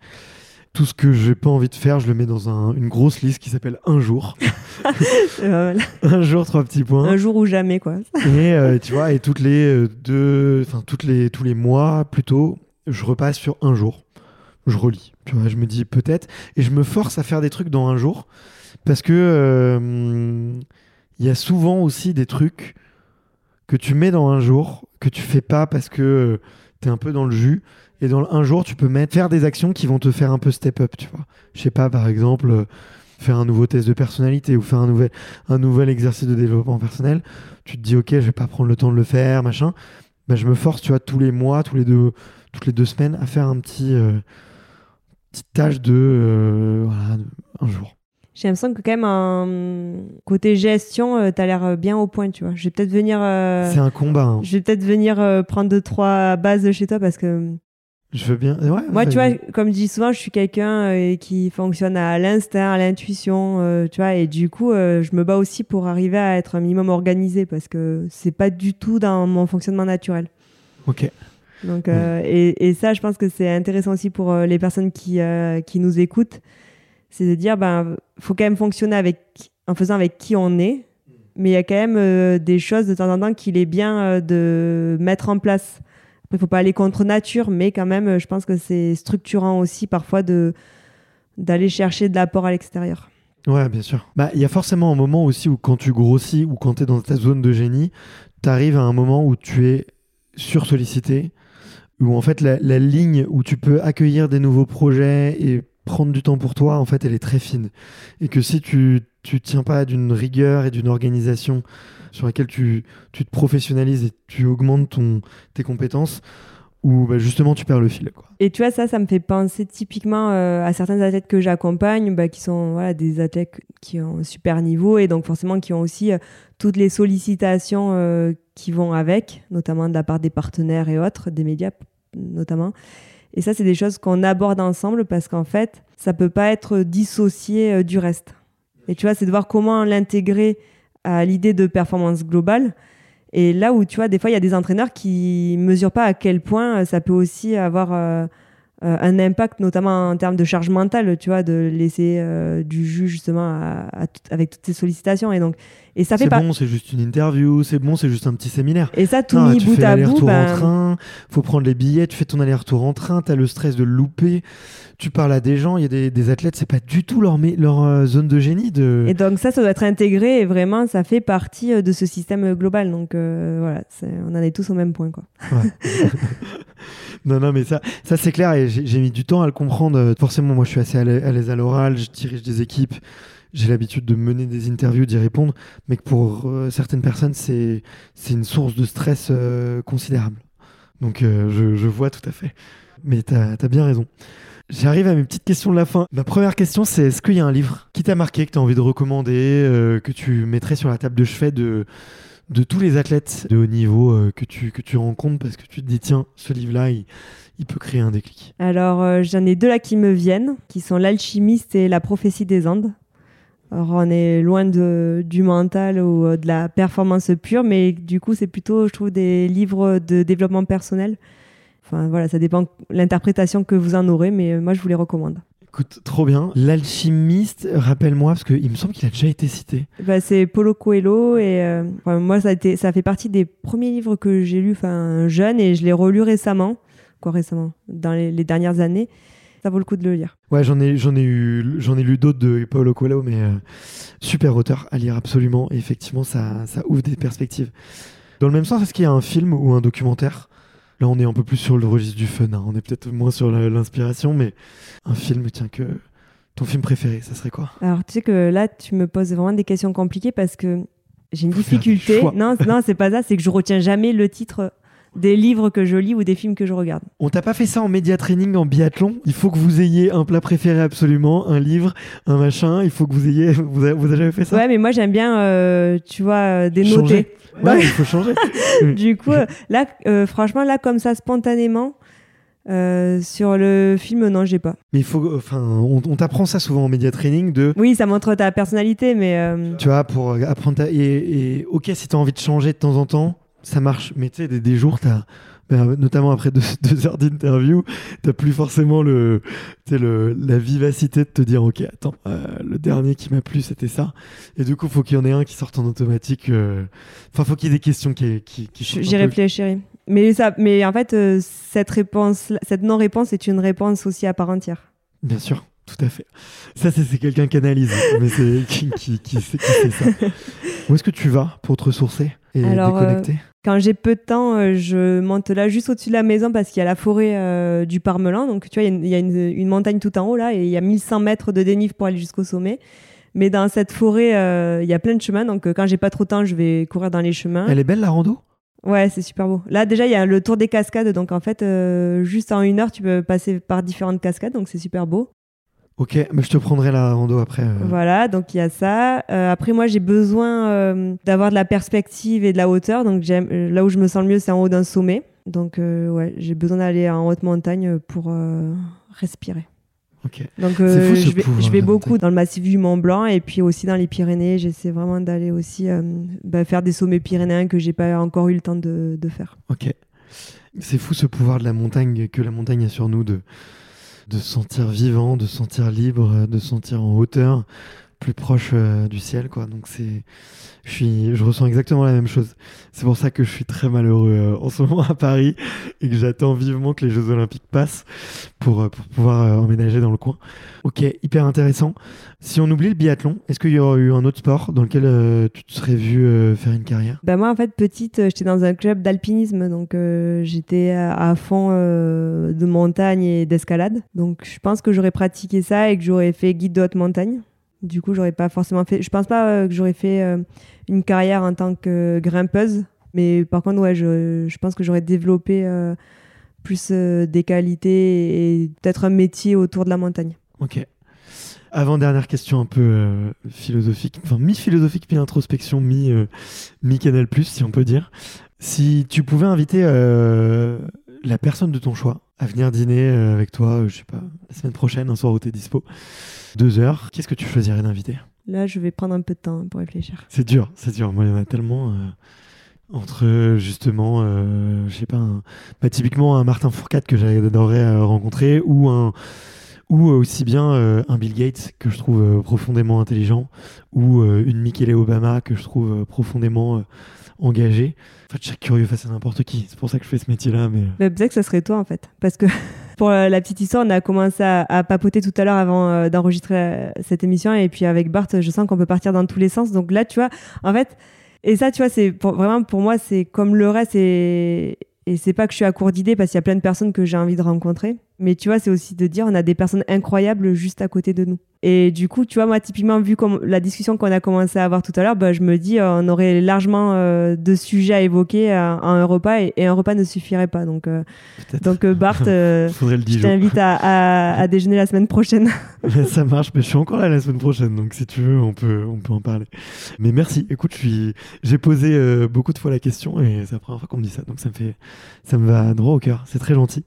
S1: tout ce que j'ai pas envie de faire, je le mets dans une grosse liste qui s'appelle un jour. un jour, trois petits points.
S3: Un jour ou jamais, quoi.
S1: et euh, tu vois, et toutes les euh, deux, enfin toutes les tous les mois plutôt, je repasse sur un jour. Je relis. Je me dis peut-être, et je me force à faire des trucs dans un jour parce que euh, il y a souvent aussi des trucs que tu mets dans un jour que tu fais pas parce que tu es un peu dans le jus et dans un jour, tu peux mettre, faire des actions qui vont te faire un peu step up, tu vois. Je sais pas, par exemple, faire un nouveau test de personnalité ou faire un nouvel, un nouvel exercice de développement personnel. Tu te dis, ok, je vais pas prendre le temps de le faire, machin. Ben, je me force, tu vois, tous les mois, tous les deux, toutes les deux semaines, à faire un petit, euh, petite tâche de, euh, voilà, un jour.
S3: J'ai l'impression que quand même, un côté gestion, tu as l'air bien au point, tu vois. Je vais peut-être venir.
S1: C'est un combat. Hein.
S3: Je vais peut-être venir prendre deux, trois bases de chez toi parce que
S1: je veux bien. Ouais,
S3: Moi, tu vois, comme je dis souvent, je suis quelqu'un euh, qui fonctionne à l'instinct, à l'intuition, euh, tu vois, et du coup, euh, je me bats aussi pour arriver à être un minimum organisé parce que c'est pas du tout dans mon fonctionnement naturel.
S1: Ok.
S3: Donc, euh, et, et, ça, je pense que c'est intéressant aussi pour euh, les personnes qui, euh, qui nous écoutent. C'est de dire, ben, faut quand même fonctionner avec, en faisant avec qui on est. Mais il y a quand même des choses de temps en temps qu'il est bien de mettre en place. Après, il faut pas aller contre nature, mais quand même, je pense que c'est structurant aussi parfois de d'aller chercher de l'apport à l'extérieur.
S1: Ouais, bien sûr. Bah, il y a forcément un moment aussi où quand tu grossis ou quand tu es dans ta zone de génie, tu arrives à un moment où tu es sursollicité, où en fait la, ligne où tu peux accueillir des nouveaux projets et prendre du temps pour toi, en fait, elle est très fine. Et que si tu tu tiens pas d'une rigueur et d'une organisation sur laquelle tu, tu, te professionnalises et tu augmentes ton, tes compétences, ou bah, justement tu perds le fil.
S3: Et tu vois, ça, ça me fait penser typiquement euh, à certains athlètes que j'accompagne, bah, qui sont voilà, des athlètes qui ont un super niveau et donc forcément qui ont aussi euh, toutes les sollicitations euh, qui vont avec, notamment de la part des partenaires et autres, des médias notamment. Et ça, c'est des choses qu'on aborde ensemble parce qu'en fait, ça peut pas être dissocié du reste. Et tu vois, c'est de voir comment l'intégrer à l'idée de performance globale et là où, tu vois, des fois, il y a des entraîneurs qui mesurent pas à quel point euh, ça peut aussi avoir euh, euh, un impact, notamment en termes de charge mentale, tu vois, de laisser du jus justement avec toutes ces sollicitations. Et donc, et ça fait
S1: pas. C'est bon, c'est juste une interview, c'est bon, c'est juste un petit séminaire.
S3: Et ça, tout mis bout à bout.
S1: Ben... en train, faut prendre les billets, tu fais ton aller-retour en train, tu as le stress de louper, tu parles à des gens, il y a des, des athlètes, c'est pas du tout leur, leur euh, zone de génie. De...
S3: Et donc ça, ça doit être intégré et vraiment, ça fait partie euh, de ce système global. Donc euh, voilà, on en est tous au même point. Quoi.
S1: non, non, mais ça, ça c'est clair et j'ai mis du temps à le comprendre. Forcément, moi, je suis assez à l'aise à l'oral, je dirige des équipes j'ai l'habitude de mener des interviews, d'y répondre, mais que pour euh, certaines personnes, c'est une source de stress euh, considérable. Donc euh, je, vois tout à fait. Mais tu as, bien raison. J'arrive à mes petites questions de la fin. Ma première question, c'est est-ce qu'il y a un livre qui t'a marqué, que tu as envie de recommander, que tu mettrais sur la table de chevet de, de tous les athlètes de haut niveau que, tu, que tu rencontres parce que tu te dis, tiens, ce livre-là, il, il, peut créer un déclic?
S3: Alors, j'en ai deux là qui me viennent, qui sont L'alchimiste et La prophétie des Andes. Alors on est loin de, du mental ou euh, de la performance pure, mais du coup c'est plutôt, je trouve, des livres de développement personnel. Enfin voilà, ça dépend l'interprétation que vous en aurez, mais euh, moi je vous les recommande.
S1: Écoute, trop bien. L'alchimiste, rappelle-moi, parce qu'il me semble qu'il a déjà été cité.
S3: Bah, c'est Paulo Coelho, et euh, moi ça a, été, ça fait partie des premiers livres que j'ai lus jeune, et je l'ai relu récemment, quoi récemment, dans les dernières années ça vaut le coup de le lire.
S1: Ouais, j'en ai, j'en ai eu, j'en ai lu d'autres de Paulo Coelho, mais euh, super auteur à lire absolument. Et effectivement, ça, ça ouvre des perspectives. Dans le même sens, est-ce qu'il y a un film ou un documentaire? Là, on est un peu plus sur le registre du fun. Hein. On est peut-être moins sur l'inspiration, mais un film, tiens que ton film préféré, ça serait quoi?
S3: Alors, tu sais que là, tu me poses vraiment des questions compliquées parce que j'ai une difficulté. Non, non, c'est pas ça. C'est que je retiens jamais le titre des livres que je lis ou des films que je regarde.
S1: On t'a pas fait ça en média training en biathlon? Il faut que vous ayez un plat préféré absolument, un livre, un machin. Il faut que vous ayez. Vous avez, vous avez jamais fait ça?
S3: Ouais, mais moi j'aime bien, euh, tu vois, euh, dénoter.
S1: Ouais, il faut changer.
S3: du coup, là, euh, franchement, là, comme ça, spontanément. sur le film, non, j'ai pas.
S1: Mais il faut, enfin, on, t'apprend ça souvent en média training de.
S3: Oui, ça montre ta personnalité, mais.
S1: Tu vois, pour apprendre ta... et, et ok, si t'as envie de changer de temps en temps, ça marche. Mais tu sais, des, jours, as, ben, notamment après deux, heures d'interview, t'as plus forcément le, le, la vivacité de te dire, ok, attends, euh, le dernier qui m'a plu, c'était ça. Et du coup, faut qu'il y en ait un qui sorte en automatique. Euh, enfin, faut qu'il y ait des questions qui, qui, qui
S3: J'y réfléchirai. Mais, ça, mais en fait, euh, cette réponse, cette non-réponse est une réponse aussi à part entière.
S1: Bien sûr. Tout à fait. Ça, c'est quelqu'un qui analyse, mais c'est qui, qui, qui, sait, ça. Où est-ce que tu vas pour te ressourcer et déconnecter?
S3: quand j'ai peu de temps, euh, je monte là juste au-dessus de la maison parce qu'il y a la forêt euh, du Parmelin. Donc, tu vois, il y a, une, montagne tout en haut là et il y a 1100 mètres de dénive pour aller jusqu'au sommet. Mais dans cette forêt, euh, il y a plein de chemins. Donc, quand j'ai pas trop de temps, je vais courir dans les chemins.
S1: Elle est belle la rando?
S3: Ouais, c'est super beau. Là, déjà, il y a le tour des cascades. Donc, en fait, juste en une heure, tu peux passer par différentes cascades. Donc, c'est super beau.
S1: Ok, mais je te prendrai la rando après. Euh.
S3: Voilà, donc il y a ça. Euh, après, moi, j'ai besoin euh, d'avoir de la perspective et de la hauteur. Donc, là où je me sens le mieux, c'est en haut d'un sommet. Donc, ouais, j'ai besoin d'aller en haute montagne pour respirer.
S1: Ok.
S3: Donc, je vais, je vais beaucoup dans le massif du Mont Blanc et puis aussi dans les Pyrénées. J'essaie vraiment d'aller aussi bah, faire des sommets pyrénéens que j'ai pas encore eu le temps de, de faire.
S1: Ok. C'est fou ce pouvoir de la montagne que la montagne a sur nous de, de se sentir vivant, de se sentir libre, de se sentir en hauteur, plus proche euh, du ciel, quoi. Donc c'est, je suis, je ressens exactement la même chose. C'est pour ça que je suis très malheureux euh, en ce moment à Paris et que j'attends vivement que les Jeux Olympiques passent pour, euh, pour pouvoir emménager dans le coin. Ok, hyper intéressant. Si on oublie le biathlon, est-ce qu'il y aurait eu un autre sport dans lequel tu te serais vu faire une carrière?
S3: Bah Moi, en fait, petite, j'étais dans un club d'alpinisme, donc j'étais à, fond de montagne et d'escalade. Donc je pense que j'aurais pratiqué ça et que j'aurais fait guide de haute montagne. Du coup, j'aurais pas forcément fait. Je pense pas euh, que j'aurais fait euh, une carrière en tant que grimpeuse. Mais par contre, ouais, je, je pense que j'aurais développé euh, plus des qualités et peut-être un métier autour de la montagne.
S1: Ok. Avant dernière question un peu philosophique, enfin mi-philosophique, mi-introspection, mi, mi Canal si on peut dire. Si tu pouvais inviter la personne de ton choix à venir dîner avec toi, je sais pas, la semaine prochaine, un soir où tu es dispo, deux heures. Qu'est-ce que tu choisirais d'inviter?
S3: Là, je vais prendre un peu de temps pour réfléchir.
S1: C'est dur, c'est dur. Moi, il y en a tellement. Euh, entre justement, euh, je sais pas, bah, typiquement un Martin Fourcade que j'adorerais euh, rencontrer ou un ou aussi bien un Bill Gates que je trouve profondément intelligent ou une Michele Obama que je trouve profondément engagé. En fait, je suis curieux face à n'importe qui. C'est pour ça que je fais ce métier-là. Mais...
S3: mais peut-être que ça serait toi, en fait. Parce que pour euh, la petite histoire, on a commencé à, papoter tout à l'heure avant euh, d'enregistrer euh, cette émission. Et puis avec Bart, je sens qu'on peut partir dans tous les sens. Donc là, tu vois, en fait, et ça, tu vois, c'est vraiment pour moi, c'est comme le reste. Et, et c'est pas que je suis à court d'idées parce qu'il y a plein de personnes que j'ai envie de rencontrer. Mais tu vois, c'est aussi de dire, on a des personnes incroyables juste à côté de nous. Et du coup, tu vois, moi, typiquement, vu comme la discussion qu'on a commencé à avoir tout à l'heure, bah, je me dis, euh, on aurait largement euh, de sujets à évoquer euh, à, un repas et, un repas ne suffirait pas. Donc, donc Bart, je t'invite à, à, déjeuner la semaine prochaine.
S1: ça marche, mais je suis encore là la semaine prochaine. Donc, si tu veux, on peut, on peut en parler. Mais merci. Écoute, j'ai posé beaucoup de fois la question et c'est la première fois qu'on me dit ça. Donc, ça me fait, ça me va droit au cœur. C'est très gentil.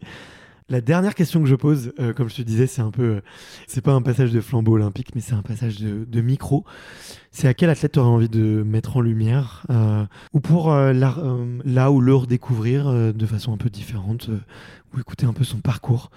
S1: La dernière question que je pose, euh, comme je te disais, c'est un peu, euh, c'est pas un passage de flambeau olympique, mais c'est un passage de, micro. C'est à quel athlète tu aurais envie de mettre en lumière, euh, ou pour là ou le redécouvrir de façon un peu différente, ou écouter un peu son parcours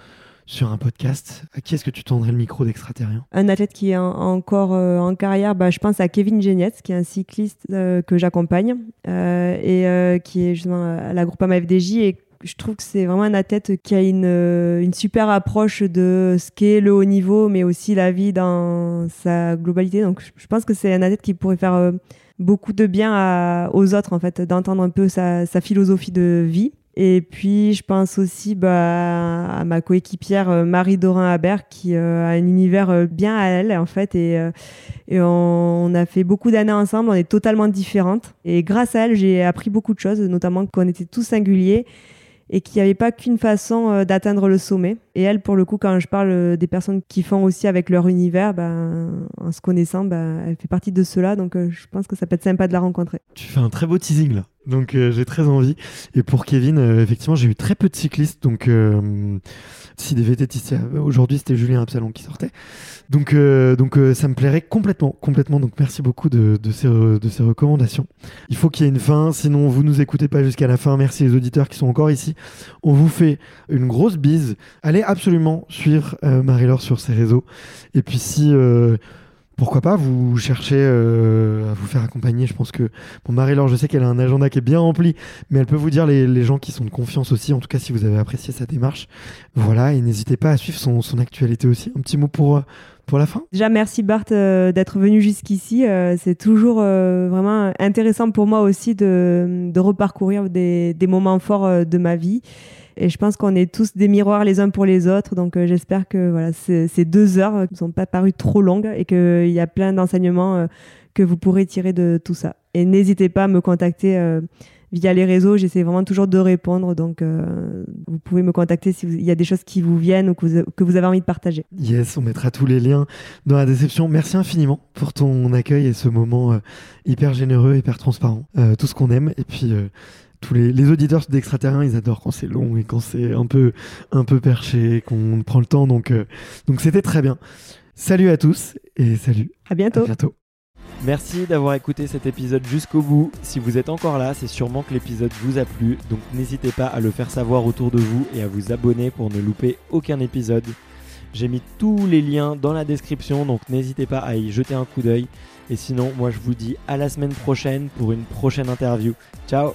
S1: sur un podcast? À qui est-ce que tu tendrais le micro d'extraterrien?
S3: Un athlète qui est encore en carrière, bah, je pense à Kevin Genietz, qui est un cycliste que j'accompagne et qui est justement à la groupe FDJ et je trouve que c'est vraiment un athlète qui a une, euh, une super approche de ce qu'est le haut niveau, mais aussi la vie dans sa globalité. Donc, je pense que c'est un athlète qui pourrait faire euh, beaucoup de bien aux autres, en fait, d'entendre un peu sa, philosophie de vie. Et puis, je pense aussi bah, à ma coéquipière euh, Marie Dorin Habert, qui a un univers bien à elle, en fait. Et, et on, on, a fait beaucoup d'années ensemble, on est totalement différentes. Et grâce à elle, j'ai appris beaucoup de choses, notamment qu'on était tous singuliers et qu'il n'y avait pas qu'une façon euh, d'atteindre le sommet. Et elle, pour le coup, quand je parle euh, des personnes qui font aussi avec leur univers, ben, en se connaissant, ben, elle fait partie de cela. Donc euh, je pense que ça peut être sympa de la rencontrer.
S1: Tu fais un très beau teasing là. Donc j'ai très envie. Et pour Kevin, effectivement, j'ai eu très peu de cyclistes. Donc si des VTT, aujourd'hui c'était Julien Absalon qui sortait. Donc, euh, donc euh, ça me plairait complètement, complètement. Donc merci beaucoup de, de ces recommandations. Il faut qu'il y ait une fin, sinon vous nous écoutez pas jusqu'à la fin. Merci les auditeurs qui sont encore ici. On vous fait une grosse bise. Allez absolument suivre euh, Marie-Laure sur ses réseaux. Et puis si pourquoi pas vous cherchez euh, à vous faire accompagner. Je pense que bon, Marie-Laure, je sais qu'elle a un agenda qui est bien rempli, mais elle peut vous dire les, gens qui sont de confiance aussi. En tout cas, si vous avez apprécié sa démarche, voilà. Et n'hésitez pas à suivre son, son, actualité aussi. Un petit mot pour pour la fin.
S3: Déjà, merci Bart euh, d'être venu jusqu'ici. Euh, c'est toujours vraiment intéressant pour moi aussi de, de reparcourir des, des moments forts de ma vie. Et je pense qu'on est tous des miroirs les uns pour les autres. Donc euh, j'espère que voilà, ces deux heures ne sont pas parues trop longues et qu'il y a plein d'enseignements euh, que vous pourrez tirer de tout ça. Et n'hésitez pas à me contacter euh, via les réseaux. J'essaie vraiment toujours de répondre. Donc, vous pouvez me contacter s'il y a des choses qui vous viennent ou que vous, avez envie de partager.
S1: Yes, on mettra tous les liens dans la description. Merci infiniment pour ton accueil et ce moment hyper généreux, hyper transparent. tout ce qu'on aime. Et puis, tous les, les auditeurs d'extraterriens, ils adorent quand c'est long et quand c'est un peu, un peu perché, qu'on prend le temps. Donc, euh, donc c'était très bien. Salut à tous et salut.
S3: À bientôt.
S1: À bientôt. Merci d'avoir écouté cet épisode jusqu'au bout. Si vous êtes encore là, c'est sûrement que l'épisode vous a plu, donc n'hésitez pas à le faire savoir autour de vous et à vous abonner pour ne louper aucun épisode. J'ai mis tous les liens dans la description, donc n'hésitez pas à y jeter un coup d'œil. Et sinon, moi je vous dis à la semaine prochaine pour une prochaine interview. Ciao